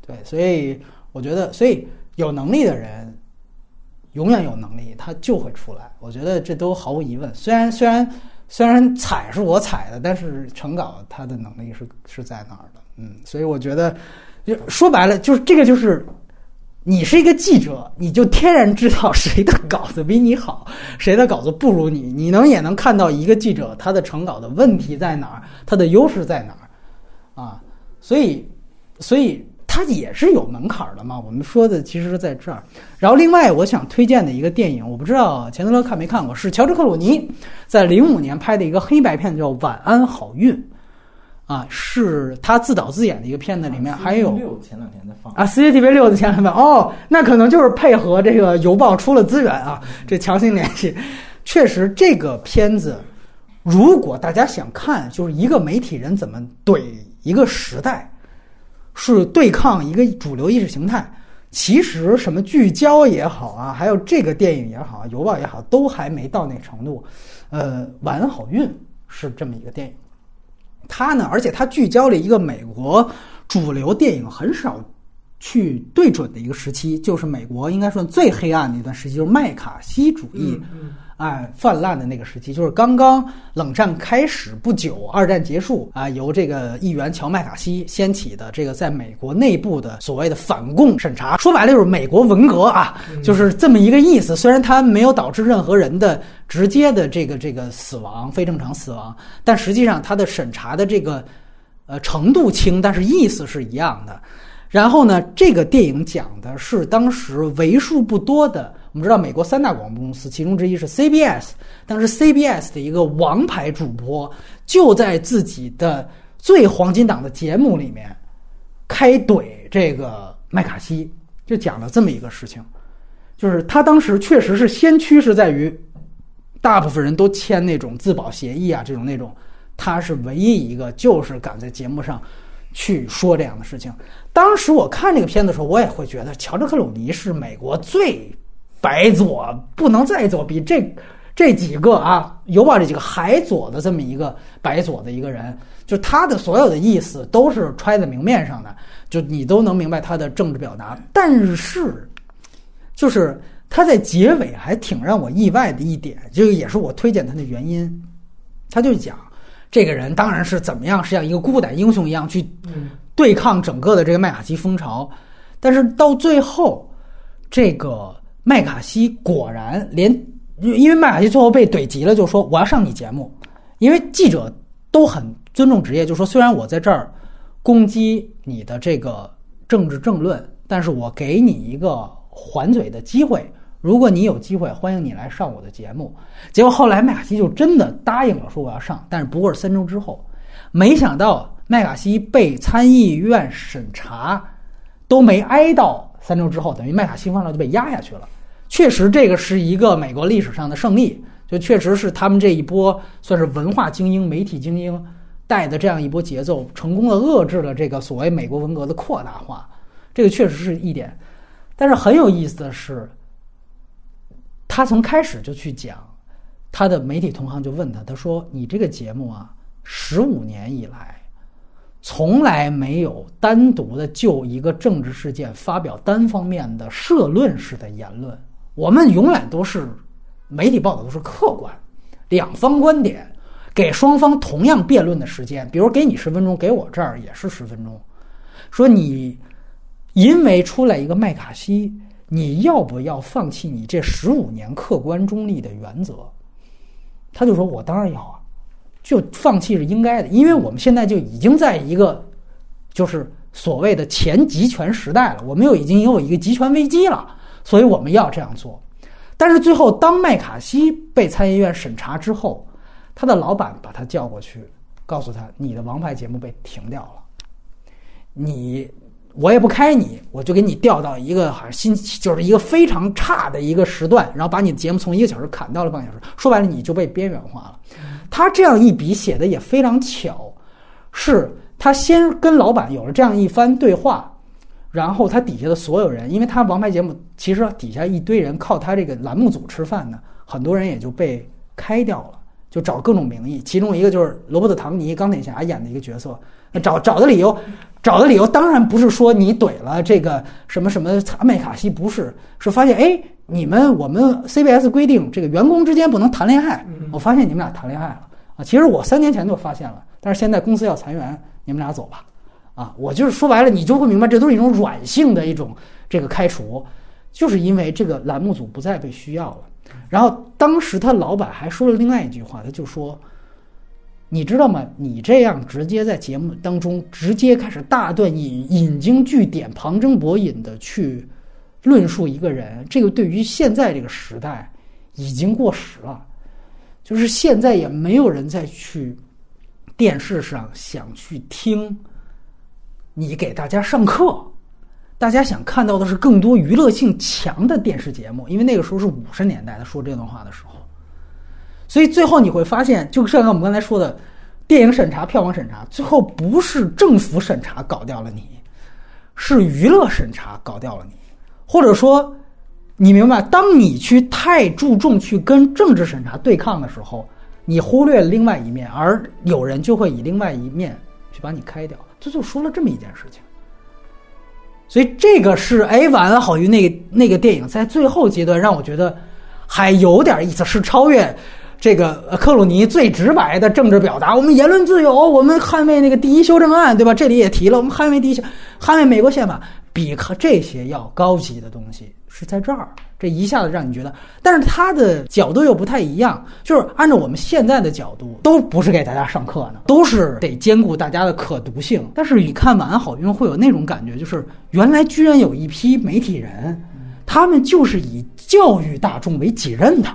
对，所以我觉得，所以有能力的人永远有能力，他就会出来。我觉得这都毫无疑问。虽然虽然。虽然采是我采的，但是成稿他的能力是是在那儿的，嗯，所以我觉得，就说白了，就是这个就是，你是一个记者，你就天然知道谁的稿子比你好，谁的稿子不如你，你能也能看到一个记者他的成稿的问题在哪儿，他的优势在哪儿，啊，所以，所以。它也是有门槛的嘛，我们说的其实是在这儿。然后另外我想推荐的一个电影，我不知道钱德勒看没看过，是乔治克鲁尼在零五年拍的一个黑白片，叫《晚安好运》，啊，是他自导自演的一个片子，里面还有前两天在放啊，CCTV 六的前两天哦，那可能就是配合这个邮报出了资源啊，这强行联系。确实，这个片子如果大家想看，就是一个媒体人怎么怼一个时代。是对抗一个主流意识形态，其实什么聚焦也好啊，还有这个电影也好，邮报也好，都还没到那程度。呃，晚好运是这么一个电影，它呢，而且它聚焦了一个美国主流电影很少去对准的一个时期，就是美国应该算最黑暗的一段时期，就是麦卡锡主义。哎，泛滥的那个时期，就是刚刚冷战开始不久，二战结束啊，由这个议员乔麦卡锡掀起的这个在美国内部的所谓的反共审查，说白了就是美国文革啊，就是这么一个意思。虽然它没有导致任何人的直接的这个这个死亡、非正常死亡，但实际上它的审查的这个呃程度轻，但是意思是一样的。然后呢，这个电影讲的是当时为数不多的。我们知道美国三大广播公司，其中之一是 CBS。当时 CBS 的一个王牌主播就在自己的最黄金档的节目里面开怼这个麦卡锡，就讲了这么一个事情，就是他当时确实是先驱，是在于大部分人都签那种自保协议啊，这种那种，他是唯一一个就是敢在节目上去说这样的事情。当时我看这个片子的时候，我也会觉得乔治克鲁尼是美国最。白左不能再左，比这这几个啊，尤巴这几个还左的这么一个白左的一个人，就他的所有的意思都是揣在明面上的，就你都能明白他的政治表达。但是，就是他在结尾还挺让我意外的一点，这个也是我推荐他的原因。他就讲这个人当然是怎么样，是像一个孤胆英雄一样去对抗整个的这个麦卡锡风潮，但是到最后这个。麦卡锡果然连，因为麦卡锡最后被怼急了，就说我要上你节目，因为记者都很尊重职业，就说虽然我在这儿攻击你的这个政治政论，但是我给你一个还嘴的机会，如果你有机会，欢迎你来上我的节目。结果后来麦卡锡就真的答应了，说我要上，但是不过是三周之后，没想到麦卡锡被参议院审查都没挨到三周之后，等于麦卡锡方案就被压下去了。确实，这个是一个美国历史上的胜利，就确实是他们这一波算是文化精英、媒体精英带的这样一波节奏，成功的遏制了这个所谓美国文革的扩大化。这个确实是一点，但是很有意思的是，他从开始就去讲，他的媒体同行就问他，他说：“你这个节目啊，十五年以来，从来没有单独的就一个政治事件发表单方面的社论式的言论。”我们永远都是媒体报道都是客观，两方观点，给双方同样辩论的时间，比如给你十分钟，给我这儿也是十分钟。说你因为出来一个麦卡锡，你要不要放弃你这十五年客观中立的原则？他就说我当然要啊，就放弃是应该的，因为我们现在就已经在一个就是所谓的前集权时代了，我们又已经有一个集权危机了。所以我们要这样做，但是最后当麦卡锡被参议院审查之后，他的老板把他叫过去，告诉他：“你的王牌节目被停掉了，你我也不开你，我就给你调到一个好像新就是一个非常差的一个时段，然后把你的节目从一个小时砍到了半个小时。说白了，你就被边缘化了。”他这样一笔写的也非常巧，是他先跟老板有了这样一番对话。然后他底下的所有人，因为他王牌节目其实底下一堆人靠他这个栏目组吃饭呢，很多人也就被开掉了，就找各种名义。其中一个就是罗伯特·唐尼钢铁侠演的一个角色，找 找的理由，找的理由当然不是说你怼了这个什么什么麦卡锡，不是，是发现哎，你们我们 CBS 规定这个员工之间不能谈恋爱，我发现你们俩谈恋爱了啊。其实我三年前就发现了，但是现在公司要裁员，你们俩走吧。啊，我就是说白了，你就会明白，这都是一种软性的一种这个开除，就是因为这个栏目组不再被需要了。然后当时他老板还说了另外一句话，他就说：“你知道吗？你这样直接在节目当中直接开始大段引引经据典、旁征博引的去论述一个人，这个对于现在这个时代已经过时了。就是现在也没有人再去电视上想去听。”你给大家上课，大家想看到的是更多娱乐性强的电视节目，因为那个时候是五十年代，他说这段话的时候，所以最后你会发现，就像我们刚才说的，电影审查、票房审查，最后不是政府审查搞掉了你，是娱乐审查搞掉了你，或者说，你明白，当你去太注重去跟政治审查对抗的时候，你忽略了另外一面，而有人就会以另外一面去把你开掉。就说了这么一件事情。所以这个是哎，完好于那个那个电影在最后阶段让我觉得还有点意思，是超越这个克鲁尼最直白的政治表达。我们言论自由，我们捍卫那个第一修正案，对吧？这里也提了，我们捍卫第一，捍卫美国宪法，比这些要高级的东西是在这儿。这一下子让你觉得，但是他的角度又不太一样，就是按照我们现在的角度，都不是给大家上课呢，都是得兼顾大家的可读性。但是你看晚安好运会有那种感觉，就是原来居然有一批媒体人，他们就是以教育大众为己任的。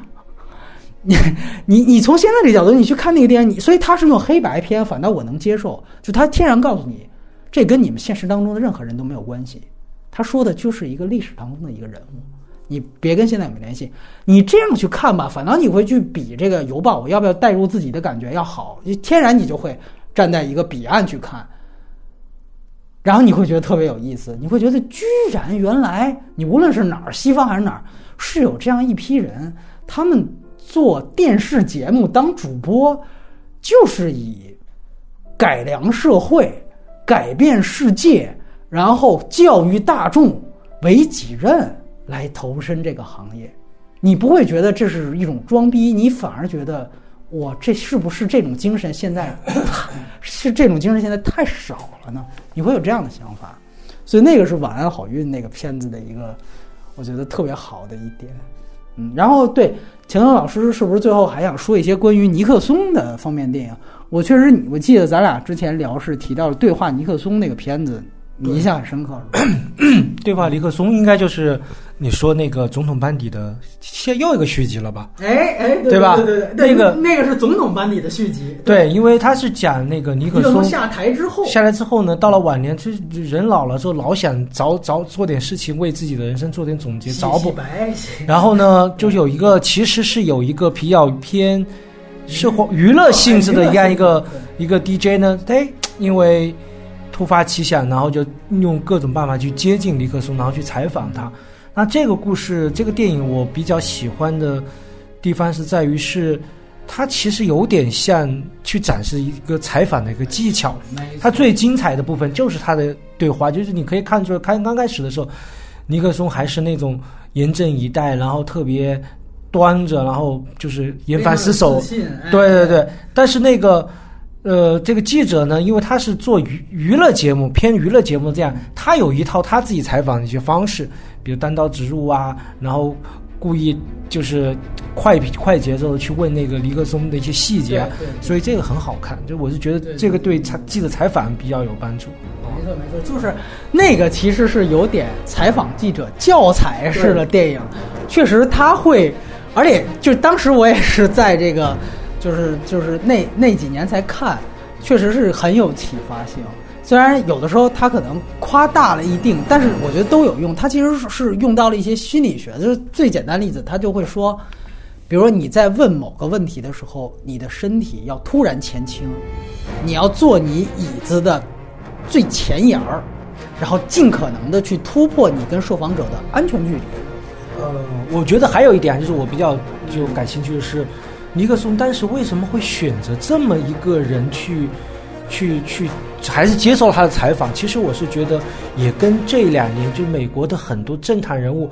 你你你从现在这角度，你去看那个电影，你所以他是用黑白片，反倒我能接受，就他天然告诉你，这跟你们现实当中的任何人都没有关系，他说的就是一个历史当中的一个人物。你别跟现在有联系，你这样去看吧，反倒你会去比这个邮报，我要不要带入自己的感觉要好，天然你就会站在一个彼岸去看，然后你会觉得特别有意思，你会觉得居然原来你无论是哪儿，西方还是哪儿，是有这样一批人，他们做电视节目当主播，就是以改良社会、改变世界，然后教育大众为己任。来投身这个行业，你不会觉得这是一种装逼，你反而觉得哇，这是不是这种精神现在 是这种精神现在太少了呢？你会有这样的想法，所以那个是《晚安好运》那个片子的一个，我觉得特别好的一点。嗯，然后对钱东老师是不是最后还想说一些关于尼克松的方面电影？我确实，我记得咱俩之前聊是提到了对话尼克松那个片子。你印象很深刻，对吧？尼克松应该就是你说那个总统班底的现又一个续集了吧？哎哎，对吧？对对对，那个那个是总统班底的续集。对，因为他是讲那个尼克松下台之后，下来之后呢，到了晚年，就人老了之后，老想早早做点事情，为自己的人生做点总结，找补。然后呢，就有一个其实是有一个比较偏是娱乐性质的一样一个一个 DJ 呢，哎，因为。突发奇想，然后就用各种办法去接近尼克松，然后去采访他。那这个故事，这个电影我比较喜欢的地方是在于，是它其实有点像去展示一个采访的一个技巧。它最精彩的部分就是他的对话，就是你可以看出来，开刚开始的时候，尼克松还是那种严阵以待，然后特别端着，然后就是严防死守。对对对，但是那个。呃，这个记者呢，因为他是做娱娱乐节目，偏娱乐节目这样，他有一套他自己采访的一些方式，比如单刀直入啊，然后故意就是快快节奏的去问那个尼克松的一些细节，所以这个很好看。就我是觉得这个对采记者采访比较有帮助。没错没错，就是那个其实是有点采访记者教材式的电影，确实他会，而且就当时我也是在这个。就是就是那那几年才看，确实是很有启发性。虽然有的时候他可能夸大了一定，但是我觉得都有用。他其实是用到了一些心理学，就是最简单例子，他就会说，比如说你在问某个问题的时候，你的身体要突然前倾，你要坐你椅子的最前沿儿，然后尽可能的去突破你跟受访者的安全距离。呃，我觉得还有一点就是我比较就感兴趣的是。尼克松当时为什么会选择这么一个人去，去去，还是接受了他的采访？其实我是觉得，也跟这两年就美国的很多政坛人物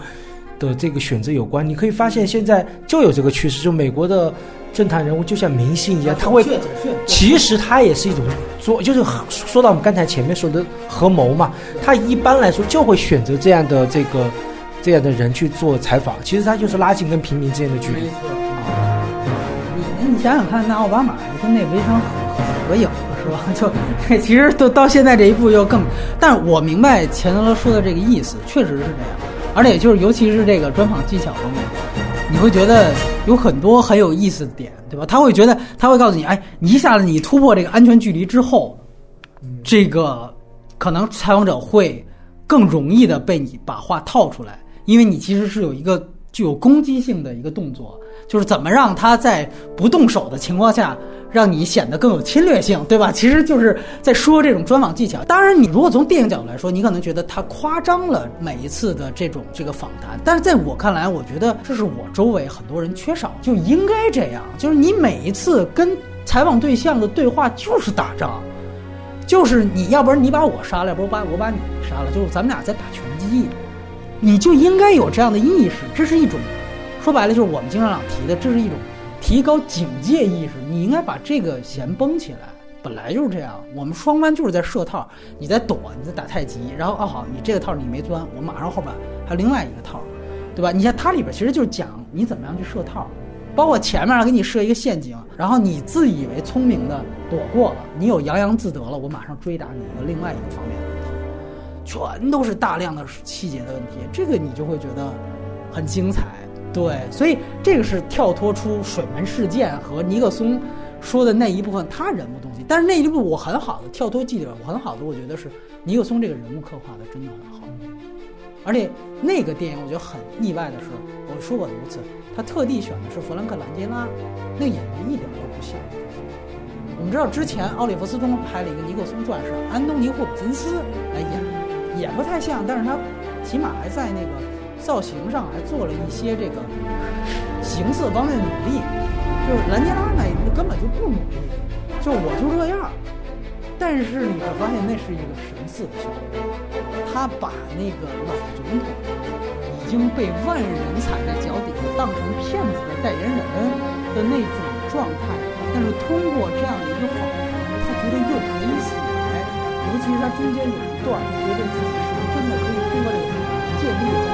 的这个选择有关。你可以发现，现在就有这个趋势，就美国的政坛人物就像明星一样，他会，其实他也是一种做，就是说到我们刚才前面说的合谋嘛。他一般来说就会选择这样的这个这样的人去做采访，其实他就是拉近跟平民之间的距离。想想看，那奥巴马跟那微商合影了，是吧？就 其实都到现在这一步又更……但是我明白钱德勒说的这个意思，确实是这样。而且就是尤其是这个专访技巧方面，你会觉得有很多很有意思的点，对吧？他会觉得他会告诉你，哎，一下子你突破这个安全距离之后，这个可能采访者会更容易的被你把话套出来，因为你其实是有一个具有攻击性的一个动作。就是怎么让他在不动手的情况下，让你显得更有侵略性，对吧？其实就是在说这种专访技巧。当然，你如果从电影角度来说，你可能觉得他夸张了每一次的这种这个访谈，但是在我看来，我觉得这是我周围很多人缺少，就应该这样。就是你每一次跟采访对象的对话就是打仗，就是你要不然你把我杀了，要不然把我把你杀了，就是咱们俩在打拳击，你就应该有这样的意识。这是一种，说白了就是我们经常讲提的，这是一种。提高警戒意识，你应该把这个弦绷起来。本来就是这样，我们双方就是在设套，你在躲，你在打太极，然后哦好，你这个套你没钻，我马上后边还有另外一个套，对吧？你像它里边其实就是讲你怎么样去设套，包括前面给你设一个陷阱，然后你自以为聪明的躲过了，你有洋洋自得了，我马上追打你一个另外一个方面，全都是大量的细节的问题，这个你就会觉得很精彩。对，所以这个是跳脱出水门事件和尼克松说的那一部分他人物东西，但是那一部我很好的跳脱记者，我很好的我觉得是尼克松这个人物刻画的真的很好，而且那个电影我觉得很意外的是，我说过很多次，他特地选的是弗兰克·兰杰拉，那演员一点都不像。我们知道之前奥利弗斯通拍了一个尼克松传，是安东尼·霍普金斯来演，也不太像，但是他起码还在那个。造型上还做了一些这个形色方面的努力，就是兰杰拉呢根本就不努力，就我就这样。但是你会发现那是一个神似的效果，他把那个老总统已经被万人踩在脚底下当成骗子的代言人的那种状态，但是通过这样的一个访谈，他觉得又可以起来，尤其是他中间有一段，他觉得自己是不是真的可以通过这个建立。